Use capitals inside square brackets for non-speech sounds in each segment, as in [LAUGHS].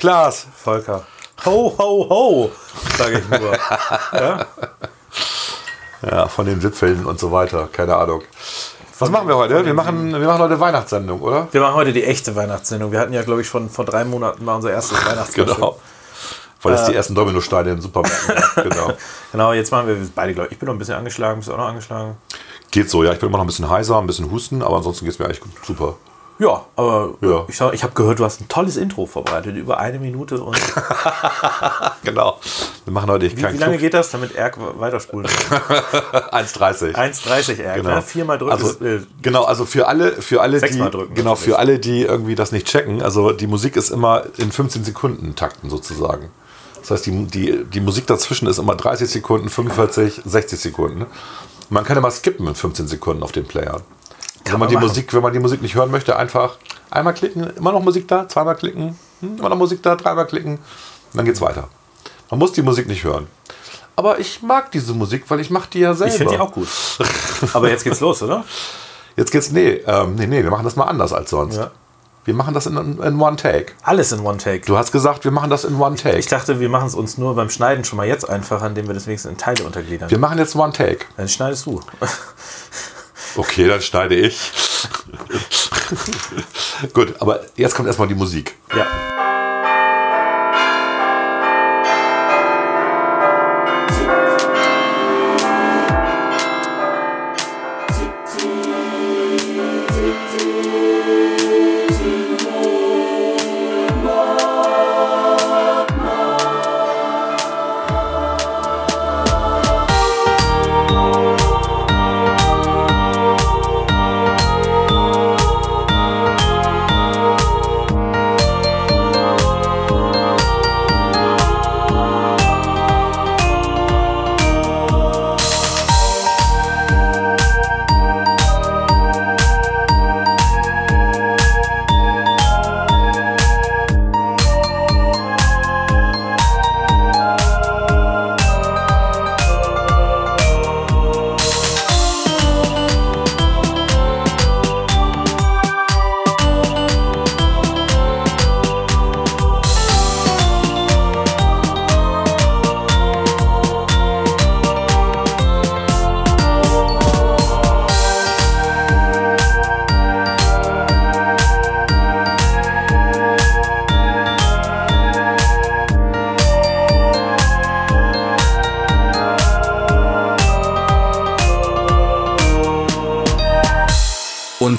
Klaas. Volker. Ho, ho, ho, sage ich nur. [LAUGHS] ja? Ja, von den Wipfeln und so weiter. Keine Ahnung. Was machen wir heute? Wir machen, wir machen heute Weihnachtssendung, oder? Wir machen heute die echte Weihnachtssendung. Wir hatten ja, glaube ich, schon vor drei Monaten mal unser erstes [LAUGHS] Weihnachtsspecial. Genau. Weil es die ersten Dominosteine im Supermärkten gab. [LAUGHS] Genau. Genau, jetzt machen wir beide, glaube ich. Ich bin noch ein bisschen angeschlagen. Bist du auch noch angeschlagen? Geht so, ja. Ich bin immer noch ein bisschen heiser, ein bisschen husten, aber ansonsten geht es mir eigentlich gut. super. Ja, aber Ja. ich, ich habe gehört, du hast ein tolles Intro vorbereitet. Über eine Minute und. [LAUGHS] Genau. Wir machen heute Wie, keinen wie lange Club. geht das, damit Erk weiterspulen kann? [LAUGHS] 1,30. 1,30 Erk. Genau. Ne? Viermal drücken. Also, äh, genau, also für alle, für alle, die, drücken, genau, natürlich. für alle, die irgendwie das nicht checken, also die Musik ist immer in 15 Sekunden Takten sozusagen. Das heißt, die, die, die Musik dazwischen ist immer 30 Sekunden, 45, 60 Sekunden. Man kann immer skippen in 15 Sekunden auf den Player. Wenn man, man die machen. Musik, wenn man die Musik nicht hören möchte, einfach einmal klicken, immer noch Musik da, zweimal klicken, hm, immer noch Musik da, dreimal klicken, dann geht's weiter. Man muss die Musik nicht hören. Aber ich mag diese Musik, weil ich mache die ja selber. ich finde die auch gut. Aber jetzt geht's los, oder? [LAUGHS] Jetzt geht's, nee, ähm, nee, nee, wir machen das mal anders als sonst. Ja. Wir machen das in, in One Take. Alles in One Take. Du hast gesagt, wir machen das in One Take. Ich dachte, wir machen es uns nur beim Schneiden schon mal jetzt einfacher, indem wir das wenigstens in Teile untergliedern. wir machen jetzt One Take. Dann schneidest du. [LAUGHS] Okay, dann schneide ich. [LAUGHS] Gut, aber jetzt kommt erstmal die Musik. Ja.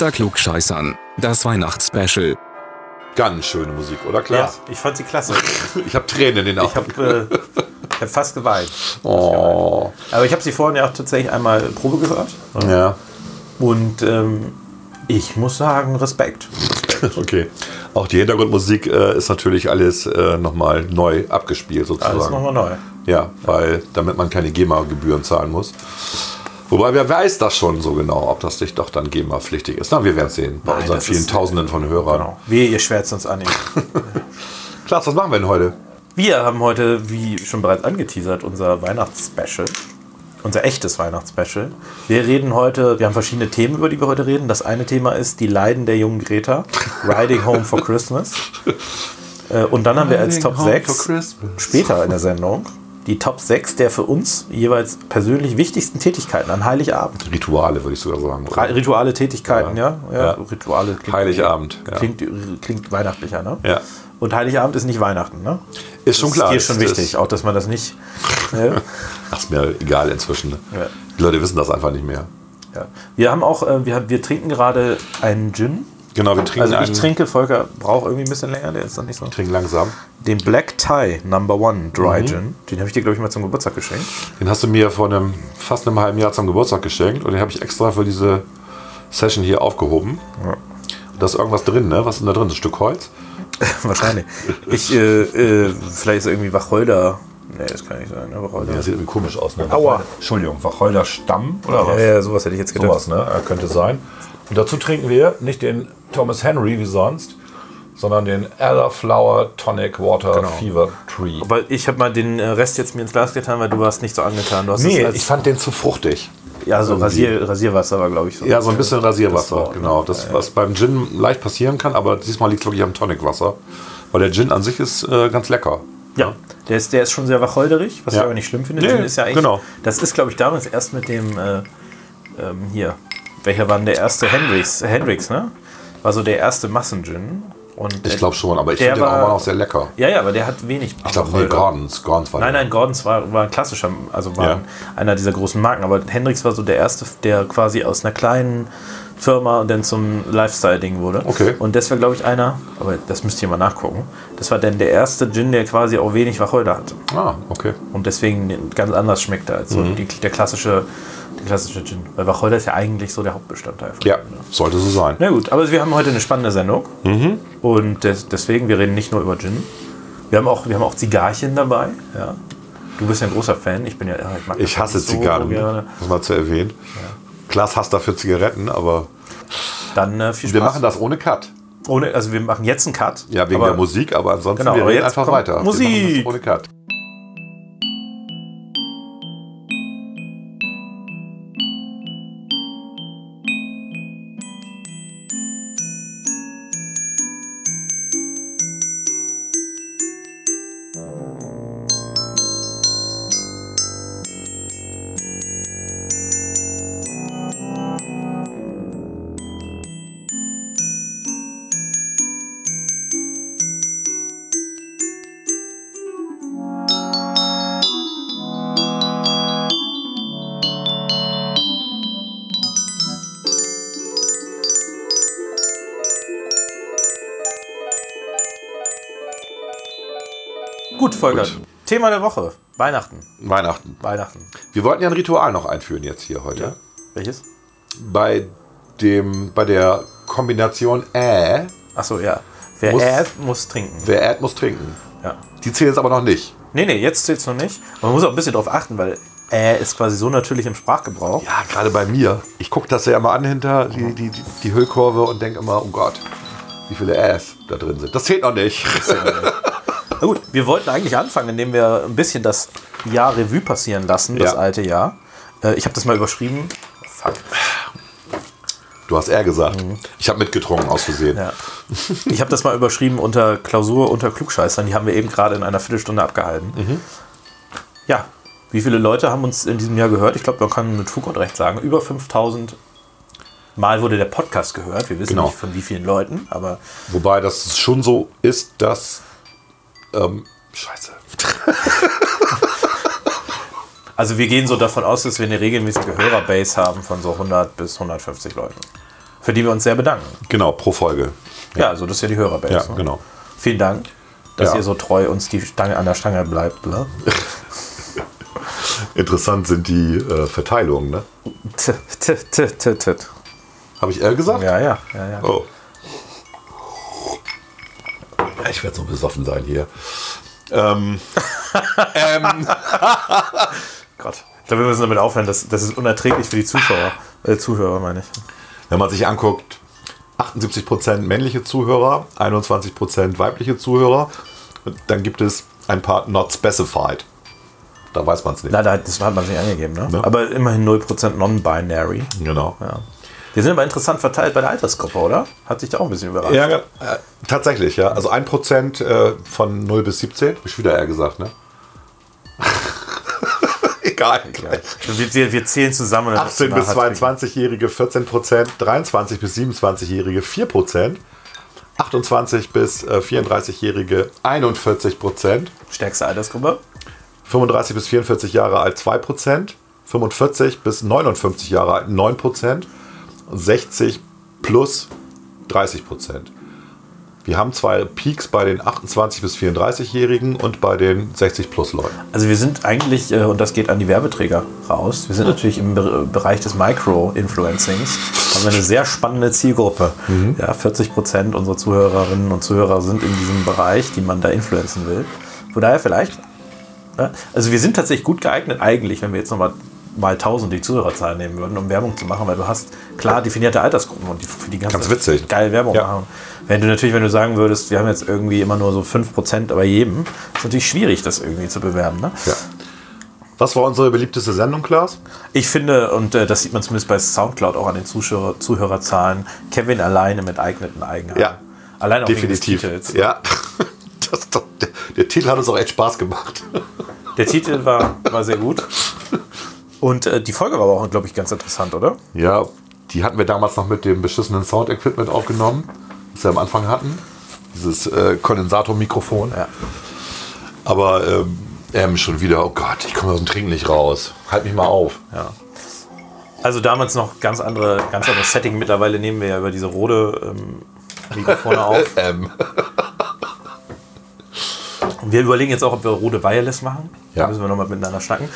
Unter Klugscheißern, das Weihnachtsspecial. Ganz schöne Musik, oder ja, Klaas? ich fand sie klasse. [LAUGHS] Ich habe Tränen in den Ich Augen. habe äh, ich hab fast geweint. [LAUGHS] Oh. Aber ich habe sie vorhin ja auch tatsächlich einmal Probe gehört. Ja, Und ähm, ich muss sagen, Respekt. [LAUGHS] okay. Auch die Hintergrundmusik äh, ist natürlich alles äh, nochmal neu abgespielt sozusagen. Alles nochmal neu. Ja, weil damit man keine GEMA-Gebühren zahlen muss. Wobei, wer weiß das schon so genau, ob das nicht doch dann GEMA-pflichtig ist. Na, wir werden es sehen, bei Nein, unseren vielen ist- Tausenden von Hörern. Genau. Wehe, ihr schwärzt uns an. [LAUGHS] Klaas, was machen wir denn heute? Wir haben heute, wie schon bereits angeteasert, unser Weihnachtsspecial. Unser echtes Weihnachtsspecial. Wir reden heute, wir haben verschiedene Themen, über die wir heute reden. Das eine Thema ist die Leiden der jungen Greta, Riding Home for Christmas. [LAUGHS] Äh, Und dann haben wir als Top home 6 for Christmas. später in der Sendung die Top 6 der für uns jeweils persönlich wichtigsten Tätigkeiten an Heiligabend. Rituale, würde ich sogar sagen. oder? Rituale Tätigkeiten, ja. ja. Ja. Rituale klingt, Heiligabend. Ja. klingt, klingt weihnachtlicher, ne? Ja. Und Heiligabend ist nicht Weihnachten, ne? Ist schon Das klar. Ist hier schon Das- wichtig, auch dass man das nicht. [LAUGHS] Ne? Ach, ist mir egal inzwischen. Ne? Ja. Die Leute wissen das einfach nicht mehr. ja. Wir haben auch, äh, wir, haben- wir trinken gerade einen Gin. Genau, wir trinken, Also ich einen, trinke, Volker braucht irgendwie ein bisschen länger, der ist dann nicht so. trinken langsam. Den Black Tie Number One Mhm. Dry Gin. Den habe ich dir, glaube ich, mal zum Geburtstag geschenkt. Den hast du mir vor einem fast einem halben Jahr zum Geburtstag geschenkt und den habe ich extra für diese Session hier aufgehoben. Ja. Da ist irgendwas drin, ne? Was ist denn da drin? Ein Stück Holz? [LAUGHS] Wahrscheinlich. Ich, äh, äh, vielleicht ist irgendwie Wacholder. Nee, das kann nicht sein, ne? Wacholder. Ja, sieht irgendwie komisch aus, ne? Aua. Entschuldigung, Wacholder Stamm oder Ja, ja, sowas hätte ich jetzt gedacht. Sowas, ne? Könnte sein. Und dazu trinken wir nicht den Thomas Henry wie sonst, sondern den Elderflower Tonic Water Genau. Fever Tree. Aber ich habe mal den äh, Rest jetzt mir ins Glas getan, weil du warst nicht so angetan. Du hast Nee, ich fand den zu fruchtig. ja, so Rasier, Rasierwasser war, glaube ich, so. Ja, so ein bisschen Rasierwasser, Das war- genau. Das, was beim Gin leicht passieren kann, aber diesmal liegt es wirklich am Tonicwasser. Weil der Gin an sich ist äh, ganz lecker. Ja, der ist, der ist schon sehr wacholderig, was Ja. ich aber nicht schlimm finde. Nee, Gin ist ja eigentlich, genau. Das ist, glaube ich, damals erst mit dem, äh, ähm, hier, welcher war denn der erste? Hendrix, Hendrix, ne? War so der erste Massen-Gin. Und Ich glaube schon, aber ich finde den auch immer noch sehr lecker. Ja, ja, aber der hat wenig Ich glaube, nee. Gordons. Gordons war Nein, der. nein, Gordons war, war ein klassischer, also war Ja. ein- einer dieser großen Marken, aber Hendrix war so der erste, der quasi aus einer kleinen Firma und dann zum Lifestyle-Ding wurde. Okay. Und das war, glaube ich, einer, aber das müsst ihr mal nachgucken, das war dann der erste Gin, der quasi auch wenig Wacholder hatte. Ah, okay. Und deswegen ganz anders schmeckte als so Mhm. die, der klassische, der klassische Gin. Weil Wacholder ist ja eigentlich so der Hauptbestandteil. Von Ja, dem, ne? sollte so sein. Na gut, aber wir haben heute eine spannende Sendung. Mhm. Und des, deswegen, wir reden nicht nur über Gin. Wir haben auch, wir haben auch Zigarchen dabei. Ja. Du bist ja ein großer Fan. Ich bin ja, ja, ich mag Ich das hasse so Zigarren, gerne. muss mal zu erwähnen. Klaas hasst dafür Zigaretten, aber Dann äh, viel Spaß. wir machen das ohne Cut. Ohne, also wir machen jetzt einen Cut. Ja, wegen der Musik, aber ansonsten Genau, wir reden jetzt einfach weiter. Musik. das ohne Cut. Volker. Gut. Thema der Woche. Weihnachten. Weihnachten. Weihnachten. Wir wollten ja ein Ritual noch einführen jetzt hier heute. Welches? Bei dem, bei der Kombination Äh, Achso, ja. Wer Muss- äh, muss trinken. wer Ad muss trinken. Ja. Die zählen jetzt aber noch nicht. Nee, nee, jetzt zählt es noch nicht. Aber man muss auch ein bisschen drauf achten, weil äh ist quasi so natürlich im Sprachgebrauch. Ja, gerade bei mir. Ich gucke das ja immer an hinter die, die, die, die Hüllkurve und denke immer, oh Gott, wie viele Äs da drin sind. Das zählt noch nicht. [LAUGHS] Na gut, wir wollten eigentlich anfangen, indem wir ein bisschen das Jahr Revue passieren lassen, das Ja. alte Jahr. Äh, ich habe das mal überschrieben. Fuck. Du hast R gesagt. Ich habe mitgetrunken aus Versehen. Ja. Ich habe das mal überschrieben unter Klausur unter Klugscheißern. Die haben wir eben gerade in einer Viertelstunde abgehalten. Ja, wie viele Leute haben uns in diesem Jahr gehört? Ich glaube, man kann mit Fug und Recht sagen, über 5000 Mal wurde der Podcast gehört. Wir wissen Genau. nicht von wie vielen Leuten, aber Wobei das schon so ist, dass. Ähm, scheiße. [LAUGHS] also wir gehen so davon aus, dass wir eine regelmäßige Hörerbase haben von so 100 bis 150 Leuten. Für die wir uns sehr bedanken. Genau, pro Folge. Ja, also das ist ja die Hörerbase. Ja, ne? genau. Vielen Dank, dass Ja. ihr so treu uns die Stange an der Stange bleibt. Ne? [LAUGHS] Interessant sind die äh, Verteilungen, ne? Habe ich R gesagt? Ja, ja, ja, ja. Oh. Ich werde so besoffen sein hier. Ähm, [LAUGHS] ähm, Gott. Ich glaube, wir müssen damit aufhören. Das, das ist unerträglich für die Zuschauer. Äh, Zuhörer, meine ich. wenn man sich anguckt, 78% männliche Zuhörer, 21% weibliche Zuhörer, und dann gibt es ein paar not specified. Da weiß man es nicht. Na, da- das hat man sich angegeben, ne? Ja. Aber immerhin 0% non-binary. Genau. Ja. Wir sind aber interessant verteilt bei der Altersgruppe, oder? Hat sich da auch ein bisschen überrascht. Ja, äh, tatsächlich, ja. Also 1% äh, von 0 bis 17. Hab ich wieder R gesagt, ne? [LAUGHS] Egal. Wir, wir, wir zählen zusammen. und dann 18 bis nachher trinken. 22-Jährige 14 Prozent, 23 bis 27-Jährige 4 Prozent, 28 bis äh, 34-Jährige 41 Prozent, Stärkste Altersgruppe. 35 bis 44 Jahre alt 2 Prozent, 45 bis 59 Jahre alt 9 Prozent und 60 plus 30 Prozent. Wir haben zwei Peaks bei den 28 bis 34-Jährigen und bei den 60 plus Leuten. Also wir sind eigentlich, äh, und das geht an die Werbeträger raus, wir sind natürlich im Be Bereich des Micro-Influencings, haben wir eine sehr spannende Zielgruppe. Ja, 40 Prozent unserer Zuhörerinnen und Zuhörer sind in diesem Bereich, die man da influenzen will. Von daher vielleicht, ja, also wir sind tatsächlich gut geeignet eigentlich, wenn wir jetzt nochmal mal 1000 die Zuhörerzahlen nehmen würden, um Werbung zu machen, weil du hast klar definierte Altersgruppen und die für die ganze Ganz witzig. geil Werbung Ja. machen. Wenn du natürlich, wenn du sagen würdest, wir haben jetzt irgendwie immer nur so 5% bei jedem, ist natürlich schwierig, das irgendwie zu bewerben. Ne? Ja. Was war unsere beliebteste Sendung, Klaas? Ich finde, und äh, das sieht man zumindest bei Soundcloud auch an den Zuschauer, Zuhörerzahlen, Kevin alleine mit eigneten Eigenheiten. Ja. Allein auch Definitiv. wegen des Titels. Ja. Das, [LAUGHS] das, der, der Titel hat uns auch echt Spaß gemacht. Der Titel war, war sehr gut. [LAUGHS] Und äh, die Folge war aber auch, glaube ich, ganz interessant, oder? Ja, die hatten wir damals noch mit dem beschissenen Sound-Equipment aufgenommen, das wir am Anfang hatten. Dieses äh, Kondensatormikrofon. Ja. Aber ähm, ähm, schon wieder, oh Gott, ich komme aus dem Trinken nicht raus. Halt mich mal auf. ja. Also damals noch ganz andere, ganz anderes Setting. Mittlerweile nehmen wir ja über diese Rode ähm, Mikrofone auf. [LAUGHS] Ähm, Und wir überlegen jetzt auch, ob wir Rode Wireless machen. Da Ja. müssen wir nochmal miteinander schnacken.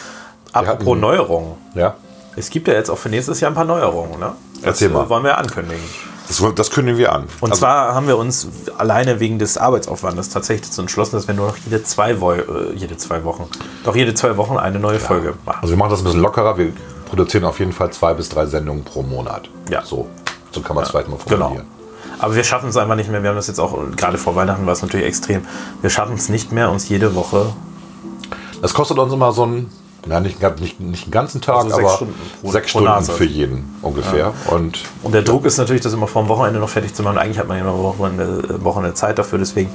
Apropos hatten- Neuerungen. ja, Es gibt ja jetzt auch für nächstes Jahr ein paar Neuerungen. Ne? Das Erzähl mal. äh, wollen wir ankündigen. das, das kündigen wir an. Und Also, zwar haben wir uns alleine wegen des Arbeitsaufwandes tatsächlich dazu entschlossen, dass wir nur noch jede zwei, Wo äh, jede zwei Wochen, doch jede zwei Wochen eine neue Folge machen. Also wir machen das ein bisschen lockerer. Wir produzieren auf jeden Fall zwei bis drei Sendungen pro Monat. Ja. So, so kann man es vielleicht mal Genau. formulieren. Aber wir schaffen es einfach nicht mehr. Wir haben das jetzt auch, gerade vor Weihnachten war es natürlich extrem. Wir schaffen es nicht mehr, uns jede Woche Das kostet uns immer so ein, na, nicht, nicht, nicht einen ganzen Tag, Also sechs aber Stunden pro- sechs pro Stunden Nase. für jeden ungefähr. Und Und der Druck ist natürlich, das immer vor dem Wochenende noch fertig zu machen. Eigentlich hat man ja noch Wochenende, Wochenende Zeit dafür. Deswegen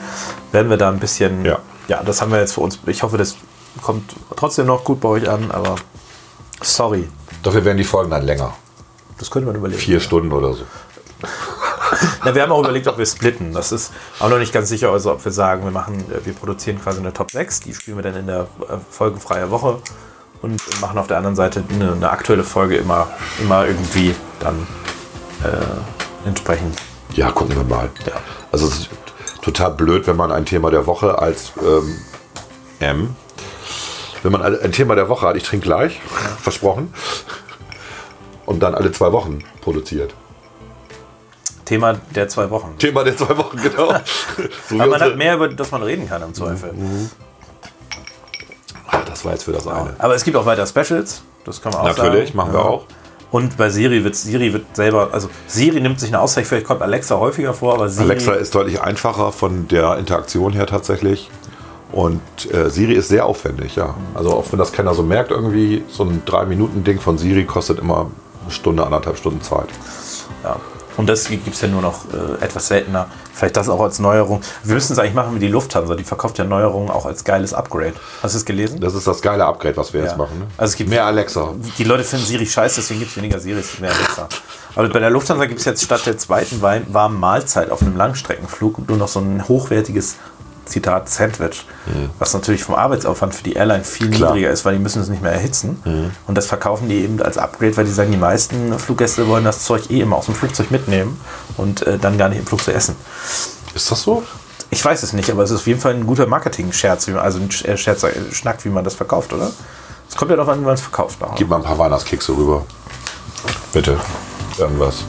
werden wir da ein bisschen. Ja. ja, das haben wir jetzt für uns. Ich hoffe, das kommt trotzdem noch gut bei euch an, aber sorry. dafür werden die Folgen dann länger. Das könnte man überlegen. Vier Stunden oder so. [LAUGHS] Na, wir haben auch überlegt, ob wir splitten. Das ist auch noch nicht ganz sicher, also ob wir sagen, wir machen, äh, wir produzieren quasi eine Top 6, die spielen wir dann in der äh, folgenfreie Woche und machen auf der anderen Seite eine, eine aktuelle Folge immer, immer irgendwie dann äh, entsprechend. Ja, gucken wir mal. Ja. Also es ist total blöd, wenn man ein Thema der Woche als ähm, M, wenn man ein Thema der Woche hat, ich trinke gleich, versprochen, und dann alle zwei Wochen produziert. Thema der zwei Wochen. Thema der zwei Wochen, genau. [LAUGHS] so man hat mehr, über das man reden kann im Zweifel. Ah, das war jetzt für das eine. Aber es gibt auch weiter Specials, das kann man auch Natürlich, sagen. machen wir auch. Und bei Siri wird Siri wird selber, also Siri nimmt sich eine Auszeit, vielleicht kommt Alexa häufiger vor, aber Siri. Alexa ist deutlich einfacher von der Interaktion her tatsächlich. Und äh, Siri ist sehr aufwendig, ja. Also auch wenn das keiner so merkt, irgendwie so ein 3-Minuten-Ding von Siri kostet immer eine Stunde, anderthalb Stunden Zeit. Ja. Und das gibt es ja nur noch äh, etwas seltener. Vielleicht das auch als Neuerung. Wir müssen es eigentlich machen wie die Lufthansa. Die verkauft ja Neuerungen auch als geiles Upgrade. Hast du es gelesen? Das ist das geile Upgrade, was wir Ja. jetzt machen. Ne? Also es gibt mehr Alexa. Die Leute finden Siri scheiße, deswegen gibt es weniger Siri, es gibt mehr Alexa. Aber bei der Lufthansa gibt es jetzt statt der zweiten wei- warmen Mahlzeit auf einem Langstreckenflug nur noch so ein hochwertiges Zitat Sandwich, was natürlich vom Arbeitsaufwand für die Airline viel Klar. niedriger ist, weil die müssen es nicht mehr erhitzen. Und das verkaufen die eben als Upgrade, weil die sagen, die meisten Fluggäste wollen das Zeug eh immer aus dem Flugzeug mitnehmen und äh, dann gar nicht im Flugzeug essen. Ist das so? Ich weiß es nicht, aber es ist auf jeden Fall ein guter Marketing-Scherz, also ein äh, Scherz, äh, Schnack, wie man das verkauft, oder? Es kommt ja darauf an, wie man es verkauft. nachher. Gib mal ein paar Weihnachtskekse rüber. Bitte. Irgendwas.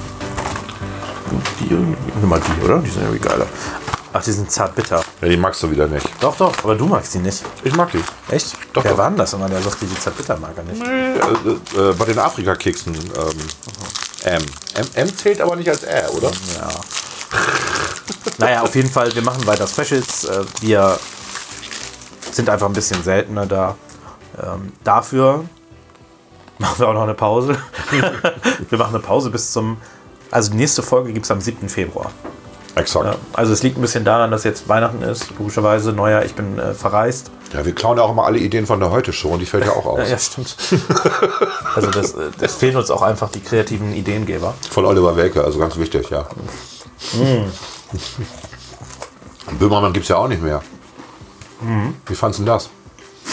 Die, nimm mal die, oder? Die sind irgendwie geiler. Ach, die sind zart bitter. Ja, die magst du wieder nicht. Doch, doch, aber du magst die nicht. Ich mag die. Echt? Doch, Wer doch. war denn das immer, der sagt, die zart bitter mag er nicht? Äh, äh, bei den Afrika-Keksen. Ähm, M. M. M zählt aber nicht als R, oder? Ja. naja, auf jeden Fall, wir machen weiter Specials. Äh, Wir sind einfach ein bisschen seltener da. Ähm, dafür machen wir auch noch eine Pause. [LAUGHS] wir machen eine Pause bis zum. Also die nächste Folge gibt es am 7. Februar. Exakt. Also es liegt ein bisschen daran, dass jetzt Weihnachten ist, logischerweise Neujahr, ich bin äh, verreist. Ja, wir klauen ja auch immer alle Ideen von der Heute-Show und die fällt ja auch [LAUGHS] aus. Ja, stimmt. [LAUGHS] also das, äh, das fehlen uns auch einfach die kreativen Ideengeber. Von Oliver Welke, also ganz wichtig, ja. Mm. [LAUGHS] Böhmermann gibt es ja auch nicht mehr. Mhm. Wie fandest du das?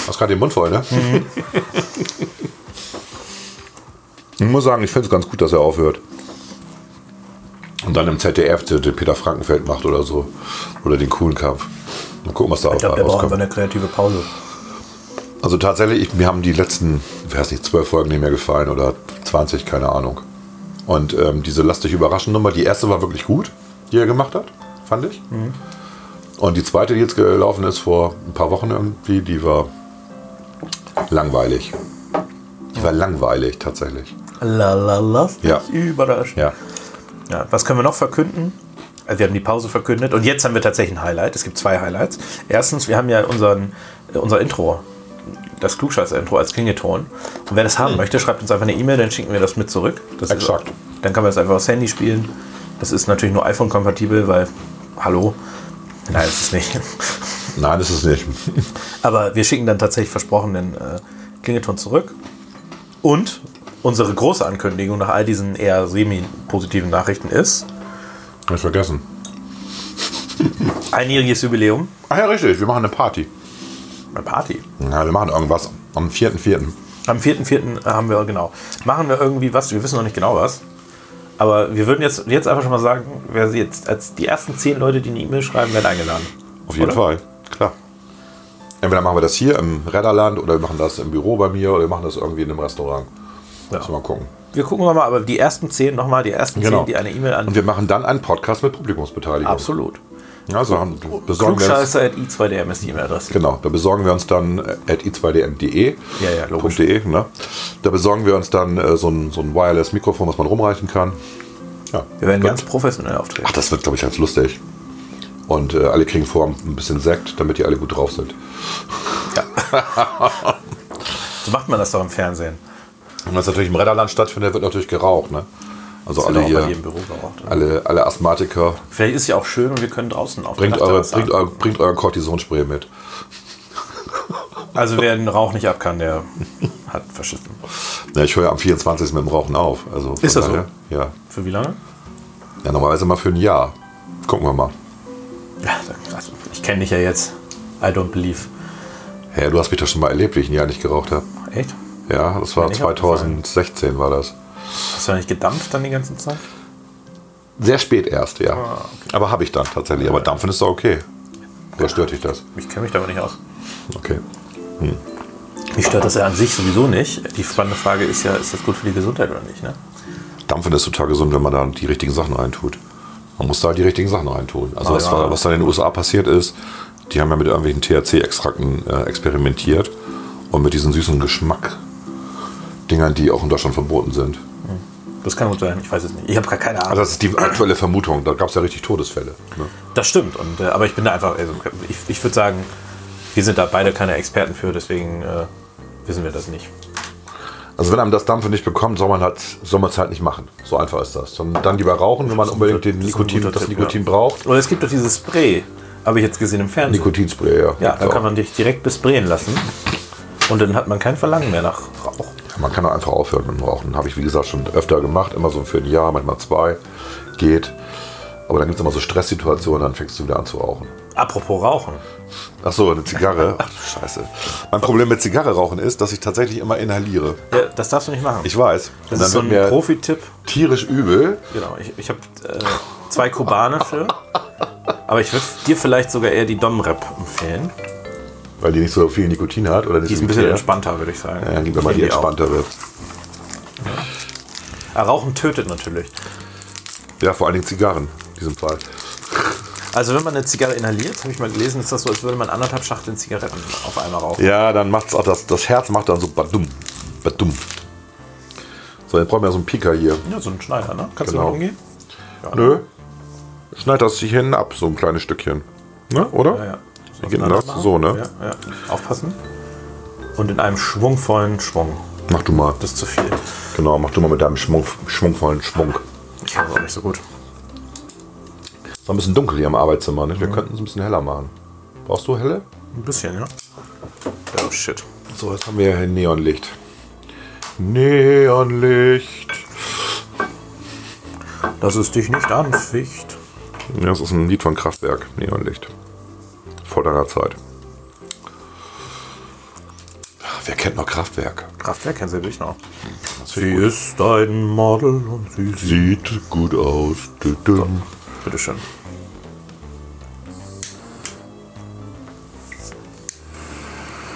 Hast gerade den Mund voll, ne? ich muss sagen, ich finde es ganz gut, dass er aufhört. Und dann im ZDF den Peter Frankenfeld macht oder so. Oder den coolen Kampf. Mal gucken, was da Ich glaube, der braucht rauskommt. eine kreative Pause. Also tatsächlich, ich, mir haben die letzten, ich weiß nicht, zwölf Folgen nicht mehr gefallen oder 20, keine Ahnung. Und ähm, diese Lass dich überraschen Nummer, die erste war wirklich gut, die er gemacht hat, fand ich. Und die zweite, die jetzt gelaufen ist vor ein paar Wochen irgendwie, die war langweilig. Die war langweilig tatsächlich. La la la. Ja. Überraschend. Ja. Ja, was können wir noch verkünden? Also wir haben die Pause verkündet und jetzt haben wir tatsächlich ein Highlight. Es gibt zwei Highlights. Erstens, wir haben ja unseren, äh, unser Intro, das Klugscheiß-Intro als Klingelton. Und wer das haben möchte, schreibt uns einfach eine E-Mail, dann schicken wir das mit zurück. Das Exakt. Ist, dann kann man das einfach aufs Handy spielen. Das ist natürlich nur iPhone-kompatibel, weil, hallo? Nein, das ist nicht. [LAUGHS] Nein, ist es nicht. Aber wir schicken dann tatsächlich versprochen den äh, Klingelton zurück. Und unsere große Ankündigung nach all diesen eher semi-positiven Nachrichten ist Hab ich vergessen. einjähriges Jubiläum. Ach ja, richtig. Wir machen eine Party. Eine Party. Ja, wir machen irgendwas am 4.4. Am 4.4. haben wir, genau, machen wir irgendwie was, wir wissen noch nicht genau was. Aber wir würden jetzt, jetzt einfach schon mal sagen, wer sie jetzt als die ersten zehn Leute, die eine E-Mail schreiben, werden eingeladen. Auf jeden Oder? Fall. Klar. Entweder machen wir das hier im Redderland oder wir machen das im Büro bei mir oder wir machen das irgendwie in einem Restaurant. Ja. Müssen wir mal gucken. Wir gucken mal, aber die ersten zehn nochmal, die ersten Genau. zehn, die eine E-Mail an. Und wir machen dann einen Podcast mit Publikumsbeteiligung. Absolut. Also haben, besorgen wir uns, Klugscheißer at i2dm ist die E-Mail-Adresse. genau, da besorgen wir uns dann at i2dm.de. Ja, ja, logisch. .de, ne? Da besorgen wir uns dann äh, so ein, so ein Wireless-Mikrofon, was man rumreichen kann. Ja. Wir werden ganz professionell auftreten. Ach, das wird, glaube ich, ganz lustig. Und äh, alle kriegen vor ein bisschen Sekt, damit die alle gut drauf sind. [LAUGHS] So macht man das doch im Fernsehen. Und wenn es natürlich im Redderland stattfindet, wird natürlich geraucht. Ne? Also alle dir hier, geraucht. alle, alle Asthmatiker, Vielleicht ist ja auch schön und wir können draußen auf bringt, eure, bringt, euer, bringt euer Cortisonspray mit. Also wer den Rauch nicht ab kann, der hat verschissen. Ja, ich höre am 24. mit dem Rauchen auf. Also Ist das so? daher, Ja. Für wie lange? ja, normalerweise mal für ein Jahr. Gucken wir mal. Ja, also ich kenne dich ja jetzt. I don't believe. Ja, du hast mich doch schon mal erlebt, wie ich ein Jahr nicht geraucht habe. Echt? Ja, das war Mir nicht aufgefallen. 2016 war das. Hast du nicht gedampft dann die ganze Zeit? Sehr spät erst, ja. Ah, Aber habe ich dann tatsächlich. Aber Dampfen ist doch okay. Oder stört dich das? Ich kenne mich da aber nicht aus. Okay. Mich stört das ja an sich sowieso nicht. Die spannende Frage ist ja, ist das gut für die Gesundheit oder nicht? Ne? Dampfen ist total gesund, wenn man da die richtigen Sachen reintut. Man muss da die richtigen Sachen reintun. Also Ah, was, ja. was da in den USA passiert ist, die haben ja mit irgendwelchen THC-Extrakten äh, experimentiert und mit diesen süßen Geschmack-Dingern, die auch in Deutschland verboten sind. Das kann gut sein, ich weiß es nicht. Ich habe gar keine Ahnung. Also das ist die aktuelle Vermutung. Da gab es ja richtig Todesfälle. Ne? Das stimmt. Und, äh, aber ich bin da einfach, also ich, ich würde sagen, wir sind da beide keine Experten für, deswegen äh, wissen wir das nicht. Also wenn einem das Dampfen nicht bekommt, soll man halt, soll man es halt nicht machen. So einfach ist das. Sondern dann lieber rauchen, wenn man unbedingt den Nikotin, das Tipp, Nikotin ja. braucht. Oder es gibt doch dieses Spray, habe ich jetzt gesehen im Fernsehen. Nikotinspray, ja. Ja, da kann man dich direkt besprayen lassen. Und dann hat man kein Verlangen mehr nach Rauch. Man kann auch einfach aufhören mit dem Rauchen. Habe ich, wie gesagt, schon öfter gemacht. Immer so für ein Jahr, manchmal zwei. Geht. Aber dann gibt es immer so Stresssituationen, dann fängst du wieder an zu rauchen. Apropos Rauchen. Ach so, eine Zigarre. [LAUGHS] Ach du Scheiße. Mein Problem mit Zigarre rauchen ist, dass ich tatsächlich immer inhaliere. Ja, das darfst du nicht machen. Ich weiß. das ist so ein Profi-Tipp. tierisch übel. Genau, ich, ich habe äh, zwei kubanische. Aber ich würde dir vielleicht sogar eher die Dom-Rap empfehlen. Weil die nicht so viel Nikotin hat. Oder Die ist ein bisschen entspannter, würde ich sagen. Ja, lieber mal die nehme auch. entspanntere. Ah, Rauchen tötet natürlich. Ja, vor allen Dingen Zigarren in diesem Fall. Also wenn man eine Zigarre inhaliert, habe ich mal gelesen, ist das so, als würde man anderthalb Schachteln Zigaretten auf einmal rauchen. Ja, dann macht's auch das, das Herz macht dann so badum, badum. So, jetzt brauchen wir ja so einen Pika hier. Ja, so ein Schneider, ne? Kannst Genau. du umgehen? Nö. Schneid das sich hinten ab, so ein kleines Stückchen. Ne? Oder? Ja, ja. Wie geht denn das? So, ne? Ja, ja. Aufpassen. Und in einem schwungvollen Schwung. Mach du mal. Das ist zu viel. Genau, mach du mal mit deinem Schwung, schwungvollen Schwung. Ich kann es auch nicht so gut. Ist noch ein bisschen dunkel hier im Arbeitszimmer, ne? Wir könnten es ein bisschen heller machen. Brauchst du helle? Ein bisschen, ja. Oh shit. So, jetzt haben wir hier Neonlicht. Neonlicht. Dass es dich nicht anficht. Ja, das ist ein Lied von Kraftwerk. Neonlicht. Vor deiner Zeit. Wer kennt noch Kraftwerk? Kraftwerk kennst du dich noch. Sie ist ein Model und sie sieht. Sieht gut aus. Dü -dü. Bitteschön.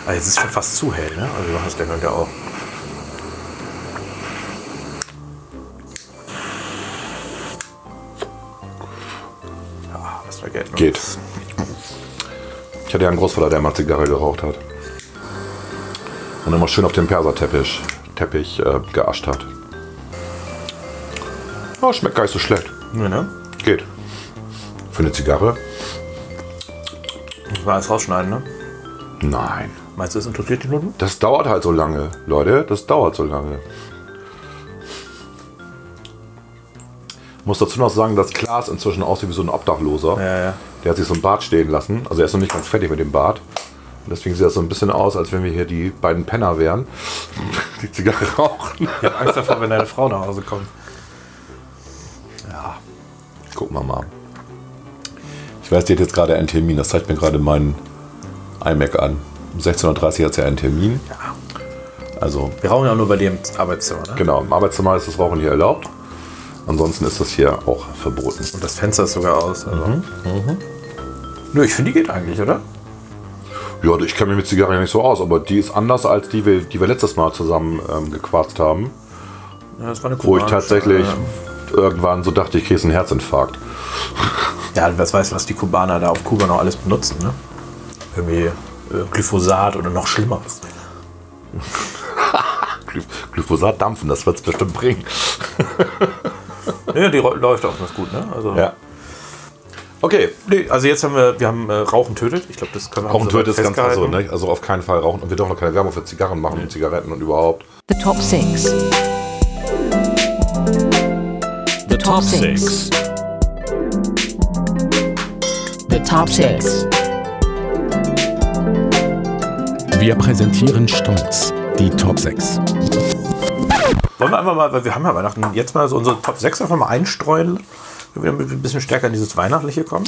Ah, jetzt ist schon fast zu hell, ne? Also du hast ja ja auch. Ja, das war Geld. Ne? Geht. Ich hatte ja einen Großvater, der immer Zigarre geraucht hat. Und immer schön auf dem Perserteppich Teppich, äh, geascht hat. Oh, schmeckt gar nicht so schlecht. Ja, ne? Geht. Für eine Zigarre? Muss man alles rausschneiden, ne? Nein. Meinst du, das interessiert die Leute? Das dauert halt so lange, Leute. Das dauert so lange. Ich muss dazu noch sagen, dass Klaas inzwischen aussieht wie so ein Obdachloser. Ja, ja. Der hat sich so ein Bart stehen lassen. Also er ist noch nicht ganz fertig mit dem Bart. Und deswegen sieht das so ein bisschen aus, als wenn wir hier die beiden Penner wären, [LAUGHS] die Zigarre rauchen. Ich habe Angst davor, wenn deine Frau nach Hause kommt. Ja, gucken wir mal. Ich weiß, die hat jetzt gerade einen Termin. Das zeigt mir gerade mein iMac an. Um 16.30 Uhr hat sie einen Termin. Ja. Also Wir rauchen ja nur bei dem Arbeitszimmer, ne? genau, im Arbeitszimmer ist das Rauchen hier erlaubt. Ansonsten ist das hier auch verboten. Und das Fenster ist sogar aus. Also. Nö, ich finde, die geht eigentlich, oder? Ja, ich kenne mich mit Zigarren ja nicht so aus, aber die ist anders als die, die wir letztes Mal zusammen ähm, gequatscht haben. Ja, das war eine Wo ich tatsächlich äh, irgendwann so dachte, ich kriege einen Herzinfarkt. [LAUGHS] Ja, wer weiß, was die Kubaner da auf Kuba noch alles benutzen, ne? Irgendwie äh, Glyphosat oder noch Schlimmeres. [LAUGHS] Gly- Glyphosat dampfen, das wird es bestimmt bringen. Ja, die läuft auch ganz gut, ne? Also, Ja. Okay, nee, also jetzt haben wir, wir haben äh, Rauchen tötet. Ich glaube, das können wir Rauchen tötet ist ganz also, ne? Also auf keinen Fall rauchen. Und wir dürfen auch keine Werbung für Zigarren machen und Zigaretten und überhaupt. The top six. The top six. The top six. Wir präsentieren stolz die Top 6. Wollen wir einfach mal, weil wir haben ja Weihnachten, jetzt mal so unsere Top 6 einfach mal einstreuen, wir ein bisschen stärker in dieses Weihnachtliche kommen.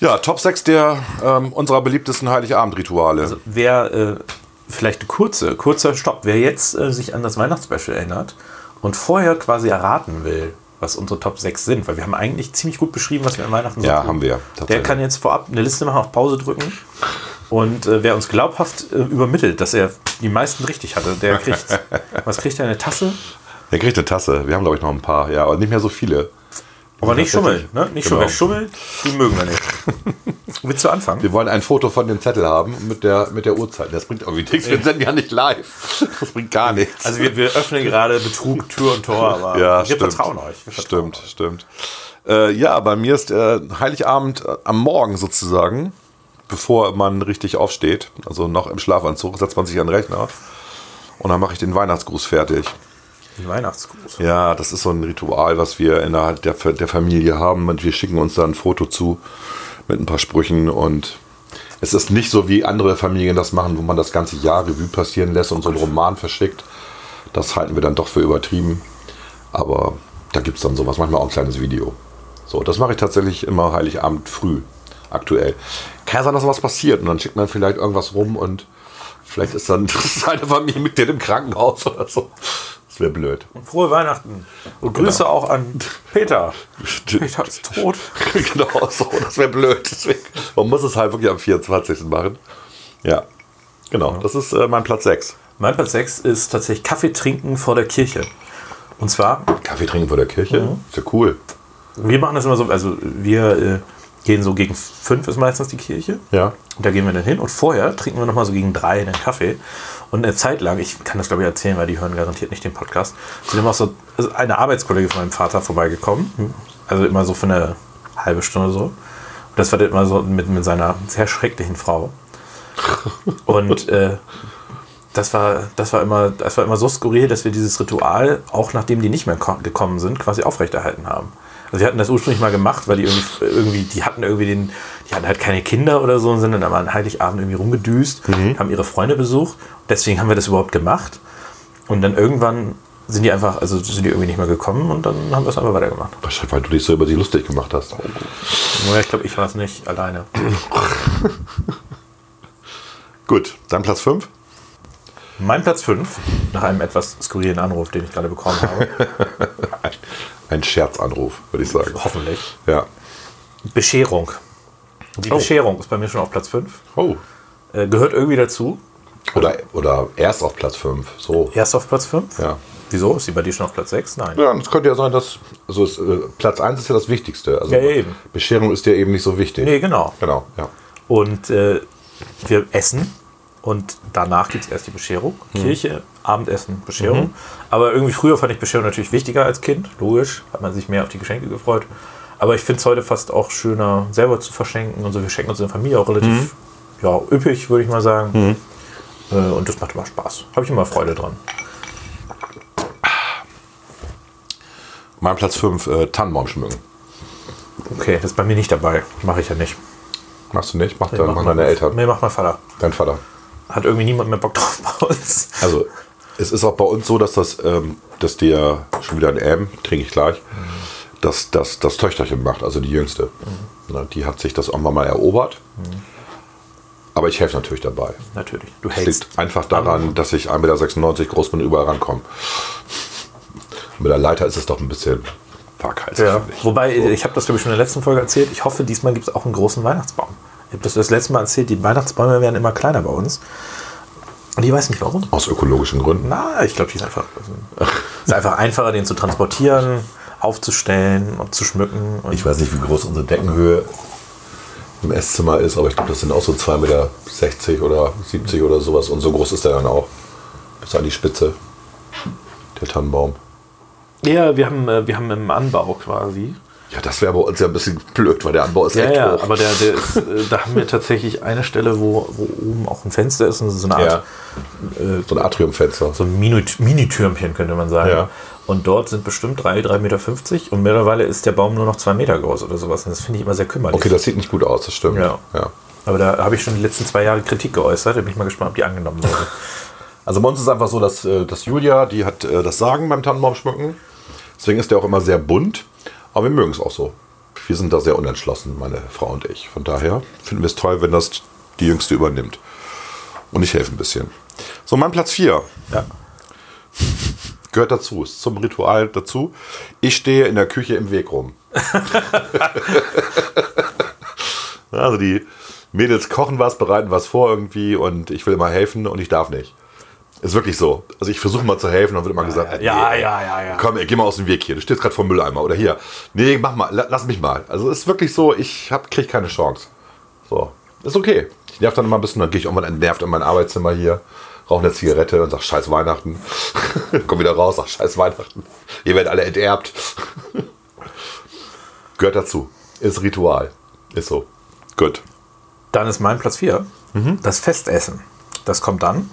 Ja, Top 6 der ähm, unserer beliebtesten Heiligabend-Rituale. Also wer, äh, vielleicht eine kurze, kurzer Stopp, wer jetzt äh, sich an das Weihnachtsspecial erinnert und vorher quasi erraten will, was unsere Top 6 sind, weil wir haben eigentlich ziemlich gut beschrieben, was wir an Weihnachten so Ja, haben wir, Der kann jetzt vorab eine Liste machen, auf Pause drücken. Und äh, wer uns glaubhaft äh, übermittelt, dass er die meisten richtig hatte, der [LAUGHS] kriegt, was kriegt er, eine Tasse? Der kriegt eine Tasse. Wir haben, glaube ich, noch ein paar. Ja, aber nicht mehr so viele. Aber nicht schummeln, ne? Nicht Genau. schummeln. Schummel, die mögen wir nicht. [LAUGHS] Willst du anfangen? Wir wollen ein Foto von dem Zettel haben mit der, mit der Uhrzeit. Das bringt irgendwie nichts. Wir sind ja nicht live. Das bringt gar nichts. Also wir, wir öffnen gerade Betrug, Tür und Tor, aber ja, wir stimmt. vertrauen euch. Wir vertrauen Stimmt, stimmt. Äh, ja, bei mir ist äh, Heiligabend äh, am Morgen sozusagen, bevor man richtig aufsteht, also noch im Schlafanzug, setzt man sich an den Rechner und dann mache ich den Weihnachtsgruß fertig. Die Weihnachtsgruß. Ja, das ist so ein Ritual, was wir innerhalb der, der Familie haben und wir schicken uns dann ein Foto zu mit ein paar Sprüchen und es ist nicht so, wie andere Familien das machen, wo man das ganze Jahr Revue passieren lässt und so einen Roman verschickt. Das halten wir dann doch für übertrieben. Aber da gibt es dann sowas, manchmal auch ein kleines Video. So, das mache ich tatsächlich immer Heiligabend früh, aktuell. Kann ja sein, dass was passiert und dann schickt man vielleicht irgendwas rum und vielleicht ist dann [LAUGHS] seine Familie mit dir im Krankenhaus oder so. Das wäre blöd. Frohe Weihnachten. Und Grüße auch an Peter. [LAUGHS] Peter ist tot. [LAUGHS] genau so, das wäre blöd. Deswegen, man muss es halt wirklich am 24. machen. Ja, genau. Das ist äh, mein Platz 6. Mein Platz 6 ist tatsächlich Kaffee trinken vor der Kirche. Und zwar, Kaffee trinken vor der Kirche. Ist ja cool. wir machen das immer so, also wir äh, gehen so gegen fünf ist meistens die Kirche. Ja. Und da gehen wir dann hin und vorher trinken wir nochmal so gegen drei einen Kaffee. Und eine Zeit lang, ich kann das glaube ich erzählen, weil die hören garantiert nicht den Podcast, sind immer so also eine Arbeitskollege von meinem Vater vorbeigekommen. Also immer so für eine halbe Stunde so. Und das war dann immer so mit, mit seiner sehr schrecklichen Frau. [LAUGHS] Und äh, das war, das, war immer, das war immer so skurril, dass wir dieses Ritual, auch nachdem die nicht mehr ko- gekommen sind, quasi aufrechterhalten haben. Also wir hatten das ursprünglich mal gemacht, weil die irgendwie, irgendwie, die hatten irgendwie den, die hatten halt keine Kinder oder so und sind dann an Heiligabend irgendwie rumgedüst, haben ihre Freunde besucht. Deswegen haben wir das überhaupt gemacht. Und dann irgendwann sind die einfach, also sind die irgendwie nicht mehr gekommen und dann haben wir es einfach weitergemacht. Wahrscheinlich, weil du dich so über sie lustig gemacht hast. Nur ich glaube, ich war es nicht alleine. [LAUGHS] Gut, dann Platz 5. Mein Platz 5, nach einem etwas skurrilen Anruf, den ich gerade bekommen habe, [LAUGHS] Ein Scherzanruf, würde ich sagen. hoffentlich, Ja. Bescherung. Die Oh. Bescherung ist bei mir schon auf Platz 5. Oh. Äh, gehört irgendwie dazu. Oder, oder erst auf Platz 5. So. Erst auf Platz 5. Ja. Wieso? Ist sie bei dir schon auf Platz 6? Nein. Ja, es könnte ja sein, dass. Also es, äh, Platz 1 ist ja das Wichtigste. Also Ja, eben. Bescherung ist ja eben nicht so wichtig. Nee, genau. Genau, ja. Und äh, wir essen und danach gibt es erst die Bescherung. Kirche, Abendessen, Bescherung. Aber irgendwie früher fand ich Bescherung natürlich wichtiger als Kind. Logisch, hat man sich mehr auf die Geschenke gefreut. Aber ich finde es heute fast auch schöner, selber zu verschenken. Und so, wir schenken uns in der Familie auch relativ ja, üppig, würde ich mal sagen. Äh, und das macht immer Spaß. Habe ich immer Freude dran. Mein Platz 5, äh, Tannenbaum schmücken. Okay, das ist bei mir nicht dabei. Mache ich ja nicht. Machst du nicht? Mach, Nee, dann, macht mein- deine Eltern. Nee, macht mein Vater. Dein Vater. Hat irgendwie niemand mehr Bock drauf bei uns. Also, es ist auch bei uns so, dass das, ähm, dass der schon wieder ein M, trinke ich gleich, dass das, das Töchterchen macht, also die jüngste. Na, die hat sich das auch mal erobert. Aber ich helfe natürlich dabei. Natürlich. Du Es hältst. liegt einfach daran, dass ich 1,96 Meter groß bin und überall rankomme. Mit der Leiter ist es doch ein bisschen waghalsig. Ja. Wobei, ich habe das, glaube ich, schon in der letzten Folge erzählt. Ich hoffe, diesmal gibt es auch einen großen Weihnachtsbaum. Ich habe das das letzte Mal erzählt, die Weihnachtsbäume werden immer kleiner bei uns. Und ich weiß nicht warum. Aus ökologischen Gründen. Na, ich glaube, die ist einfach. Also, ist einfach einfacher, den zu transportieren, aufzustellen und zu schmücken. Und Ich weiß nicht, wie groß unsere Deckenhöhe im Esszimmer ist, aber ich glaube, das sind auch so 2,60 Meter oder 70 oder sowas. Und so groß ist der dann auch. Bis an die Spitze. Der Tannenbaum. ja, wir haben, äh, wir haben im Anbau quasi. Ja, das wäre bei uns ja ein bisschen blöd, weil der Anbau ist Ja, echt ja, hoch. aber der, der ist, äh, da haben wir tatsächlich eine Stelle, wo, wo oben auch ein Fenster ist und so eine Art ja. so ein Atriumfenster. so ein Mini- Mini-Türmchen, könnte man sagen. Ja. Und dort sind bestimmt 3, 3,50 Meter und mittlerweile ist der Baum nur noch 2 Meter groß oder sowas. Und das finde ich immer sehr kümmerlich. Okay, das sieht nicht gut aus, das stimmt. Ja. ja. Aber da habe ich schon die letzten zwei Jahre Kritik geäußert. Da bin ich mal gespannt, ob die angenommen wurde. [LAUGHS] Also bei uns ist es einfach so, dass, äh, dass Julia, die hat äh, das Sagen beim Tannenbaum schmücken. Deswegen ist der auch immer sehr bunt. Aber wir mögen es auch so. Wir sind da sehr unentschlossen, meine Frau und ich. Von daher finden wir es toll, wenn das die Jüngste übernimmt. Und ich helfe ein bisschen. So, mein Platz 4 ja. gehört dazu, ist zum Ritual dazu. Ich stehe in der Küche im Weg rum. [LAUGHS] also die Mädels kochen was, bereiten was vor irgendwie und ich will immer helfen und ich darf nicht. Ist wirklich so. Also ich versuche mal zu helfen und wird immer gesagt, Ja, nee, ja, ja, ja. Komm, ey, geh mal aus dem Weg hier. Du stehst gerade vor dem Mülleimer oder hier. Nee, mach mal, la- lass mich mal. Also ist wirklich so, ich hab, krieg keine Chance. So, ist okay. Ich nerv dann immer ein bisschen, dann gehe ich irgendwann entnervt in mein Arbeitszimmer hier, rauche eine Zigarette und sag Scheiß Weihnachten. [LAUGHS] Komm wieder raus, sag Scheiß Weihnachten. Ihr werdet alle enterbt. [LAUGHS] Gehört dazu. Ist Ritual. Ist so. Gut. Dann ist mein Platz 4 das Festessen. Das kommt dann.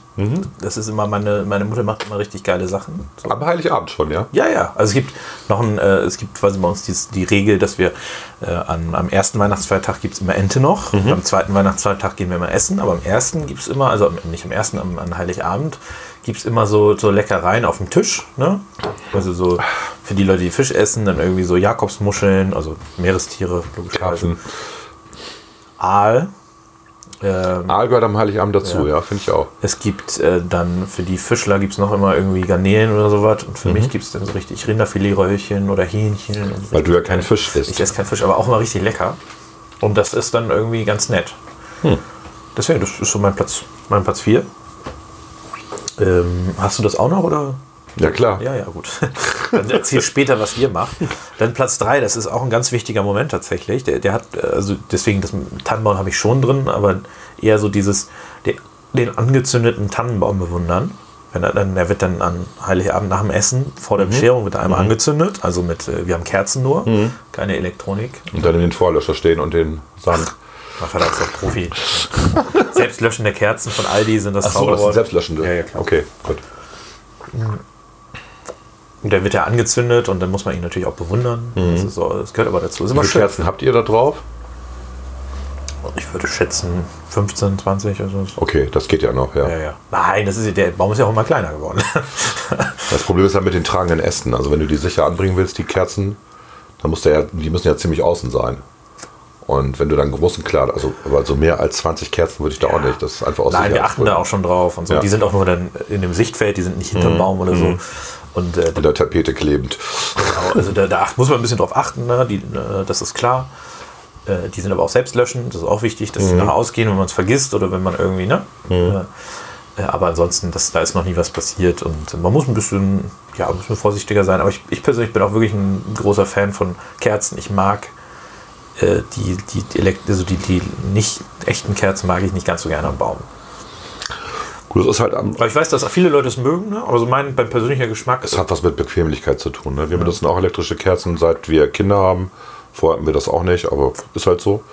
Das ist immer, meine, meine Mutter macht immer richtig geile Sachen. So. Am Heiligabend schon, ja? Ja, ja. Also es gibt noch ein, äh, es gibt quasi bei uns dies, die Regel, dass wir äh, an, am ersten Weihnachtsfeiertag gibt es immer Ente noch. Am zweiten Weihnachtsfeiertag gehen wir immer essen, aber am ersten gibt es immer, also nicht am ersten, am, an Heiligabend gibt es immer so, so Leckereien auf dem Tisch. Ne? Also so für die Leute, die Fisch essen, dann irgendwie so Jakobsmuscheln, also Meerestiere, logischerweise. Karpfen. Aal. Ähm, Aal gehört am Heiligabend dazu, ja, finde ich auch. es gibt äh, dann für die Fischler gibt es noch immer irgendwie Garnelen oder sowas. Und für mich gibt es dann so richtig Rinderfiletröllchen oder Hähnchen. Weil du ja keinen Fisch isst. Ich esse keinen Fisch, aber auch immer richtig lecker. Und das ist dann irgendwie ganz nett. Deswegen, das ist so mein Platz, mein Platz 4. Ähm, hast du das auch noch oder? Ja, klar. Ja, ja, gut. [LAUGHS] Dann erzähl später, was ihr macht. Dann Platz 3, das ist auch ein ganz wichtiger Moment tatsächlich. Der, der hat, also deswegen, das Tannenbaum habe ich schon drin, aber eher so dieses, den, den angezündeten Tannenbaum bewundern. Wenn er dann, der wird dann an Heiligabend nach dem Essen, vor der Bescherung, wird er einmal angezündet. Also mit, äh, wir haben Kerzen nur, keine Elektronik. Und dann in den Vorlöscher stehen und den Sand. Mein Vater ist doch Profi. Selbstlöschende Kerzen von Aldi sind das Achso, das sind selbstlöschende. Ja, ja, klar. Okay, gut. Und dann wird er angezündet und dann muss man ihn natürlich auch bewundern. Das, ist so, das gehört aber dazu. Wie viele. Kerzen habt ihr da drauf? Ich würde schätzen 15, 20 oder so. Okay, das geht ja noch, ja. Ja, ja. Nein, das ist, der Baum ist ja auch immer kleiner geworden. [LAUGHS] Das Problem ist ja mit den tragenden Ästen. Also wenn du die sicher anbringen willst, die Kerzen, dann musst du ja, die müssen ja ziemlich außen sein. Und wenn du dann großen klar, also aber so mehr als 20 Kerzen würde ich da auch nicht. Das ist einfach aus Nein, wir achten da auch schon drauf und so. Ja. Die sind auch nur dann in dem Sichtfeld, die sind nicht hinterm Baum oder so. Und äh, An der Tapete klebend. Genau, also da, da muss man ein bisschen drauf achten, ne? die, äh, das ist klar. Äh, die sind aber auch selbstlöschend, das ist auch wichtig, dass sie nachher ausgehen, wenn man es vergisst oder wenn man irgendwie, ne? Äh, äh, aber ansonsten, das, da ist noch nie was passiert und man muss ein bisschen, ja, ein bisschen vorsichtiger sein. Aber ich, ich persönlich bin auch wirklich ein großer Fan von Kerzen. Ich mag äh, die, die, Elekt also die, die nicht echten Kerzen mag ich nicht ganz so gerne am Baum. Gut, das ist halt am, Aber ich weiß, dass viele Leute es mögen, ne? aber so mein, mein persönlicher Geschmack es hat was mit Bequemlichkeit zu tun. Ne? Wir benutzen auch elektrische Kerzen, seit wir Kinder haben. Vorher hatten wir das auch nicht, aber ist halt so.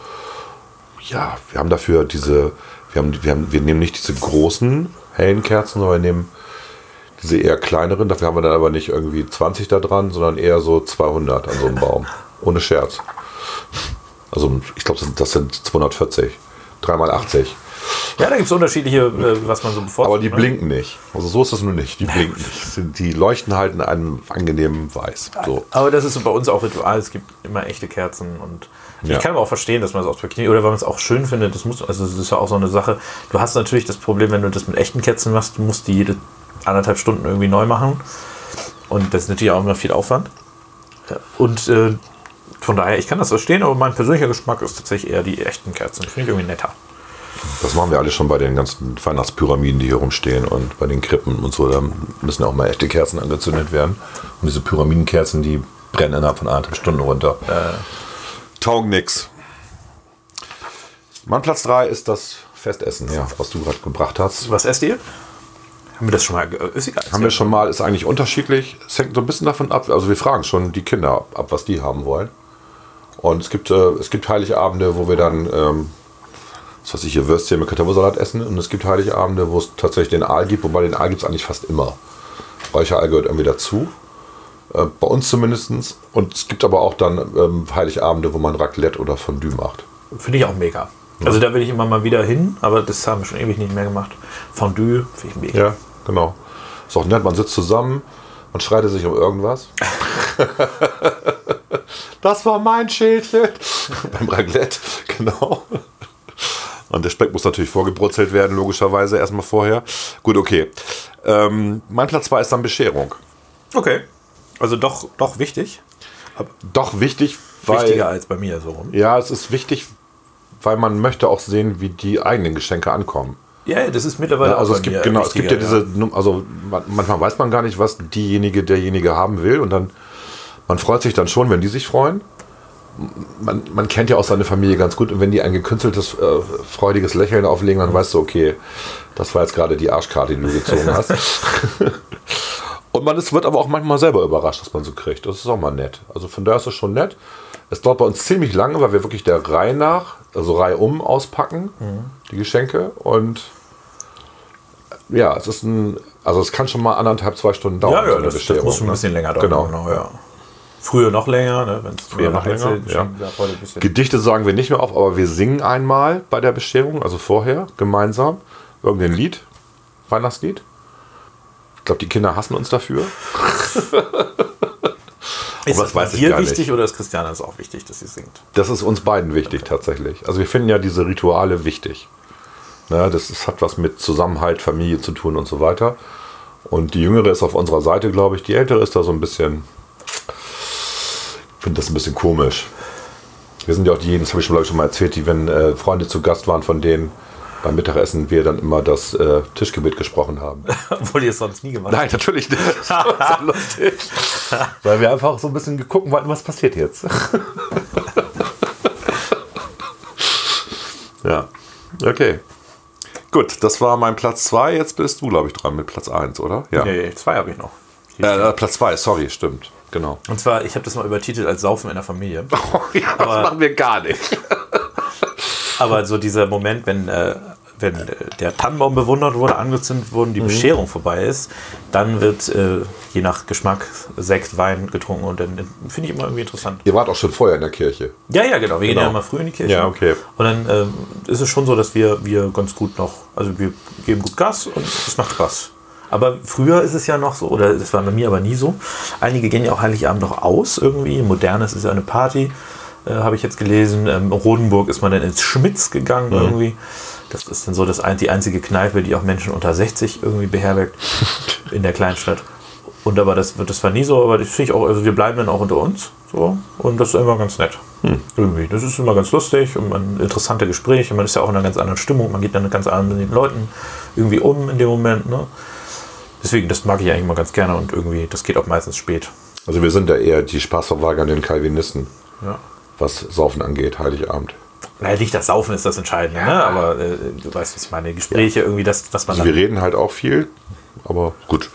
Ja, wir haben dafür diese, wir, haben, wir, haben, wir nehmen nicht diese großen hellen Kerzen, sondern wir nehmen diese eher kleineren. Dafür haben wir dann aber nicht irgendwie 20 da dran, sondern eher so 200 an so einem Baum. Ohne Scherz. Also ich glaube, das sind 240. Dreimal 80. Ja, da gibt es unterschiedliche, äh, was man so bevorzugt. Aber die ne? blinken nicht. Also so ist es nur nicht. Die blinken nicht. Die leuchten halt in einem angenehmen Weiß. So. Aber das ist bei uns auch Ritual. Es gibt immer echte Kerzen und Ja. ich kann aber auch verstehen, dass man es aus Knie oder weil man es auch schön findet. Das muss, also das ist ja auch so eine Sache. Du hast natürlich das Problem, wenn du das mit echten Kerzen machst, du musst die jede anderthalb Stunden irgendwie neu machen. Und das ist natürlich auch immer viel Aufwand. Und äh, von daher, ich kann das verstehen, aber mein persönlicher Geschmack ist tatsächlich eher die echten Kerzen. Finde ich irgendwie netter. Das machen wir alle schon bei den ganzen Weihnachtspyramiden, die hier rumstehen und bei den Krippen und so. Da müssen ja auch mal echte Kerzen angezündet werden. Und diese Pyramidenkerzen, die brennen innerhalb von anderthalb Stunden runter. Taugen nix. Mein Platz 3 ist das Festessen, ja, was du gerade gebracht hast. Was esst ihr? Haben wir das schon mal? ge- Ist egal. Haben wir schon mal, ist eigentlich unterschiedlich. Es hängt so ein bisschen davon ab. Also wir fragen schon die Kinder ab was die haben wollen. Und es gibt, äh, es gibt Heiligabende, wo wir dann, ähm, was weiß ich, hier Würstchen mit Kartoffelsalat essen. Und es gibt Heiligabende, wo es tatsächlich den Aal gibt, wobei den Aal gibt es eigentlich fast immer. Räucheraal gehört irgendwie dazu. Äh, bei uns zumindest. Und es gibt aber auch dann ähm, Heiligabende, wo man Raclette oder Fondue macht. Finde ich auch mega. Also da will ich immer mal wieder hin, aber das haben wir schon ewig nicht mehr gemacht. Fondue finde ich mega. Ja, genau. Ist auch nett, man sitzt zusammen und streitet sich um irgendwas. [LAUGHS] das war mein Schälchen. [LAUGHS] Beim Raclette, genau. Und der Speck muss natürlich vorgebrutzelt werden, logischerweise erstmal vorher. Gut, okay. Ähm, mein Platz 2 ist dann Bescherung. Okay. Also doch, doch wichtig. Doch wichtig, weil. Wichtiger als bei mir so rum. Ja, es ist wichtig, weil man möchte auch sehen, wie die eigenen Geschenke ankommen. Ja, das ist mittlerweile Ja, also auch es gibt genau, es gibt ja diese, also man, manchmal weiß man gar nicht, was diejenige, derjenige haben will und dann man freut sich dann schon, wenn die sich freuen. Man, man kennt ja auch seine Familie ganz gut und wenn die ein gekünsteltes, äh, freudiges Lächeln auflegen, dann weißt du, okay, das war jetzt gerade die Arschkarte, die du gezogen [LAUGHS] hast. und man ist, wird aber auch manchmal selber überrascht, was man so kriegt. Das ist auch mal nett. Also von daher ist es schon nett. Es dauert bei uns ziemlich lange, weil wir wirklich der Reihe nach, also Reihe um auspacken, die Geschenke und ja, es ist ein, also es kann schon mal anderthalb, zwei Stunden dauern. Ja, so ja eine das, das muss schon ein ne? bisschen länger dauern. Genau. ja. Früher noch länger, ne, wenn es früher noch länger, ja. Heute ein bisschen. Gedichte sagen wir nicht mehr auf, aber wir singen einmal bei der Bescherung, also vorher, gemeinsam, irgendein Lied, Weihnachtslied. Ich glaube, die Kinder hassen uns dafür. [LAUGHS] ist das weiß dir wichtig nicht. oder ist Christiane das auch wichtig, dass sie singt? Das ist uns beiden wichtig tatsächlich. Also wir finden ja diese Rituale wichtig. Ne, das ist, hat was mit Zusammenhalt, Familie zu tun und so weiter. Und die Jüngere ist auf unserer Seite, glaube ich. Die Ältere ist da so ein bisschen, ich finde das ein bisschen komisch. Wir sind ja auch diejenigen, das habe ich schon, glaube ich, schon mal erzählt, die, wenn äh, Freunde zu Gast waren, von denen beim Mittagessen wir dann immer das äh, Tischgebet gesprochen haben. [LAUGHS] Obwohl ihr es sonst nie gemacht Nein, natürlich nicht. [LAUGHS] Das war lustig. Weil wir einfach so ein bisschen geguckt wollten, was passiert jetzt. [LAUGHS] ja, okay. Gut, das war mein Platz 2. Jetzt bist du, glaube ich, dran mit Platz 1, oder? Ja. Nee, zwei habe ich noch. Äh, Platz 2, sorry, stimmt. Genau. Und zwar, ich habe das mal übertitelt als Saufen in der Familie. [LAUGHS] ja, das Aber- machen wir gar nicht. [LAUGHS] Aber so dieser Moment, wenn, äh, wenn äh, der Tannenbaum bewundert wurde, angezündet wurde, Mhm. die Bescherung vorbei ist, dann wird äh, je nach Geschmack Sekt, Wein getrunken und dann finde ich immer irgendwie interessant. Ihr wart auch schon vorher in der Kirche. Ja, ja, genau. Wir gehen Genau. ja immer früh in die Kirche. Ja, okay. Und dann ähm, ist es schon so, dass wir, wir ganz gut noch, also wir geben gut Gas und es macht Spaß. Aber früher ist es ja noch so, oder das war bei mir aber nie so. Einige gehen ja auch Heiligabend noch aus irgendwie. Modernes ist ja eine Party, äh, habe ich jetzt gelesen. Ähm, Rodenburg ist man dann ins Schmitz gegangen irgendwie. Das ist dann so das, die einzige Kneipe, die auch Menschen unter 60 irgendwie beherbergt [LAUGHS] in der Kleinstadt. Und aber das, wird- das war nie so, aber das finde ich auch, also wir bleiben dann auch unter uns. So, und das ist immer ganz nett. Irgendwie. Das ist immer ganz lustig und man interessante Gespräche. Man ist ja auch in einer ganz anderen Stimmung. Man geht dann ganz mit den Leuten irgendwie um in dem Moment. Ne? Deswegen, das mag ich eigentlich immer ganz gerne und irgendwie, das geht auch meistens spät. Also wir sind da eher die spaßverweigernden Calvinisten, Ja. was Saufen angeht, Heiligabend. Naja, nicht das Saufen ist das Entscheidende, ne? aber äh, du weißt, was ich meine. Gespräche irgendwie, das, was man Also wir reden halt auch viel, aber gut.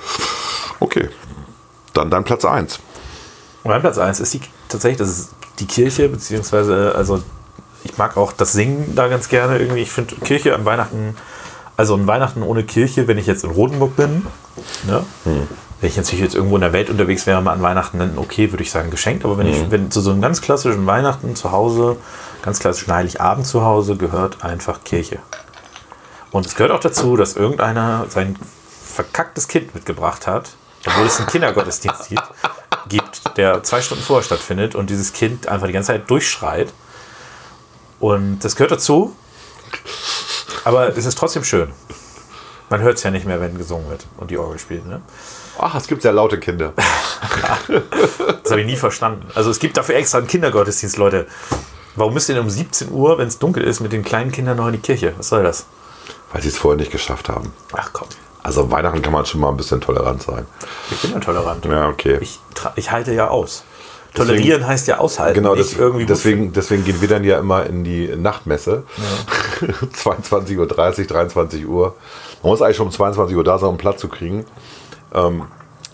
Okay. Dann dein Platz 1. Mein Platz 1 ist die, tatsächlich das ist die Kirche, beziehungsweise, also ich mag auch das Singen da ganz gerne irgendwie. Ich finde Kirche an Weihnachten, also an Weihnachten ohne Kirche, wenn ich jetzt in Rotenburg bin, ne? Wenn ich natürlich jetzt irgendwo in der Welt unterwegs wäre, mal an Weihnachten, dann okay, würde ich sagen geschenkt. Aber wenn ich wenn zu so einem ganz klassischen Weihnachten zu Hause, ganz klassischen Heiligabend zu Hause, gehört einfach Kirche. Und es gehört auch dazu, dass irgendeiner sein verkacktes Kind mitgebracht hat, obwohl es einen Kindergottesdienst [LAUGHS] gibt, gibt, der zwei Stunden vorher stattfindet und dieses Kind einfach die ganze Zeit durchschreit. Und das gehört dazu. Aber es ist trotzdem schön. Man hört es ja nicht mehr, wenn gesungen wird und die Orgel spielt. Ne? Ach, es gibt sehr laute Kinder. [LAUGHS] Das habe ich nie verstanden. Also es gibt dafür extra einen Kindergottesdienst, Leute. Warum müsst ihr denn um 17 Uhr, wenn es dunkel ist, mit den kleinen Kindern noch in die Kirche? Was soll das? Weil sie es vorher nicht geschafft haben. Ach komm, Also Weihnachten kann man schon mal ein bisschen tolerant sein. ich bin ja tolerant. Ja, okay. Ich, ich halte ja aus. Tolerieren heißt ja aushalten. Genau, das, irgendwie deswegen, deswegen gehen wir dann ja immer in die Nachtmesse. 22.30 [LAUGHS] Uhr, 23 Uhr. Man muss eigentlich schon um 22 Uhr da sein, um Platz zu kriegen. Ähm,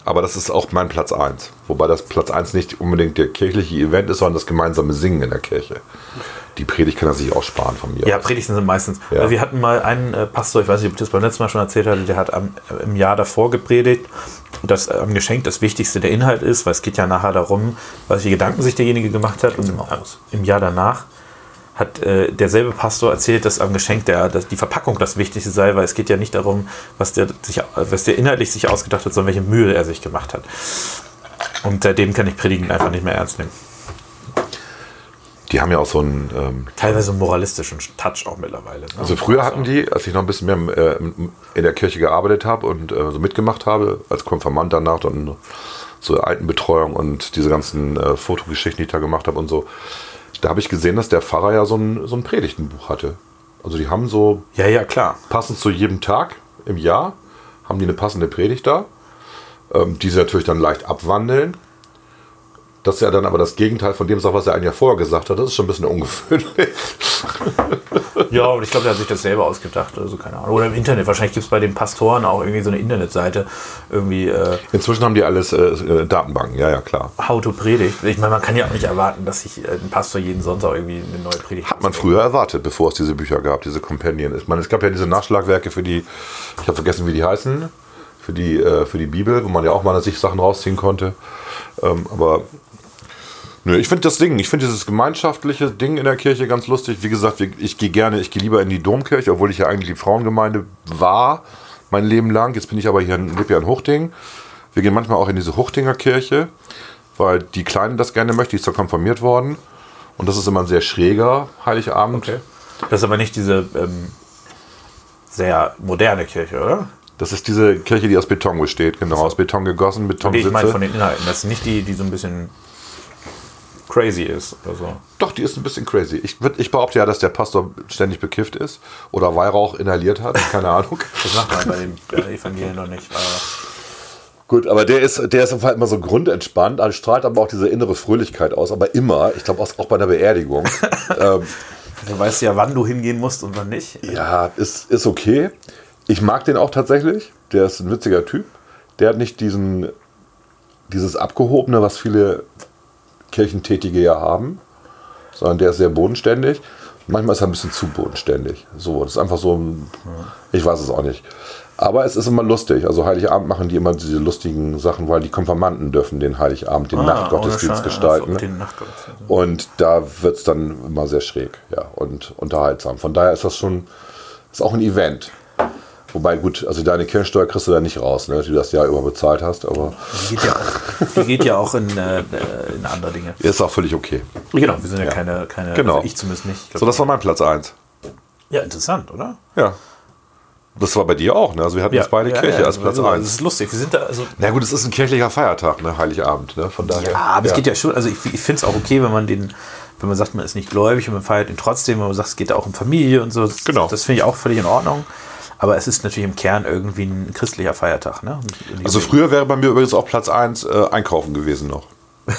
aber das ist auch mein Platz 1. Wobei das Platz 1 nicht unbedingt der kirchliche Event ist, sondern das gemeinsame Singen in der Kirche. Die Predigt kann er sich auch sparen von mir. Ja, Predigten sind meistens. Ja. Wir hatten mal einen äh, Pastor, ich weiß nicht, ob ich das beim letzten Mal schon erzählt hatte, der hat am, im Jahr davor gepredigt, dass äh, am Geschenk das Wichtigste der Inhalt ist, weil es geht ja nachher darum, welche Gedanken sich derjenige gemacht hat. Und im, im Jahr danach hat äh, derselbe Pastor erzählt, dass am Geschenk der, dass die Verpackung das Wichtigste sei, weil es geht ja nicht darum, was der, sich, was der inhaltlich sich ausgedacht hat, sondern welche Mühe er sich gemacht hat. Und seitdem kann ich Predigen einfach nicht mehr ernst nehmen. Die haben ja auch so einen. Ähm, Teilweise einen moralistischen Touch auch mittlerweile. Ne? also früher hatten die, als ich noch ein bisschen mehr äh, in der Kirche gearbeitet habe und äh, so mitgemacht habe, als Konfirmand danach, dann so Altenbetreuung und diese ganzen äh, Fotogeschichten, die ich da gemacht habe und so, da habe ich gesehen, dass der Pfarrer ja so ein, so ein Predigtenbuch hatte. Also die haben so Ja, ja, klar. passend zu jedem Tag im Jahr, haben die eine passende Predigt da, ähm, die sie natürlich dann leicht abwandeln. Das ist ja dann aber das Gegenteil von dem sagt, was er ein Jahr vorher gesagt hat. Das ist schon ein bisschen ungewöhnlich. [LAUGHS] Ja, und ich glaube, der hat sich das selber ausgedacht oder so, keine Ahnung. Oder im Internet. Wahrscheinlich gibt es bei den Pastoren auch irgendwie so eine Internetseite, irgendwie äh, Inzwischen haben die alles äh, äh, Datenbanken, ja, ja, klar. How to Predigt. Ich meine, man kann ja auch nicht erwarten, dass sich äh, ein Pastor jeden Sonntag irgendwie eine neue Predigt Hat man früher erwartet, bevor es diese Bücher gab, diese Companion. Ich meine, es gab ja diese Nachschlagwerke für die, ich habe vergessen, wie die heißen, für die, äh, für die Bibel, wo man ja auch mal sich Sachen rausziehen konnte. Ähm, aber nö, ich finde das Ding, ich finde dieses gemeinschaftliche Ding in der Kirche ganz lustig. Wie gesagt, ich gehe gerne, ich gehe lieber in die Domkirche, obwohl ich ja eigentlich die Frauengemeinde war, mein Leben lang. Jetzt bin ich aber hier in, lebe ja in Huchting. Wir gehen manchmal auch in diese Huchtinger Kirche, weil die Kleine das gerne möchte, die ist da konfirmiert worden. Und das ist immer ein sehr schräger Heiligabend. Okay. Das ist aber nicht diese ähm, sehr moderne Kirche, oder? Das ist diese Kirche, die aus Beton besteht, genau, aus Beton gegossen, Nee, Betonsitze. ich meine von den Inhalten. Das ist nicht die, die so ein bisschen crazy ist. Also. Doch, die ist ein bisschen crazy. Ich, würd- ich behaupte ja, dass der Pastor ständig bekifft ist oder Weihrauch inhaliert hat, [LAUGHS] keine Ahnung. Das macht man bei den Evangelien noch nicht. Aber Gut, aber der ist, der ist auf jeden Fall immer so grundentspannt, also strahlt aber auch diese innere Fröhlichkeit aus, aber immer, ich glaube auch, auch bei einer Beerdigung. [LAUGHS] ähm, du weißt ja, wann du hingehen musst und wann nicht. ja, ist, ist okay. Ich mag den auch tatsächlich. Der ist ein witziger Typ. Der hat nicht diesen, dieses Abgehobene, was viele Kirchentätige ja haben, sondern der ist sehr bodenständig. Manchmal ist er ein bisschen zu bodenständig. So, das ist einfach so ein, ich weiß es auch nicht. Aber es ist immer lustig. Also Heiligabend machen die immer diese lustigen Sachen, weil die Konfirmanden dürfen den Heiligabend, den Ah, Nachtgottesdienst gestalten. Also, Nachtgottesdienst. Und da wird es dann immer sehr schräg ja, und unterhaltsam. Von daher ist das schon ist auch ein Event. Wobei, gut, also deine Kirchensteuer kriegst du da nicht raus, ne, die du das Jahr über bezahlt hast, aber Die geht ja auch, die geht ja auch in, äh, in andere Dinge. ist auch völlig okay. Genau, wir sind ja, keine, keine Genau. also ich zumindest nicht. Ich glaub, So, das war mein Platz 1. ja, interessant, oder? Ja. Das war bei dir auch, ne? Also wir hatten jetzt beide Kirche als Platz also, Das 1. ist lustig. Wir sind da, also, Na gut, es ist ein kirchlicher Feiertag, ne? Heiligabend, ne? Von daher. ja, aber es geht ja schon, also ich, ich finde es auch okay, wenn man den, wenn man sagt, man ist nicht gläubig und man feiert ihn trotzdem, wenn man sagt, es geht da auch um Familie und so. Das, Genau. Das finde ich auch völlig in Ordnung. Aber es ist natürlich im Kern irgendwie ein christlicher Feiertag. Ne? Also früher wäre bei mir übrigens auch Platz 1 äh, einkaufen gewesen noch. [LAUGHS]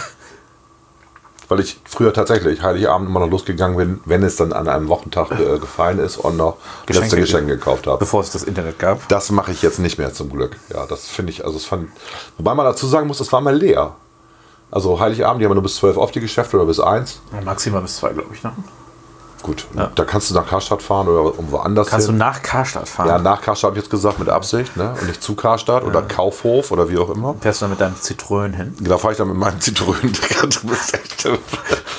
Weil ich früher tatsächlich Heiligabend immer noch losgegangen bin, wenn es dann an einem Wochentag äh, [LAUGHS] gefallen ist und noch Geschenke letzte Geschenke gekauft habe. bevor es das Internet gab. Das mache ich jetzt nicht mehr zum Glück. Ja, das finde ich, also es fand. Wobei man dazu sagen muss, es war mal leer. Also Heiligabend, die haben nur bis 12 auf die Geschäfte oder bis 1. Maximal bis zwei, glaube ich. Ne? Gut, da kannst du nach Karstadt fahren oder irgendwo anders Kannst du hin. nach Karstadt fahren? ja, nach Karstadt habe ich jetzt gesagt, mit Absicht, ne? Und nicht zu Karstadt oder Kaufhof oder wie auch immer. Fährst du dann mit deinem Zitrönen hin? Da fahre ich dann mit meinem Citroën. [LAUGHS] Du bist echt,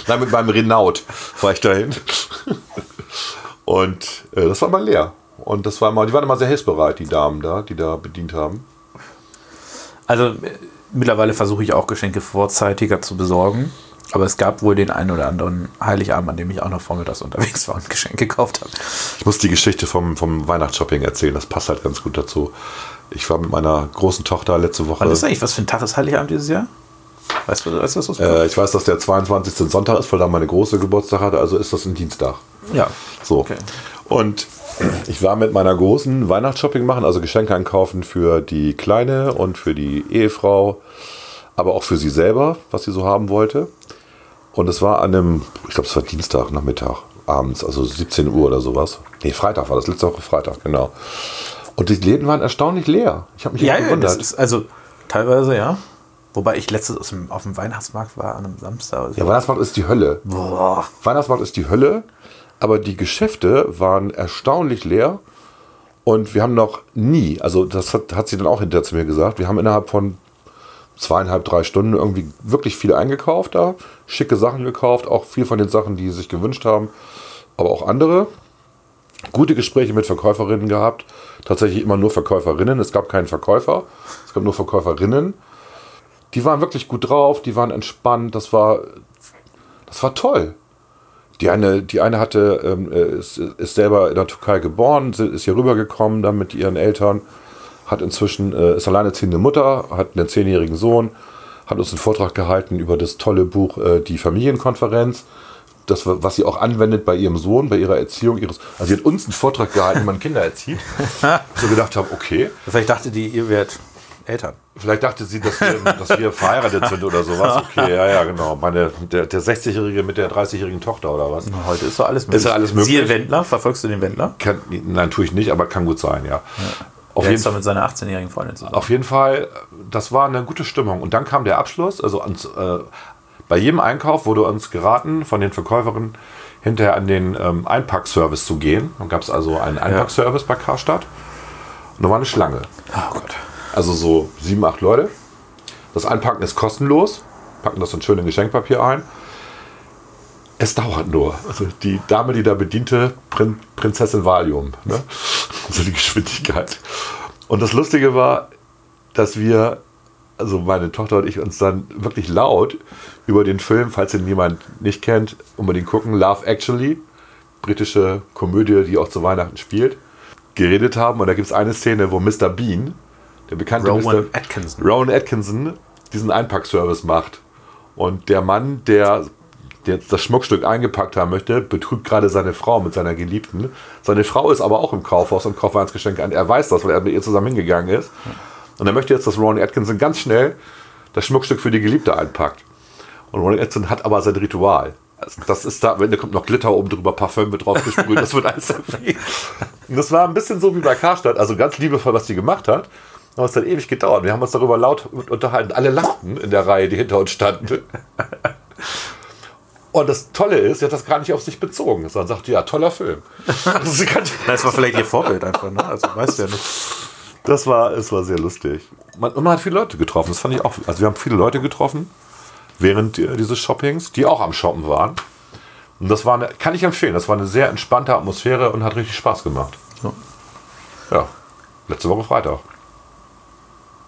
Nein, mit meinem Renault fahre ich dahin. Und äh, das war mal leer. Und das war immer, die waren immer sehr hilfsbereit, die Damen da, die da bedient haben. Also äh, mittlerweile versuche ich auch Geschenke vorzeitiger zu besorgen. Aber es gab wohl den einen oder anderen Heiligabend, an dem ich auch noch vormittags unterwegs war und Geschenke gekauft habe. Ich muss die Geschichte vom, vom Weihnachtsshopping erzählen, das passt halt ganz gut dazu. Ich war mit meiner großen Tochter letzte Woche. Wann ist eigentlich, was für ein Tag ist Heiligabend dieses Jahr? Weißt du, weißt du was das Äh, ich weiß, dass der 22. Sonntag ist, weil da meine große Geburtstag hatte, also ist das ein Dienstag. Ja. So. Okay. Und ich war mit meiner großen Weihnachtsshopping machen, also Geschenke einkaufen für die Kleine und für die Ehefrau, aber auch für sie selber, was sie so haben wollte. Und es war an einem, ich glaube, es war Dienstag, Nachmittag, abends, also 17 Uhr oder sowas. Nee, Freitag war das, letzte Woche Freitag, genau. Und die Läden waren erstaunlich leer. Ich habe mich Ja, ja, gewundert. ist also teilweise, ja. Wobei ich letztes aus dem, auf dem Weihnachtsmarkt war an einem Samstag. Ja, Weihnachtsmarkt ist die Hölle. Boah. Weihnachtsmarkt ist die Hölle, aber die Geschäfte waren erstaunlich leer. Und wir haben noch nie, also das hat, hat sie dann auch hinterher zu mir gesagt, wir haben innerhalb von zweieinhalb, drei Stunden irgendwie wirklich viel eingekauft da, schicke Sachen gekauft, auch viel von den Sachen, die sie sich gewünscht haben, aber auch andere. Gute Gespräche mit Verkäuferinnen gehabt, tatsächlich immer nur Verkäuferinnen, es gab keinen Verkäufer, es gab nur Verkäuferinnen. Die waren wirklich gut drauf, die waren entspannt, das war, das war toll. Die eine, die eine hatte, ähm, äh, ist, ist selber in der Türkei geboren, ist hier rübergekommen dann mit ihren Eltern, hat inzwischen, äh, ist alleinerziehende Mutter, hat einen zehnjährigen Sohn, hat uns einen Vortrag gehalten über das tolle Buch äh, Die Familienkonferenz, das, wa- was sie auch anwendet bei ihrem Sohn, bei ihrer Erziehung ihres. Also sie hat uns einen Vortrag gehalten, wie man Kinder erzieht. [LAUGHS] so gedacht habe, okay, Vielleicht dachte die, ihr werdet Eltern. Vielleicht dachte sie, dass wir, dass wir verheiratet sind oder sowas. Okay, ja, ja, genau. Meine, der, der 60-Jährige mit der 30-jährigen Tochter oder was? Heute ist doch alles möglich. Ist ja alles möglich. Siehe Wendler, verfolgst du den Wendler? Kann, nein, tue ich nicht, aber kann gut sein, ja. Auf, jeden, doch mit seiner 18-jährigen Freundin zusammen. auf jeden Fall, das war eine gute Stimmung. Und dann kam der Abschluss. Also ans, äh, bei jedem Einkauf wurde uns geraten von den Verkäuferinnen, hinterher an den ähm, Einpackservice zu gehen. Dann gab es also einen Einpackservice bei Karstadt. Und da war eine Schlange. Oh Gott. Also so sieben, acht Leute. Das Einpacken ist kostenlos. Packen das dann schön in Geschenkpapier ein. Es dauert nur. Also die Dame, die da bediente, Prin Prinzessin Valium. Ne? [LAUGHS] Also die Geschwindigkeit. Und das Lustige war, dass wir, also meine Tochter und ich, uns dann wirklich laut über den Film, falls ihn jemand nicht kennt, unbedingt gucken, Love Actually, britische Komödie, die auch zu Weihnachten spielt, geredet haben. Und da gibt es eine Szene, wo Mr. Bean, der bekannte Rowan Mr. Atkinson. Rowan Atkinson, diesen Einpackservice macht. Und der Mann, der, der jetzt das Schmuckstück eingepackt haben möchte, betrügt gerade seine Frau mit seiner Geliebten. Seine Frau ist aber auch im Kaufhaus und kauft Weihnachtsgeschenke an. Er weiß das, weil er mit ihr zusammen hingegangen ist. Und er möchte jetzt, dass Rowan Atkinson ganz schnell das Schmuckstück für die Geliebte einpackt. Und Rowan Atkinson hat aber sein Ritual. Also Das ist da, wenn da kommt noch Glitter oben drüber, Parfüm mit drauf gesprüht, das wird alles. [LAUGHS] Und das war ein bisschen so wie bei Karstadt, also ganz liebevoll, was die gemacht hat. Aber es hat ewig gedauert. Wir haben uns darüber laut unterhalten. Alle lachten in der Reihe, die hinter uns standen. [LAUGHS] Und das Tolle ist, sie hat das gar nicht auf sich bezogen. Sondern sagte, ja, toller Film. [LAUGHS] Das war vielleicht ihr Vorbild einfach, ne? Also weißt du ja nicht. Das war, es war sehr lustig. Man, und man hat viele Leute getroffen. Das fand ich auch. Also wir haben viele Leute getroffen während äh, dieses Shoppings, die auch am Shoppen waren. Und das war eine, kann ich empfehlen. Das war eine sehr entspannte Atmosphäre und hat richtig Spaß gemacht. Ja. Ja. Letzte Woche Freitag.